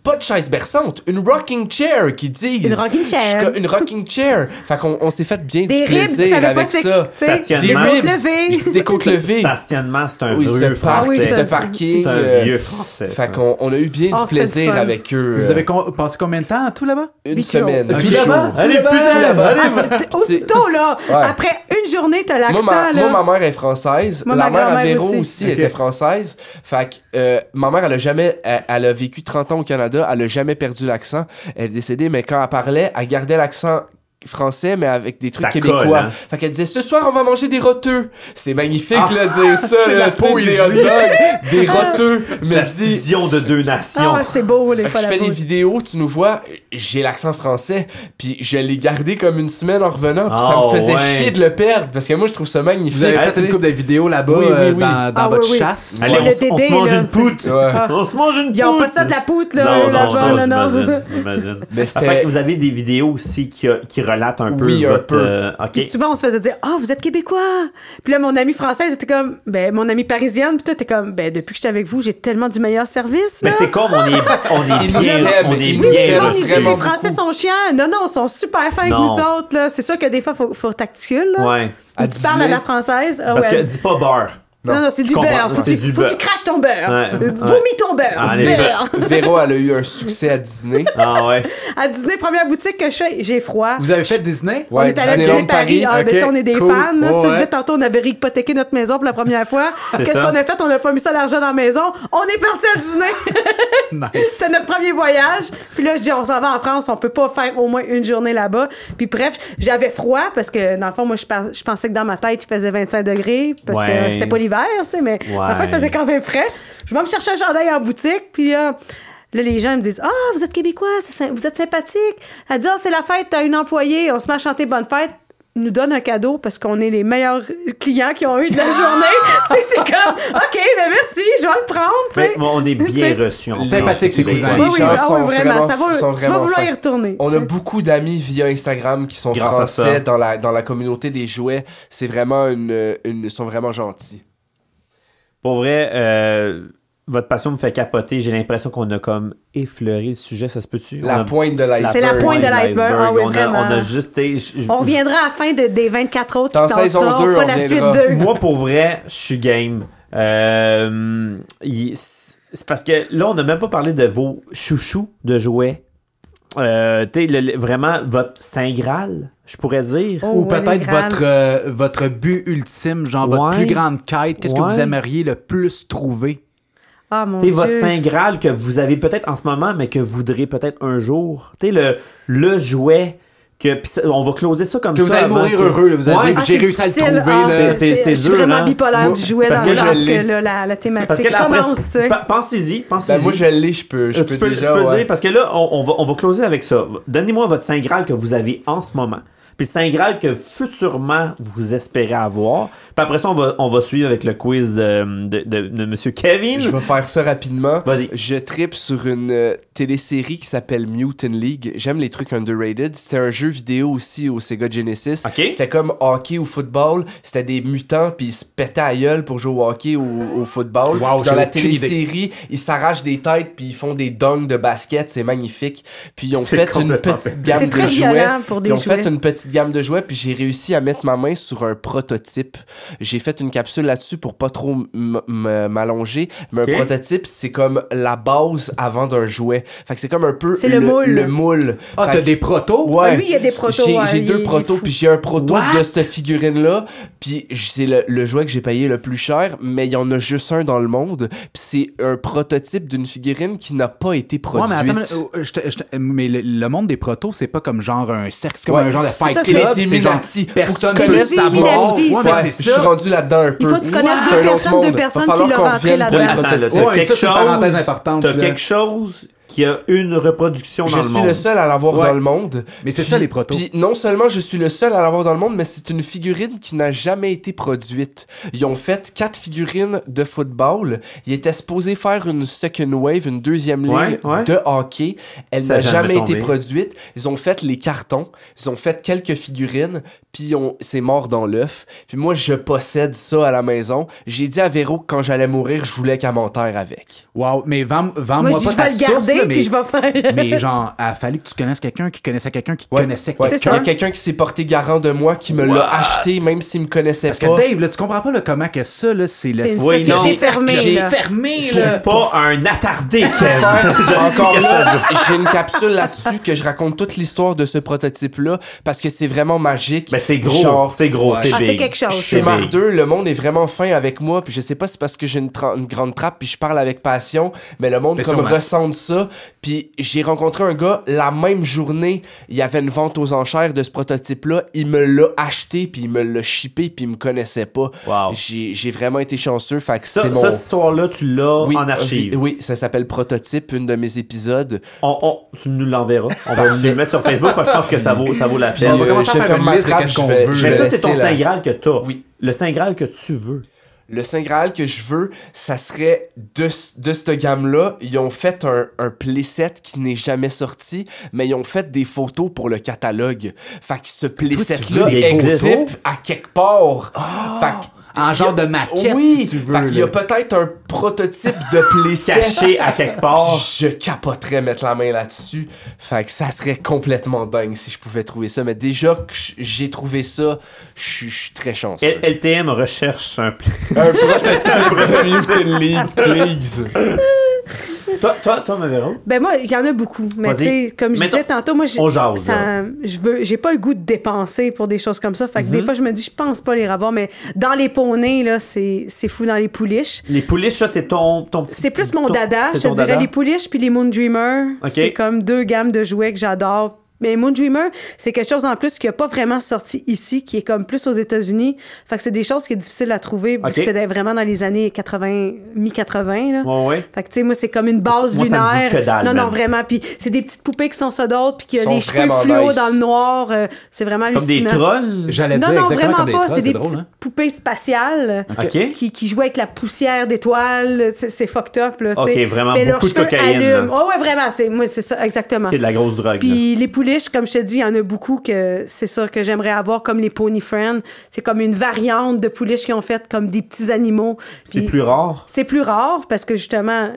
Pas de chaise berçante, une rocking chair qui disent. Une rocking chair. Je Une rocking chair. Fait qu'on on s'est fait bien Des du ribs, plaisir ça avec que c'est- ça. Des ribs. des côtes levées. Stationnement, c'est un Oui, vieux français. oui, ce ça- parking. C'est un euh, vieux français. ça. Fait qu'on on a eu bien Oh, du plaisir avec eux. Vous euh, avez con- passé combien de temps tout là-bas? une semaine. Tout là-bas? jours. Allez, putain, là-bas? Ah, c'est- aussitôt, là, Ouais. après une journée, t'as l'accent, là. moi, ma mère est française. Moi, la ma mère à Véro aussi. était française. Fait que euh, ma mère, elle a jamais, elle, elle a vécu 30 ans au Canada, elle a jamais perdu l'accent. Elle est décédée, mais quand elle parlait, elle gardait l'accent français mais avec des trucs Ça québécois. colle, hein? Fait qu'elle disait ce soir on va manger des roteux. C'est magnifique Ah, là de dire ça c'est là, la sais, des poésie. hot dogs, des roteux. C'est la dit fusion de deux nations. Ah, c'est beau, les fois je fais des vidéos, tu nous vois, j'ai l'accent français, puis je l'ai gardé comme une semaine en revenant, puis ça me faisait ouais. chier de le perdre, parce que moi je trouve ça magnifique. Vous avez Ah, fait une couple de vidéos là-bas Oui, oui, euh, oui. dans, dans Ah, votre oui, oui. chasse? Allez, Ouais. on, se mange une c'est- poutre. On se mange une poutre. Ils ont pas ça de la poutre, là, Non, non, non. j'imagine. Mais Ah, c'était- fait que vous avez des vidéos aussi qui, qui relatent un peu Oui, un votre... peu. euh. Puis souvent, on se faisait dire Ah, vous êtes québécois. Puis là, mon amie française était comme Ben, mon amie parisienne. Puis toi, t'es comme Ben, depuis que j'étais avec vous, j'ai tellement du meilleur service. Mais là. c'est comme on est, on est bien, on est Oui, bien vraiment les Français beaucoup. sont chiants. Non, non, ils sont super fins avec nous autres. là. C'est sûr que des fois, il faut, faut tacticule. Là. Ouais. Tu parles à la française. ah Parce ouais. que dis pas beurre. Non, non, c'est du beurre. Faut, tu- faut que tu craches ton beurre. Ouais, Euh, ouais. Vomis ton beurre. Ah. Véro, elle a eu un succès à Disney. Ah ouais. À Disney, première boutique que je fais, j'ai froid. Vous avez fait Disney? on est allé à Paris. Ah, ben, tu on est des cool. fans. là. Ouais, Si je ouais. disais tantôt, on avait hypothéqué notre maison pour la première fois. Qu'est-ce ça. qu'on a fait? On n'a pas mis ça l'argent dans la maison. On est parti à Disney. Nice. C'était notre premier voyage. Puis là, je dis, on s'en va en France, on peut pas faire au moins une journée là-bas. Puis bref, j'avais froid parce que dans le fond, moi, je, pensais que dans ma tête, il faisait 25 degrés parce Ouais. que c'était pas l'hiver, tu sais, mais dans le fond, il Ouais. faisait quand même frais. Je vais me chercher un chandail en boutique, puis euh, là, les gens me disent Ah, vous êtes québécois, vous êtes sympathique. Elle dit Ah, c'est la fête, t'as une employée, on se met à chanter bonne fête. Nous donne un cadeau parce qu'on est les meilleurs clients qu'ils ont eu de la journée. tu sais, c'est comme, OK, ben merci, je vais le prendre. Mais bon, on est bien reçus. en Sympathique, ces cousins. Les Oui, oui, gens ah sont oui, vraiment, vraiment- ça va, sont tu vas vraiment vouloir y retourner. On a beaucoup d'amis via Instagram qui sont Grâce à ça. français dans la, dans la communauté des jouets. C'est vraiment une, une. Ils sont vraiment gentils. Pour vrai, euh, votre passion me fait capoter. J'ai l'impression qu'on a comme effleuré le sujet. Ça se peut-tu? La a- pointe de l'iceberg. C'est la pointe de l'iceberg. Ah oui, on, a, vraiment. on a juste... je- On reviendra à la fin de- des 24 autres Dans saison ça. deux, on fera on la suite. 2. Moi, pour vrai, je suis game. Euh, c'est parce que là, on n'a même pas parlé de vos chouchous de jouets. Euh, le- vraiment, votre Saint Graal, je pourrais dire. Oh, Ou ouais, peut-être votre, euh, votre but ultime, genre votre Ouais. plus grande quête. Qu'est-ce que vous aimeriez le plus trouver? Ah, mon Dieu. votre Saint Graal que vous avez peut-être en ce moment, mais que vous voudrez peut-être un jour. Tu le, le jouet que. pis on va closer ça comme Que ça. vous allez mourir que- heureux, là, vous allez Ouais, dire Ah, que j'ai réussi à le trouver. Ah, c'est- dur, vraiment hein. bipolaire Moi, du jouet parce dans que là, la, la thématique Parce que là, après, commence, pa- pensez-y, pensez-y. Ben, moi, je l'ai, je peux, je Euh, peux peux, déjà. tu peux le ouais. dire parce que là, on, on va, on va closer avec ça. Donnez-moi votre Saint Graal que vous avez en ce moment. Puis le Saint Graal que futurement vous espérez avoir. Puis après ça, on va, on va suivre avec le quiz de, de, de, de Monsieur Kevin. Je vais faire ça rapidement. Vas-y. Je tripe sur une euh, télésérie qui s'appelle Mutant League. J'aime les trucs underrated. C'était un jeu vidéo aussi au Sega Genesis. C'était comme hockey ou football. C'était des mutants puis ils se pétaient à gueule pour jouer au hockey ou au football. Wow, dans la télésérie, ils s'arrachent des têtes puis ils font des dunks de basket. C'est magnifique. Puis ils ont fait une petite gamme de jouets. pour des Ils ont jouets. fait une petite gamme de jouets, puis j'ai réussi à mettre ma main sur un prototype. J'ai fait une capsule là-dessus pour pas trop m'allonger. Mais un prototype, c'est comme la base avant d'un jouet. Fait que c'est comme un peu C'est le moule. Le moule. Ah, t'as des protos? Ouais. Lui, il y a des protos, J'ai ouais, deux protos, puis j'ai un proto What? de cette figurine-là. Puis c'est le, le jouet que j'ai payé le plus cher, mais il y en a juste un dans le monde. Puis c'est un prototype d'une figurine qui n'a pas été Ouais, produite. mais attends, mais, euh, je te- je te- mais le, le monde des protos, c'est pas comme genre un sexe, c'est comme Ouais, un genre de c'est- Ouais, ça, c'est c'est- les c'est Illuminati. genre, personne tu peut le savoir. Ouais, Ouais, c'est je suis rendu là-dedans un peu. Il faut que tu connaisses C'est deux personnes, deux personnes qui l'ont rentré là-dedans. les Attends, là, prototypes. t'as Ouais, quelque ça, c'est une parenthèse chose- qui a une reproduction Je dans le suis monde. le seul à l'avoir Ouais. dans le monde. Mais c'est ça, les protos. Puis non seulement je suis le seul à l'avoir dans le monde, mais c'est une figurine qui n'a jamais été produite. Ils ont fait quatre figurines de football. Ils étaient supposés faire une second wave, une deuxième ligne Ouais, ouais. de hockey. Elle n'a jamais jamais été produite. Ils ont fait les cartons. Ils ont fait quelques figurines. Puis on... c'est mort dans l'œuf. Puis moi, je possède ça à la maison. J'ai dit à Véro que quand j'allais mourir, je voulais qu'elle m'enterre avec. Wow, mais vends- Moi, vends-moi je dis, pas je ta vais le source, garder, là, mais, puis je vais faire. mais genre, il a fallu que tu connaisses quelqu'un qui connaissait quelqu'un qui Ouais. connaissait Ouais. quelqu'un. Il y a quelqu'un qui s'est porté garant de moi, qui me l'a acheté, même s'il me connaissait Parce pas. que Dave, là, tu comprends pas là, comment que ça, là, c'est le Oui, non. J'ai là. fermé, Je là. suis pas un attardé, Kev. Encore là, j'ai une capsule là-dessus que je raconte toute l'histoire de ce prototype-là parce que c'est vraiment magique. Mais c'est gros, Genre, c'est gros, Ouais. c'est Ah, quelque chose, Mark big. 2, le monde est vraiment fin avec moi, puis je sais pas si c'est parce que j'ai une, tra- une grande trappe puis je parle avec passion, mais le monde Mais comme ressent ça. Puis j'ai rencontré un gars la même journée, il y avait une vente aux enchères de ce prototype-là, il me l'a acheté puis il me l'a shippé puis il me connaissait pas. Wow. J'ai vraiment été chanceux, fait que Ça, c'est mon ça, ce soir-là, tu l'as oui, en archive. Oui, ça s'appelle Prototype, une de mes épisodes. On, on- tu nous l'enverras. On va le mettre sur Facebook parce que je pense que ça vaut, ça vaut la Puis, peine. on va euh, commencer à faire une liste de qu'est-ce qu'on veut. Mais ça, c'est ton Saint Graal que t'as. Oui. Le Saint Graal que tu veux. Le Saint Graal que je veux, ça serait de, de cette gamme-là. Ils ont fait un, un playset qui n'est jamais sorti, mais ils ont fait des photos pour le catalogue. Fait que ce playset-là existe à quelque part. Fait que- En genre de maquette, oui, si tu veux. fait qu'il y a peut-être un prototype de playset Caché à quelque part. Puis je capoterais mettre la main là-dessus. Fait que ça serait complètement dingue si je pouvais trouver ça. Mais déjà que j'ai trouvé ça, je suis- je suis très chanceux. L- LTM recherche un Un prototype de Mutant League, please. Toi, toi, toi, ma Véro? Ben moi, il y en a beaucoup. Mais tu sais, comme je Mettons- disais tantôt, moi, j'ai- pas le goût de dépenser pour des choses comme ça. Fait que Mhm. des fois, je me dis, je pense pas les avoir, mais dans les poneys, là, c'est, fou dans les pouliches. Les pouliches, ça, c'est ton, ton petit. C'est plus mon ton- dada. Je te dirais dada? les pouliches puis les Moon Dreamer. C'est comme deux gammes de jouets que j'adore. Mais Moon Dreamer, c'est quelque chose en plus qui a pas vraiment sorti ici, qui est comme plus aux États-Unis. Fait que c'est des choses qui est difficile à trouver, vu Ok. que c'était vraiment dans les années 80, mi-80. là. Ouais, ouais. Fait que, tu sais, moi, c'est comme une base Moi, ça me lunaire. dit que dalle, non, non, vraiment. Puis c'est des petites poupées qui sont ça d'autres, puis qui a Sont les cheveux fluo dans le noir. euh, c'est vraiment Comme des trolls? J'allais Non, dire non, exactement vraiment comme des pas. C'est des drôle, petites hein? poupées spatiales OK. qui, qui jouent avec la poussière d'étoiles. C'est c'est fucked up, là, Ok, vraiment Mais beaucoup de cocaïne. Oh, ouais, vraiment. C'est, moi, c'est ça, exactement. Qui est de la grosse drogue. Puis les comme je te dis, il y en a beaucoup que c'est ça que j'aimerais avoir, comme les Pony Friends. C'est comme une variante de pouliches qui ont fait comme des petits animaux. C'est plus rare? C'est plus rare parce que justement,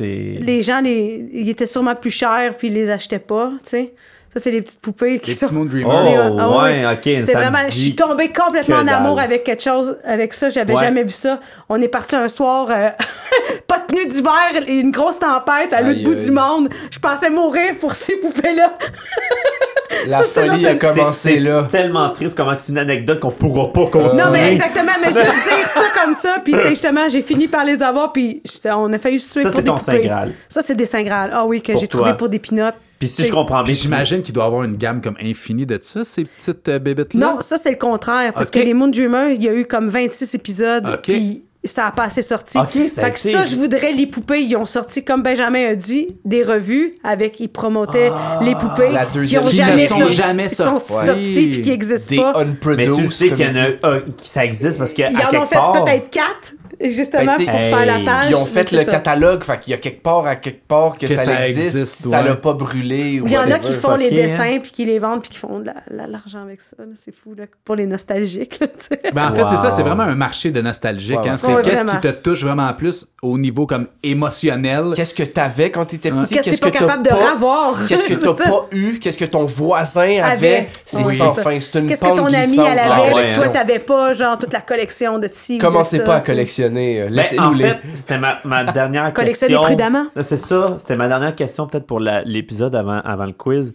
les gens, les, ils étaient sûrement plus chers puis ils les achetaient pas, tu sais. Ça, c'est les petites poupées qui Les sont... petits Moon Oh. Ah ouais, ok. C'est vraiment, je suis tombée complètement en amour dalle. avec quelque chose, avec ça. J'avais Ouais. jamais vu ça. On est parti un soir, euh, pas de pneus d'hiver, et une grosse tempête à l'autre bout aïe. du monde. Je pensais mourir pour ces poupées-là. La Ça, folie a commencé C'est là. tellement triste comment c'est une anecdote qu'on pourra pas continuer. Non, mais exactement, mais je veux dire ça comme ça, puis c'est justement, j'ai fini par les avoir, puis on a failli se tuer Ça, pour c'est des ton poupées. Saint Graal. Ça, c'est des Saint Graal. Ah oui, que Pour j'ai toi. trouvé pour des pinottes. Puis si je comprends bien, j'imagine qu'il doit avoir une gamme comme infinie de ça, ces petites euh, bébêtes-là. Non, ça, c'est le contraire. Parce que les Moon Dreamers, il y a eu comme 26 épisodes. Ok. Puis ça a pas assez sorti. Ok, ça fait que ça, je voudrais les poupées. Ils ont sorti, comme Benjamin a dit, des revues avec. Ils promotaient les poupées. La deuxième qui ont Qui ne jamais sont sorti- jamais qui sont sorties. puis qui n'existent Des pas. unproduced. Mais tu sais qu'il y en a un qui ça existe parce qu'à Ils en ont quelque fait part. peut-être quatre, justement, Ben, pour faire la page. Ils ont fait le ça. catalogue, fait qu'il y a quelque part à quelque part que, Que ça, ça existe, existe, si ça l'a pas brûlé ou Il y en a qui font les dessins puis qui les vendent puis qui font de la- la- l'argent avec ça. C'est fou, là, pour les nostalgiques. là. Ben, en fait, c'est ça, c'est vraiment un marché de nostalgique. Ouais, hein. C'est Ouais, qu'est-ce qui te touche vraiment plus au niveau comme émotionnel? Qu'est-ce que t'avais quand t'étais petit? Qu'est-ce que t'es pas t'as capable de ravoir? Qu'est-ce que t'as pas eu? Qu'est-ce que ton voisin avait? C'est sans fin. C'est une Qu'est-ce que ton ami, elle avait, toi, t'avais pas, genre, toute la collection de de Commencez pas à sais? Collectionner. euh, Ben, en les. fait, c'était ma, ma dernière Collectionnez question. prudemment. C'est ça, c'était ma dernière question peut-être pour l'épisode avant, avant le quiz.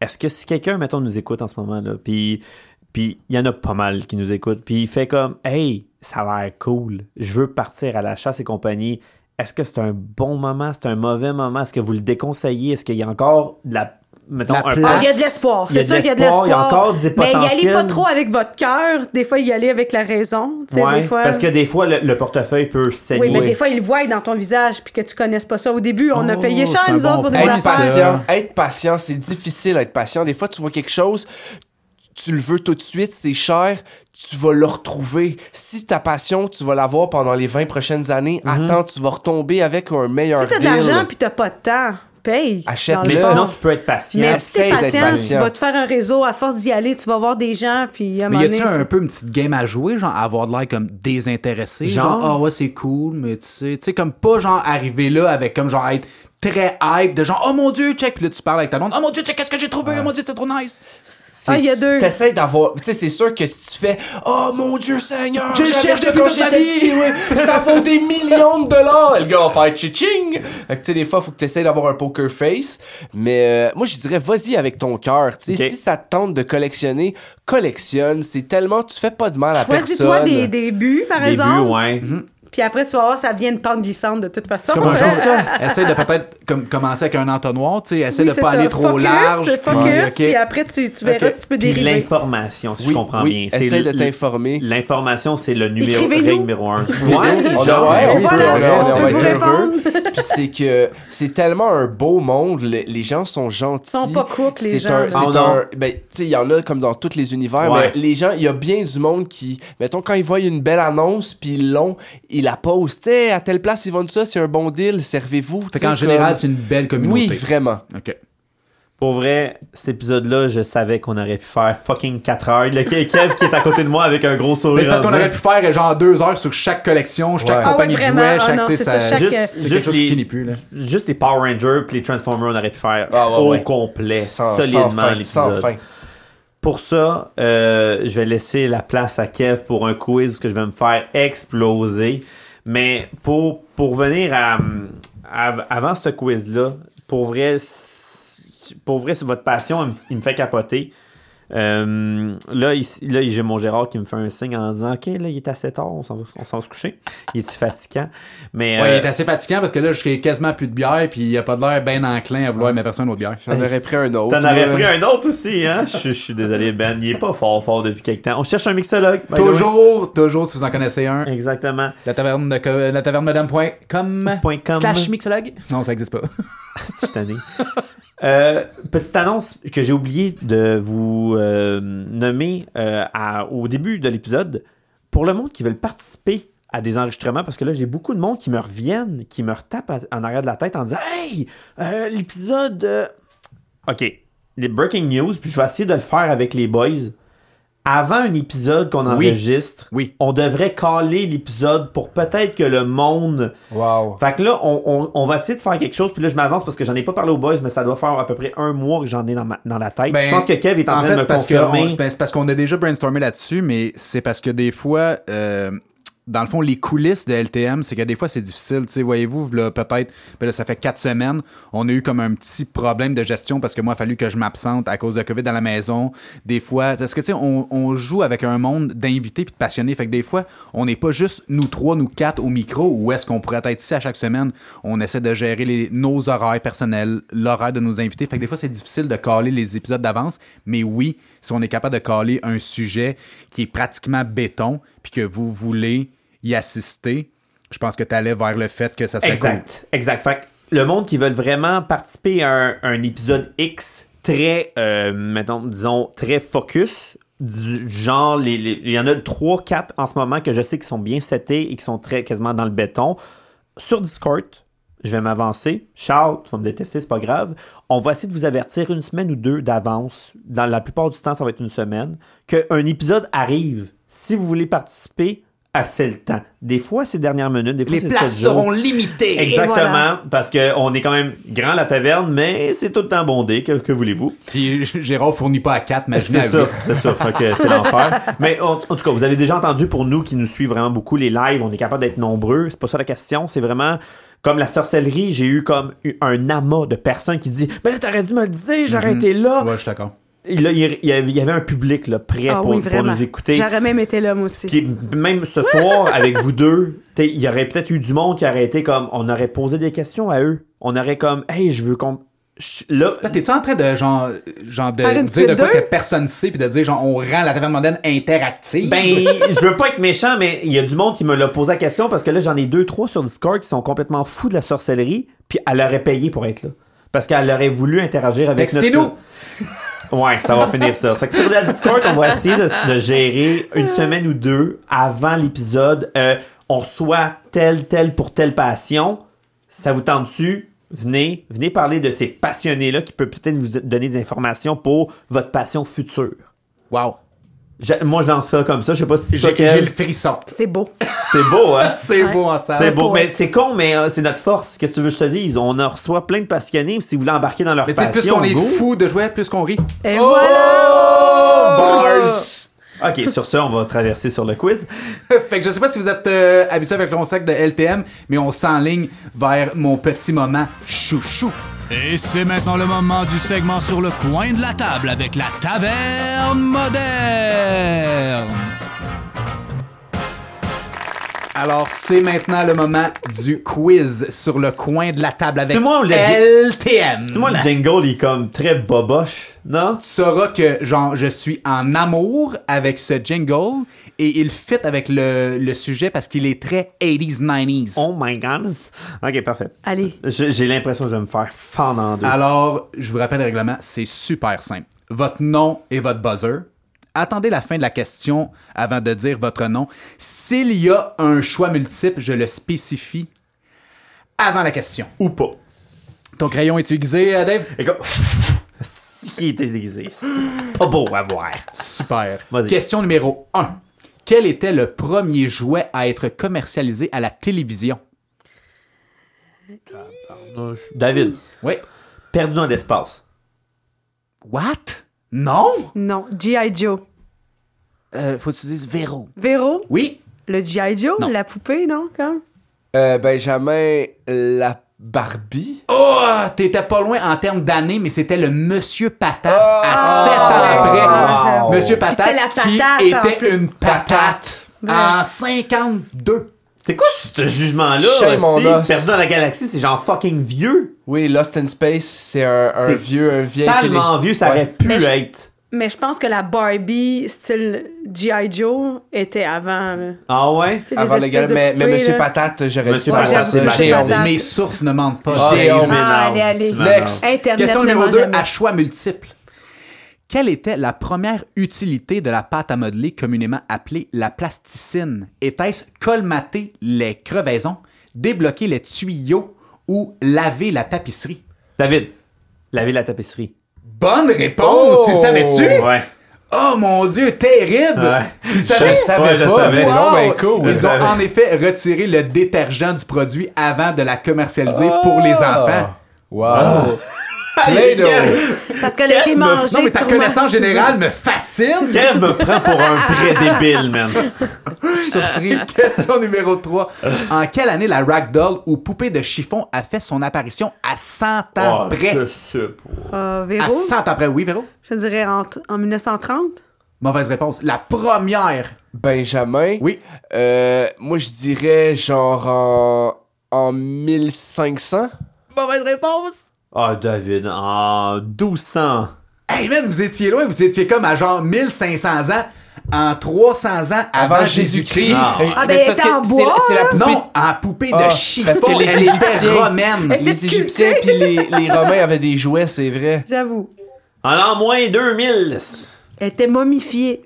Est-ce que si quelqu'un, mettons, nous écoute en ce moment-là, puis puis il y en a pas mal qui nous écoutent, puis il fait comme « Hey, ça a l'air cool, je veux partir à la chasse et compagnie. » Est-ce que c'est un bon moment? C'est un mauvais moment? Est-ce que vous le déconseillez? Est-ce qu'il y a encore de la mettons, La un place. Ah, il y a de l'espoir. Il y a C'est sûr qu'il y a de l'espoir, il y a encore du Mais y aller pas trop avec votre cœur. Des fois, y aller avec la raison. Ouais, des fois... parce que des fois, le, le portefeuille peut saigner. Oui, mais des fois, ils le voient dans ton visage puis que tu connaisses pas ça. Au début, on a Oh, payé cher, nous bon autres, pour des. Être patient, être patient, c'est difficile d'être patient. Des fois, tu vois quelque chose, tu le veux tout de suite, c'est cher, tu vas le retrouver. Si ta passion, tu vas l'avoir pendant les 20 prochaines années, attends, tu vas retomber avec un meilleur Si t'as de l'argent puis t'as pas de temps, paye. Achète Mais sinon, tu peux être patient. Mais si t'es patient, tu vas te faire un réseau. À force d'y aller, tu vas voir des gens, puis à Mais y a-tu un peu une petite game à jouer, genre avoir de l'air comme désintéressé? Genre? Ah ouais, c'est cool, mais tu sais, tu sais, comme pas genre arriver là avec comme genre être très hype, de genre, oh mon dieu, check, puis là tu parles avec ta blonde, oh mon dieu, check, qu'est-ce que j'ai trouvé, oh mon dieu, c'est trop nice. Ah, il y a deux. T'essayes d'avoir. Tu sais, c'est sûr que si tu fais Oh mon Dieu Seigneur, Je cherche depuis toute ma vie. oui. Ça vaut des millions de dollars. Le gars va faire chiching. Fait que tu sais, des fois, faut que tu essaies d'avoir un poker face. Mais euh, moi, je dirais, vas-y avec ton cœur. Tu sais, si ça te tente de collectionner, collectionne. C'est tellement. Tu fais pas de mal à Choisis-toi personne. des, des buts, par Des buts, exemple. ouais. Puis après, tu vas voir, ça devient une pente glissante de toute façon. Comme un Ouais. genre, essaye de peut-être comme, commencer avec un entonnoir, tu sais, essaye Oui, de pas ça. aller trop Focus, large. Focus, ok. puis après, tu, tu verras si tu peux Puis dériver. l'information, si Oui, je comprends oui, bien. essaye de t'informer. L'information, c'est le numéro, règle numéro un. Ouais, Ouais, on genre, ouais, oui, ça va être heureux. Puis c'est que c'est tellement un beau monde. Le- les gens sont gentils. Ils sont pas crook, les gens. C'est Oh, un. Ben, tu sais, il y en a comme dans tous les univers, mais les gens, il y a bien du monde qui, mettons, quand ils voient une belle annonce, puis ils l'ont, ils la postent. Tu sais, à telle place, ils vendent ça, c'est un bon deal, servez-vous. Fait qu'en général, c'est une belle communauté. Oui, vraiment. Ok. Pour vrai, cet épisode-là, je savais qu'on aurait pu faire fucking 4 heures. Le Kev qui est à côté de moi avec un gros sourire. Mais c'est parce qu'on aurait pu faire genre deux heures sur chaque collection, chaque Ouais. compagnie Ah ouais, de jouets, Ah chaque, non, c'est ça, chaque- Juste, qui les, finit plus, là. juste les Power Rangers puis les Transformers, on aurait pu faire Ah ouais, au ouais. complet, Sans, solidement sans fin, sans l'épisode. fin. Pour ça, euh, je vais laisser la place à Kev pour un quiz que je vais me faire exploser. Mais pour, pour venir avant ce quiz-là, pour vrai, pour vrai, votre passion, il me fait capoter. Euh, là, ici, là, j'ai mon Gérard qui me fait un signe en disant Ok, là, il est assez tard, on s'en va, on s'en va se coucher. Il est fatigant? Mais Ouais, euh, il est assez fatigant parce que là, je suis quasiment plus de bière, puis il a pas de l'air bien enclin à vouloir me verser une autre bière. J'en aurais pris un autre. T'en aurais pris un autre aussi, hein? Je, je suis désolé, Ben. Il est pas fort, fort depuis quelque temps. On cherche un mixologue. Toujours, toujours, si vous en connaissez un. Exactement. La taverne de la taverne madame.com Point com. slash mixologue. Non, ça existe pas. Je suis tanné? Euh, petite annonce que j'ai oublié de vous euh, nommer euh, au début de l'épisode. Pour le monde qui veut participer à des enregistrements, parce que là, j'ai beaucoup de monde qui me reviennent, qui me retapent en arrière de la tête en disant Hey, l'épisode. Ok, les breaking news, puis je vais essayer de le faire avec les boys. Avant un épisode qu'on enregistre, Oui. on devrait caler l'épisode pour peut-être que le monde Wow. fait que là, on, on- on va essayer de faire quelque chose. Puis là, je m'avance parce que j'en ai pas parlé aux boys, mais ça doit faire à peu près un mois que j'en ai dans, ma- dans la tête. Ben, je pense que Kev est en, En train fait, de me parce que confirmer. on- ben, c'est parce qu'on a déjà brainstormé là-dessus, mais c'est parce que des fois, euh, dans le fond, les coulisses de LTM, c'est que des fois, c'est difficile. Tu sais, voyez-vous, peut-être, ben là, ça fait quatre semaines, on a eu comme un petit problème de gestion parce que moi, il a fallu que je m'absente à cause de COVID dans la maison. Des fois, parce que, tu sais, on, joue avec un monde d'invités puis de passionnés. Fait que des fois, on n'est pas juste nous trois, nous quatre au micro, ou est-ce qu'on pourrait être ici à chaque semaine? On essaie de gérer les, nos horaires personnels, l'horaire de nos invités. Fait que des fois, c'est difficile de caler les épisodes d'avance. Mais oui, si on est capable de caler un sujet qui est pratiquement béton, puis que vous voulez y assister, je pense que tu allais vers le fait que ça serait Exact, exact. Fait que le monde qui veut vraiment participer à un, un épisode X très, euh, mettons, disons, très focus, du genre, les- les- il y en a 3, 4 en ce moment que je sais qui sont bien setés et qui sont très quasiment dans le béton. Sur Discord, je vais m'avancer. Charles, tu vas me détester, c'est pas grave. On va essayer de vous avertir une semaine ou deux d'avance. Dans la plupart du temps, ça va être une semaine. Qu'un épisode arrive. Si vous voulez participer, assez le temps. Des fois, c'est dernière minute. Des fois, Les places seront limitées. Exactement, voilà. parce qu'on est quand même grand la taverne, mais c'est tout le temps bondé, que, que voulez-vous? Puis Gérard fournit pas à 4, mais C'est ça, c'est ça, fait que c'est l'enfer. Mais en, en tout cas, vous avez déjà entendu pour nous qui nous suivent vraiment beaucoup les lives, on est capable d'être nombreux, c'est pas ça la question, c'est vraiment comme la sorcellerie, j'ai eu comme un amas de personnes qui disent Ben là, t'aurais dû me le dire, j'aurais été là. Ouais, je suis d'accord. Il y il avait il y avait un public là, prêt Ah pour, oui, pour vraiment. nous écouter. J'aurais même été là, moi aussi. Puis même ce soir, avec vous deux, il y aurait peut-être eu du monde qui aurait été comme, on aurait posé des questions à eux. On aurait comme, hey, je veux qu'on. là, Là, t'es-tu en train de, genre, genre de dire de quoi que personne sait, puis de dire, genre, on rend la taverne moderne interactive? Ben, je veux pas être méchant, mais il y a du monde qui me l'a posé la question parce que là, j'en ai deux, trois sur Discord qui sont complètement fous de la sorcellerie, puis elle aurait payé pour être là. Parce qu'elle aurait voulu interagir avec notre... Ouais, ça va finir ça. Fait que sur la Discord, on va essayer de, de gérer une semaine ou deux avant l'épisode. Euh, on reçoit tel, tel pour telle passion. Ça vous tente-tu? Venez, venez parler de ces passionnés-là qui peuvent peut-être vous donner des informations pour votre passion future. Wow. Moi, je lance ça comme ça. Je sais pas si Kev, j'ai le frisson. C'est beau. c'est beau, hein? C'est Ouais. beau en salle. C'est beau, ouais. mais c'est con, mais euh, c'est notre force. Qu'est-ce que tu veux que je te dise? On en reçoit plein de passionnés. Si vous voulez embarquer dans leur Mais tu sais, passion, plus qu'on est go. fou de jouer, plus qu'on rit. Et Oh! voilà! Bars! Ok, sur ce, on va traverser sur le quiz. fait que je sais pas si vous êtes euh, habitué avec le concept de LTM, mais on s'enligne vers mon petit moment chouchou. Et c'est maintenant le moment du segment sur le coin de la table avec la taverne moderne. Alors, c'est maintenant le moment du quiz sur le coin de la table avec C'est moi le- LTM. C'est moi, le jingle, il est comme très boboche, non? Tu sauras que, genre, je suis en amour avec ce jingle et il fit avec le, le sujet parce qu'il est très 80s, 90s. Oh my god. Ok, parfait. Allez. J'ai l'impression que je vais me faire fendre en deux. Alors, je vous rappelle le règlement, c'est super simple. Votre nom et votre buzzer. Attendez la fin de la question avant de dire votre nom. S'il y a un choix multiple, je le spécifie avant la question. Ou pas. Ton crayon est aiguisé, euh, Dave? Écoute, qui était déguisé, c'est pas beau à voir. Super. Vas-y. Question numéro 1. Quel était le premier jouet à être commercialisé à la télévision? David, Oui. perdu dans l'espace. What? Non? Non, G.I. Joe. Euh, faut que tu dises Véro. Véro, Oui. le G.I. Joe, Non. la poupée, non? Comme? Euh, Benjamin, la Barbie. Oh, t'étais pas loin en termes d'années, mais c'était le Monsieur Patate Oh! à 7 ans après. Wow. Monsieur Patate qui patate, était une patate en 52. C'est quoi ce jugement-là? Perdu dans la galaxie, c'est genre fucking vieux. Oui, Lost in Space, c'est un, vieux, un vieil. Salement vieux, ça Ouais. aurait pu Mais être. Mais je pense que la Barbie style G.I. Joe était avant. là. Ah ouais? Avant les gars, mais, mais Monsieur. Patate, j'aurais dû savoir ça. Mes sources ne mentent pas. Ah. Ah, allez, allez. Next. Internet Question numéro ment 2 jamais. à choix multiple. Quelle était la première utilité de la pâte à modeler communément appelée la plasticine? Était-ce colmater les crevaisons, débloquer les tuyaux ou laver la tapisserie? David, laver la tapisserie. Bonne réponse! Oh! Tu le savais-tu? Ouais. Oh mon dieu, terrible! Ouais. Tu le savais? Je savais Ouais, je pas. savais. Wow! donc ben cool. Ils ont savais. en effet retiré le détergent du produit avant de la commercialiser pour les Ah! enfants. Wow. Kev, Play-Doh. Parce été Kev me- mangée. Non, mais ta connaissance générale me fascine! Kev me prend pour un vrai débile, man. Surpris. Question numéro 3. En quelle année la ragdoll ou poupée de chiffon a fait son apparition à 100 ans Oh, près? je sais pas. Euh, À Véro, 100 ans près, oui, Véro? je dirais en, en 1930. Mauvaise réponse. La première. Benjamin? Oui. Euh, moi, je dirais genre en, en 1500. Mauvaise réponse. Ah, David, en 1200. Hey man, vous étiez loin, vous étiez comme à genre 1500 ans, en 300 ans avant, Avant Jésus-Christ. Ah. Ah, mais ben, c'est parce que c'est bois, la- poupée. Non, en poupée Ah, de parce chiffon, que les elle était Égyptiens- romaine. Les Égyptiens puis les, les Romains avaient des jouets, c'est vrai. J'avoue. En l'an moins 2000. Elle était momifiée.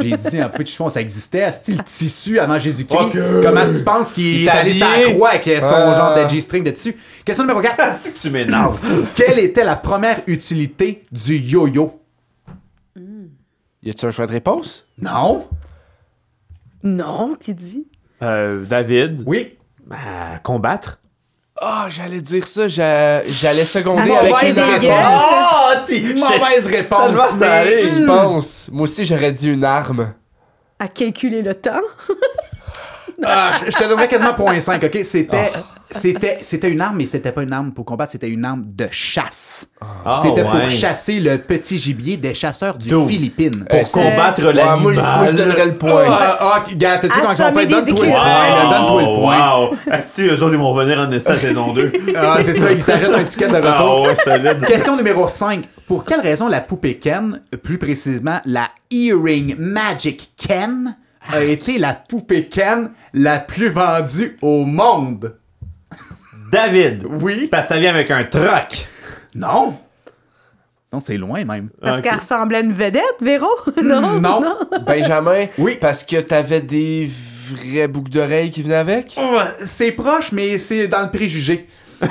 J'ai dit en poupée de chiffon, ça existait. C'est le tissu avant Jésus-Christ. Comment tu penses qu'il est allé sur la croix avec son Ah. genre de G-string de dessus? Question numéro 4. C'est que tu m'énerves. Quelle était la première utilité du yo-yo? Y a-tu un choix de réponse? Non? Non, qui dit? Euh, David, Oui. euh, combattre. Ah, j'allais dire ça, j'a- j'allais seconder Ah, avec mauvaise une réponse. arme. Oh, t'es... Mauvaise je- réponse. Ça. Je pense. Moi aussi, j'aurais dit une arme. À calculer le temps. Ah, je te donnerais quasiment 0.5, ok? C'était, c'était, c'était une arme, mais c'était pas une arme pour combattre, c'était une arme de chasse. Ah, c'était ouais. pour chasser le petit gibier des chasseurs du Dude. Philippines. Pour combattre Ouais, moi, moi, je l'animal. donnerais le point. Ah, ah, gars, t'as-tu comment ils Assommer fait? Donne-toi le point, donne-toi le point. Wow! Ah, si, eux autres, ils vont revenir en essai saison 2. Ah, c'est ça, ils s'achètent un ticket de Ah retour. ouais, solide. Question numéro 5. Pour quelle raison la poupée Ken, plus précisément la Earring Magic Ken, a été la poupée Ken la plus vendue au monde? David. Oui. Parce que ça vient avec un truck. Non. Non, c'est loin même. Parce qu'elle ressemblait à une vedette, Véro? non, Non. Benjamin, Oui. parce que t'avais des vraies boucles d'oreilles qui venaient avec? C'est proche, mais c'est dans le préjugé.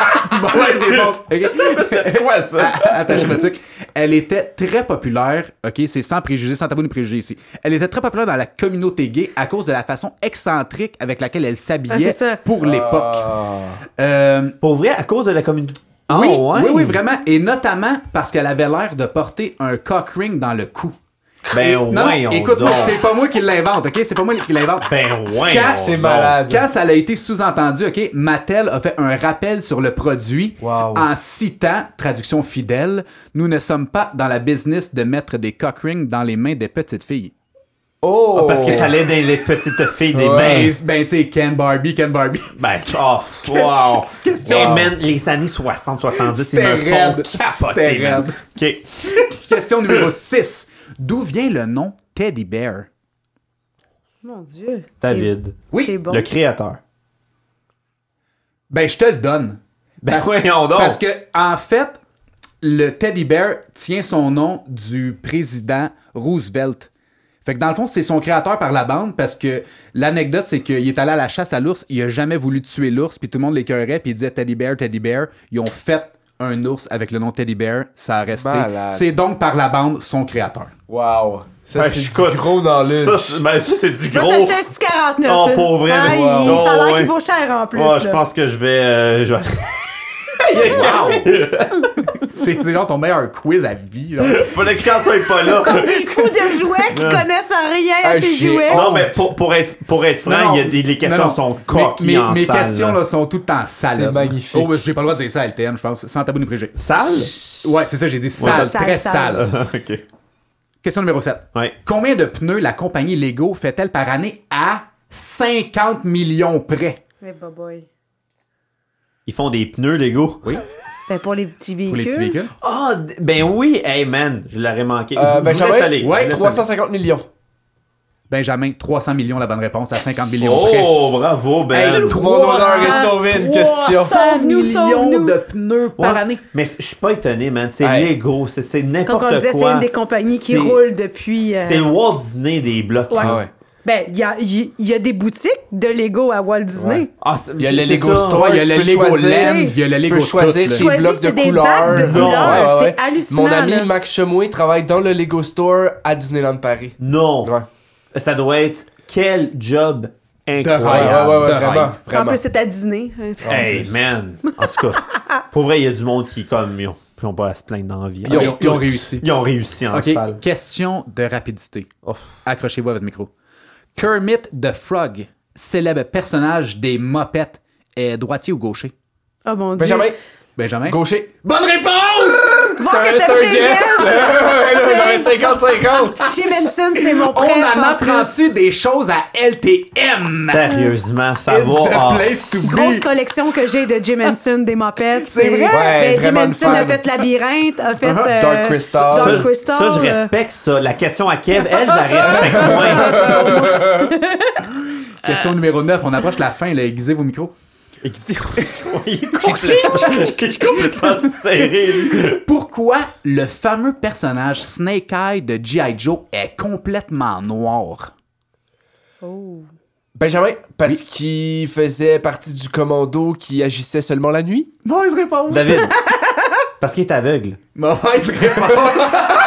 Mauvaise réponse. Ok. C'est quoi ça? Attends, je me truc. Elle était très populaire, ok, c'est sans préjugés, sans tabou ni préjugés ici. Elle était très populaire dans la communauté gay à cause de la façon excentrique avec laquelle elle Ah, s'habillait ça. pour l'époque. Euh, Pour vrai, à cause de la communauté. Ah, oui, ouais? oui, oui, vraiment. Et notamment parce qu'elle avait l'air de porter un cock ring dans le cou. Ben, Et- non, donc. c'est pas moi qui l'invente, ok? C'est pas moi qui l'invente. Ben, ouais. Quand- C'est malade. Quand ça a été sous-entendu, OK, Mattel a fait un rappel sur le produit Wow. en citant, traduction fidèle, nous ne sommes pas dans la business de mettre des cock rings dans les mains des petites filles. Oh! Parce que ça allait dans les petites filles des Ouais. mains. Ben, tu sais, Ken Barbie, Ken Barbie. Ben, oh, wow. question. Hey, man, les années 60-70, ils C'était me font capoter, man. OK. Question numéro 6. D'où vient le nom Teddy Bear? Mon Dieu. David, Oui, bon. le créateur. ben je te le donne. Ben, Parce- voyons donc. Parce que, en fait, le Teddy Bear tient son nom du président Roosevelt. Fait que dans le fond, c'est son créateur par la bande parce que l'anecdote, c'est qu'il est allé à la chasse à l'ours, il a jamais voulu tuer l'ours, puis tout le monde l'écœurait, puis il disait Teddy Bear, Teddy Bear. Ils ont fait un ours avec le nom Teddy Bear, ça a resté. Malade. C'est donc par la bande son créateur. Wow. Ça, Ben, c'est je du coûte- gros dans Ça, l'une. c'est- ben, ça, c'est du Je gros. t'acheter un 649. Oh, là. pour vrai, Ah, Wow. Ça a l'air Ouais. qu'il vaut cher en plus. Ouais, je pense que je vais. euh, je vais... Il y a. C'est c'est genre ton meilleur quiz à vie. Là. Fallait que Charles soit pas là. Des fous de jouets qui connaissent rien à Ah, ces jouets. Non, mais pour, pour, être, pour être franc, Non, y a des, les questions non, non. sont Mes- coquilles Mes, en mes salle, questions là. là, sont tout le temps sales. C'est magnifique. Oh, j'ai pas le droit de dire ça à LTN, je pense. Sans tabou ni préjugé. Sale? Ouais, c'est ça, j'ai dit sale, sale, très sale. sale. ok. Question numéro 7. Ouais. Combien de pneus la compagnie Lego fait-elle par année à 50 millions près? Mais bah boy. Ils font des pneus, Lego? Oui. Ben pour les petits véhicules. Pour les petits véhicules? Ah, ben oui, hey man, je l'aurais manqué. Euh, Benjamin? aller. Ouais, Je laisse 350 millions. Benjamin, 300 millions la bonne réponse à 50 aller. millions près. Oh, bravo, Ben. Hey, Mon honneur est sauvé une question. 300 Sauve-nous, millions de pneus par Ouais. année. Mais je suis pas étonné, man. C'est Hey. Lego, c'est Comme n'importe on disait, quoi. c'est une des compagnies qui roulent depuis. euh, C'est le Walt Disney des blocs. Ouais. Ah ouais. Ben, il y a, y a des boutiques de Lego à Walt Disney. Ouais. Ah, Il y a le Lego ça. Store. Il y a tu le Lego. Land, il y a le Tu Lego peux choisir tes blocs c'est de couleurs. de Non. couleurs. Ouais, ouais. C'est hallucinant. Mon ami là. Max Chemoué travaille dans le Lego Store à Disneyland Paris. Non. Ouais. Ça doit être quel job incroyable. Ouais, ouais, ouais, de vraiment. rêve. En plus, c'est à Disney. Hey, man. En tout cas, pour vrai, il y a du monde qui, comme, ils ont, ils ont pas à se plaindre dans la vie. Ils ont, ils ont réussi. Ils ont réussi en salle. question de rapidité. Accrochez-vous à votre micro. Kermit the Frog, célèbre personnage des Mopettes, est droitier ou gaucher? Oh mon dieu. Benjamin, Benjamin? gaucher. Bonne réponse! C'est un, fait guess. J'avais 50-50. Jim Henson, c'est mon On préf. en en apprend-tu des choses à LTM? Sérieusement, ça It's va. the place to Grosse collection que j'ai de Jim Henson des Mopettes. C'est vrai? Ben, Jim Henson a fait Labyrinthe, a fait euh, Dark Crystal. Ça, Dark je- Crystal. ça, je euh, respecte ça. La question à Kev, elle, je la respecte moins. Question numéro 9, on approche la fin, là, aiguisez vos micros. Complètement, il est complètement serré. Pourquoi le fameux personnage Snake Eye de G.I. Joe est complètement noir? Oh. Benjamin, parce qu'il faisait partie du commando qui agissait seulement la nuit? Mauvaise réponse. David, parce qu'il est aveugle. Mauvaise réponse.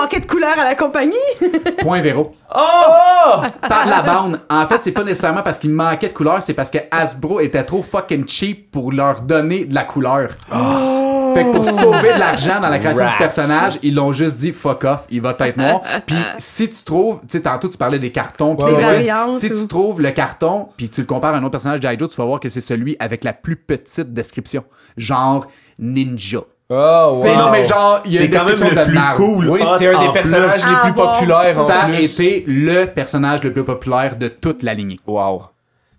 Manquait de couleur à la compagnie. Point Véro. Oh! Par la bande. En fait, c'est pas nécessairement parce qu'il manquait de couleur, c'est parce que Hasbro était trop fucking cheap pour leur donner de la couleur. Fait Fait que pour sauver de l'argent dans la création Rats. du personnage, ils l'ont juste dit fuck off, il va être noir. Puis si tu trouves, tu sais, tantôt tu parlais des cartons, puis Ouais, variantes si ou- tu trouves le carton, puis tu le compares à un autre personnage de Joe, tu vas voir que c'est celui avec la plus petite description. Genre ninja. Oh, C'est wow. non, mais genre, il y a C'est une quand même description le de plus cool. Oui, c'est un des personnages plus. les plus Ah, populaires en Ça a plus. été le personnage le plus populaire de toute la lignée. Wow.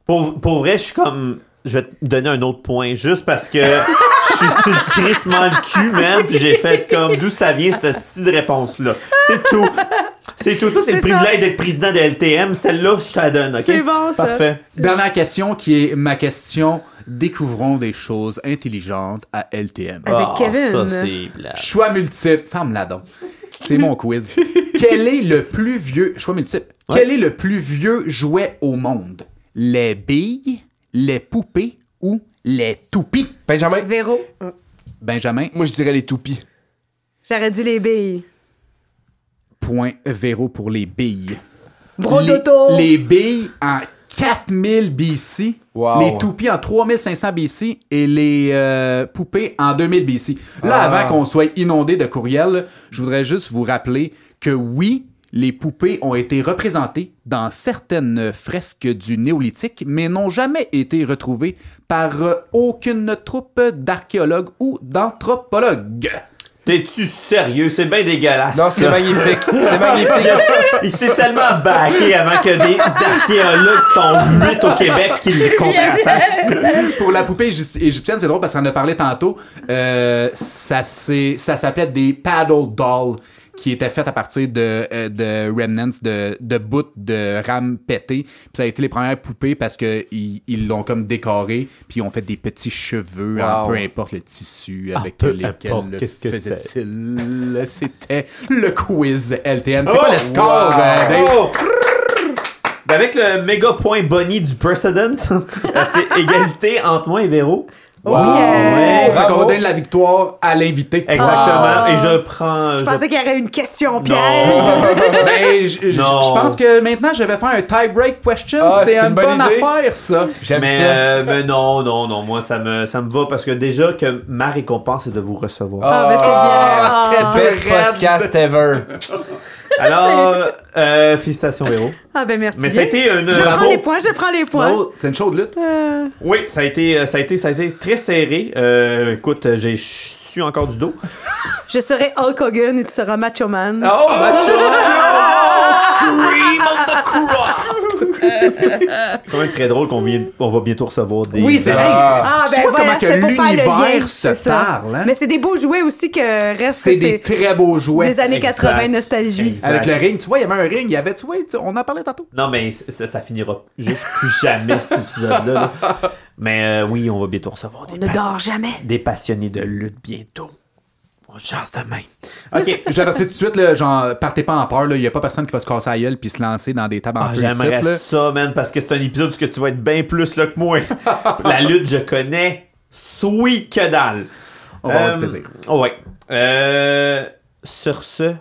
Pour, pour vrai, je suis comme. Je vais te donner un autre point, juste parce que je suis sur le crissement le cul, man, puis j'ai fait comme d'où ça vient cette style de réponse-là? C'est tout. C'est tout. Ça, c'est le privilège d'être président de LTM. Celle-là, je te la donne, ok? C'est bon, ça. Parfait. Dernière question qui est ma question. Découvrons des choses intelligentes à LTM. Avec Ah, Kevin. Ça, c'est. Choix multiple. Ferme-la donc. C'est mon quiz. Quel est le plus vieux. Choix multiple. Quel est le plus vieux jouet au monde? Les billes, les poupées ou les toupies? Benjamin, Véro. Benjamin, moi je dirais les toupies. J'aurais dit les billes. Point Véro pour les billes. Bro les, Toto. les billes en 4000 BC, Wow. les toupies en 3500 BC et les euh, poupées en 2000 BC. Là, Ah. avant qu'on soit inondé de courriels, je voudrais juste vous rappeler que oui, les poupées ont été représentées dans certaines fresques du néolithique, mais n'ont jamais été retrouvées par euh, aucune troupe d'archéologues ou d'anthropologues. T'es-tu sérieux? C'est bien dégueulasse. Non, c'est magnifique. C'est magnifique. Il s'est tellement baqué avant que des archéologues sont huit au Québec qui le contre-attaquent. Pour la poupée égy- égyptienne, c'est drôle parce qu'on en a parlé tantôt. Euh, ça s'appelait des paddle dolls qui étaient faites à partir de, euh, de remnants, de, de bouts de rames pétées. Puis ça a été les premières poupées parce que ils l'ont comme décoré, puis ils ont fait des petits cheveux, hein, peu importe le tissu Ah, avec peu lesquels le qu'est-ce que faisait-il. C'était le quiz LTM. C'est quoi le score, wow. euh, Dave? Oh! Ben, Avec le méga point Bonnie du Precedent, c'est égalité entre moi et Véro. Oh, Ouais. yeah. Fait qu'on Bravo. va donner la victoire à l'invité. Exactement. Ah. Et je prends. Je je- pensais qu'il y aurait une question piège. ben, je, je- Non. je pense que maintenant, je vais faire un tie-break question. Ah, c'est une, une bonne affaire, ça. J'aime mais, ça. euh, mais non, non, non, moi ça me, ça me va parce que déjà que ma récompense c'est de vous recevoir. Ah, ben c'est Ah, bien. Best podcast ever. Alors, euh, félicitations Véro. Ah, ben merci. Mais ça a été une. Je prends les points, je prends les points. C'est une chaude lutte? Euh, Oui, ça a été, ça a été, ça a été très serré. Euh, écoute, j'ai su encore du dos. je serai Hulk Hogan et tu seras Macho Man. Oh, macho! Cream of the crop! C'est quand même très drôle qu'on vient- on va bientôt recevoir des. Oui, c'est- Ah, Tu ben vois voilà, comment que pour faire le l'univers se c'est ça. parle, hein? Mais c'est des beaux jouets aussi que reste C'est que des très beaux jouets. des années Exact. 80 nostalgie. Exact. Avec le ring, tu vois, il y avait un ring, il y avait, tu vois, tu- on en parlait tantôt. Non, mais ça, ça finira juste plus jamais cet épisode-là. là. Mais euh, oui, on va bientôt recevoir des, On ne pas- dort jamais. des passionnés de lutte bientôt. On chance de main. OK. Je l'avertis tout de suite, là, genre, partez pas en peur, là, il y a pas personne qui va se casser la gueule puis se lancer dans des tables en Ah, J'aimerais ça, man, parce que c'est un épisode où que tu vas être bien plus là que moi. La lutte, je connais sweet que dalle. On va avoir Euh, du plaisir. Ouais. Euh, sur ce,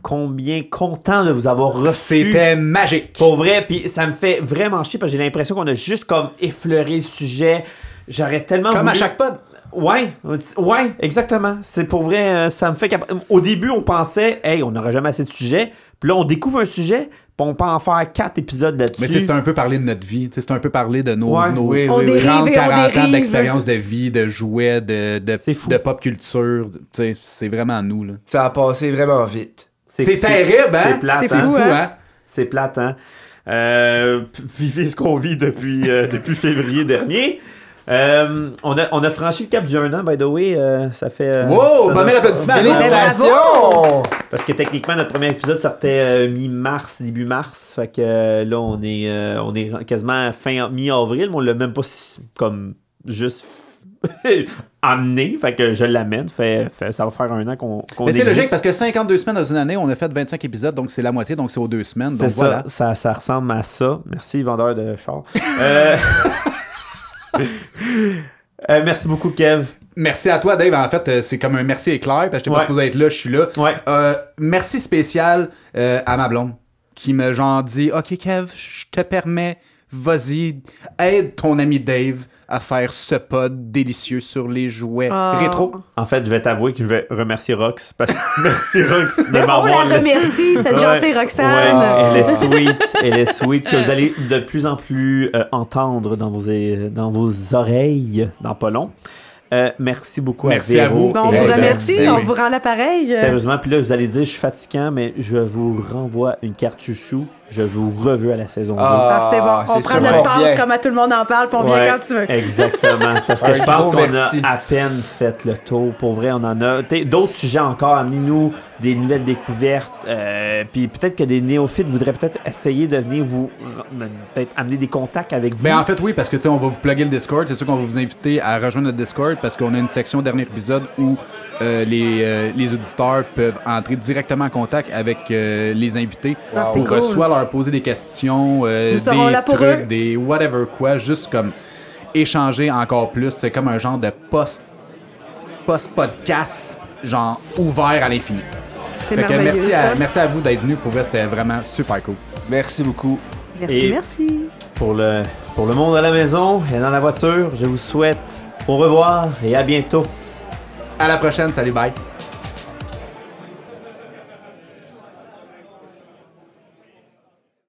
combien content de vous avoir reçu. C'était magique. Pour vrai, puis ça me fait vraiment chier parce que j'ai l'impression qu'on a juste comme effleuré le sujet. J'aurais tellement Comme à chaque pod. Ouais, ouais, exactement. C'est pour vrai, euh, ça me fait cap- Au début, on pensait, hey, on n'aura jamais assez de sujets. Puis là, on découvre un sujet, puis on peut en faire quatre épisodes là-dessus. Mais tu sais, c'est un peu parler de notre vie. Tu sais, C'est un peu parler de nos, Ouais. nos Oui, On oui, oui. dérive 30, et on 40 ans d'expérience de vie, de jouets, de, de, de pop culture. Tu sais, C'est vraiment nous. là. Ça a passé vraiment vite. C'est terrible, hein? C'est plate, C'est hein? C'est plate, hein? Euh, vivez ce qu'on vit depuis, euh, depuis février dernier. Euh, on, a, on a franchi le cap du 1 an, by the way. euh, ça fait. euh, Wow, ça bon, doit- mets l'applaudissement. Félicitations! Parce que techniquement, notre premier épisode sortait euh, mi-mars, début mars. Fait que euh, là, on est, euh, on est quasiment fin mi-avril, mais on l'a même pas si- comme juste amené. Fait que je l'amène. Fait, fait- ça va faire un an qu'on Mais c'est logique parce que 52 semaines dans une année, on a fait 25 épisodes, donc c'est la moitié, donc c'est aux deux semaines. C'est Donc ça, voilà. ça, ça ressemble à ça. Merci, vendeur de char. Euh, euh, merci beaucoup, Kev. Merci à toi, Dave. En fait, euh, c'est comme un merci éclair, parce que j'étais pas Ouais. supposé être là, je suis là. Ouais. Euh, merci spécial euh, à ma blonde qui me genre dit Ok, Kev, je te permets vas-y, aide ton ami Dave à faire ce pod délicieux sur les jouets Ah. rétro. En fait, je vais t'avouer que je vais remercier Rox parce que merci Rox de Mais on m'avoir la laissé- remercie, cette Ouais, gentille Roxane. ouais, elle est sweet, elle est sweet que vous allez de plus en plus euh, entendre dans vos, é- dans vos oreilles dans pas long. Euh, merci beaucoup Merci à à Véro. vous. Bon, on vous à remercie, on vous rend l'appareil. Sérieusement, puis là, vous allez dire, je suis fatiguant, mais je vous renvoie une carte chouchou. Je vous reveux à la saison 2. Ah, c'est bon. On prend notre passe vient. comme à tout le monde en parle, puis on vient Ouais, quand tu veux. Exactement. Parce que je pense qu'on a à peine fait le tour. Pour vrai, on en a. T'sais, D'autres sujets encore. Amenez-nous des nouvelles découvertes. euh, puis peut-être que des néophytes voudraient peut-être essayer de venir vous. Peut-être amener des contacts avec vous. Ben en fait oui parce que tu sais on va vous plugger le Discord, c'est sûr qu'on va vous inviter à rejoindre notre Discord parce qu'on a une section dernier épisode où euh, les, euh, les auditeurs peuvent entrer directement en contact avec euh, les invités Ah, c'est pour euh, cool. leur poser des questions, euh, des trucs, eux. des whatever quoi, juste comme échanger encore plus, c'est comme un genre de post post podcast genre ouvert à l'infini. C'est merveilleux, merci ça. à, merci à vous d'être venus pour vrai, c'était vraiment super cool. Merci beaucoup. Merci, Et- merci. Pour, le, pour le monde à la maison et dans la voiture, je vous souhaite au revoir et à bientôt. À la prochaine, salut bye.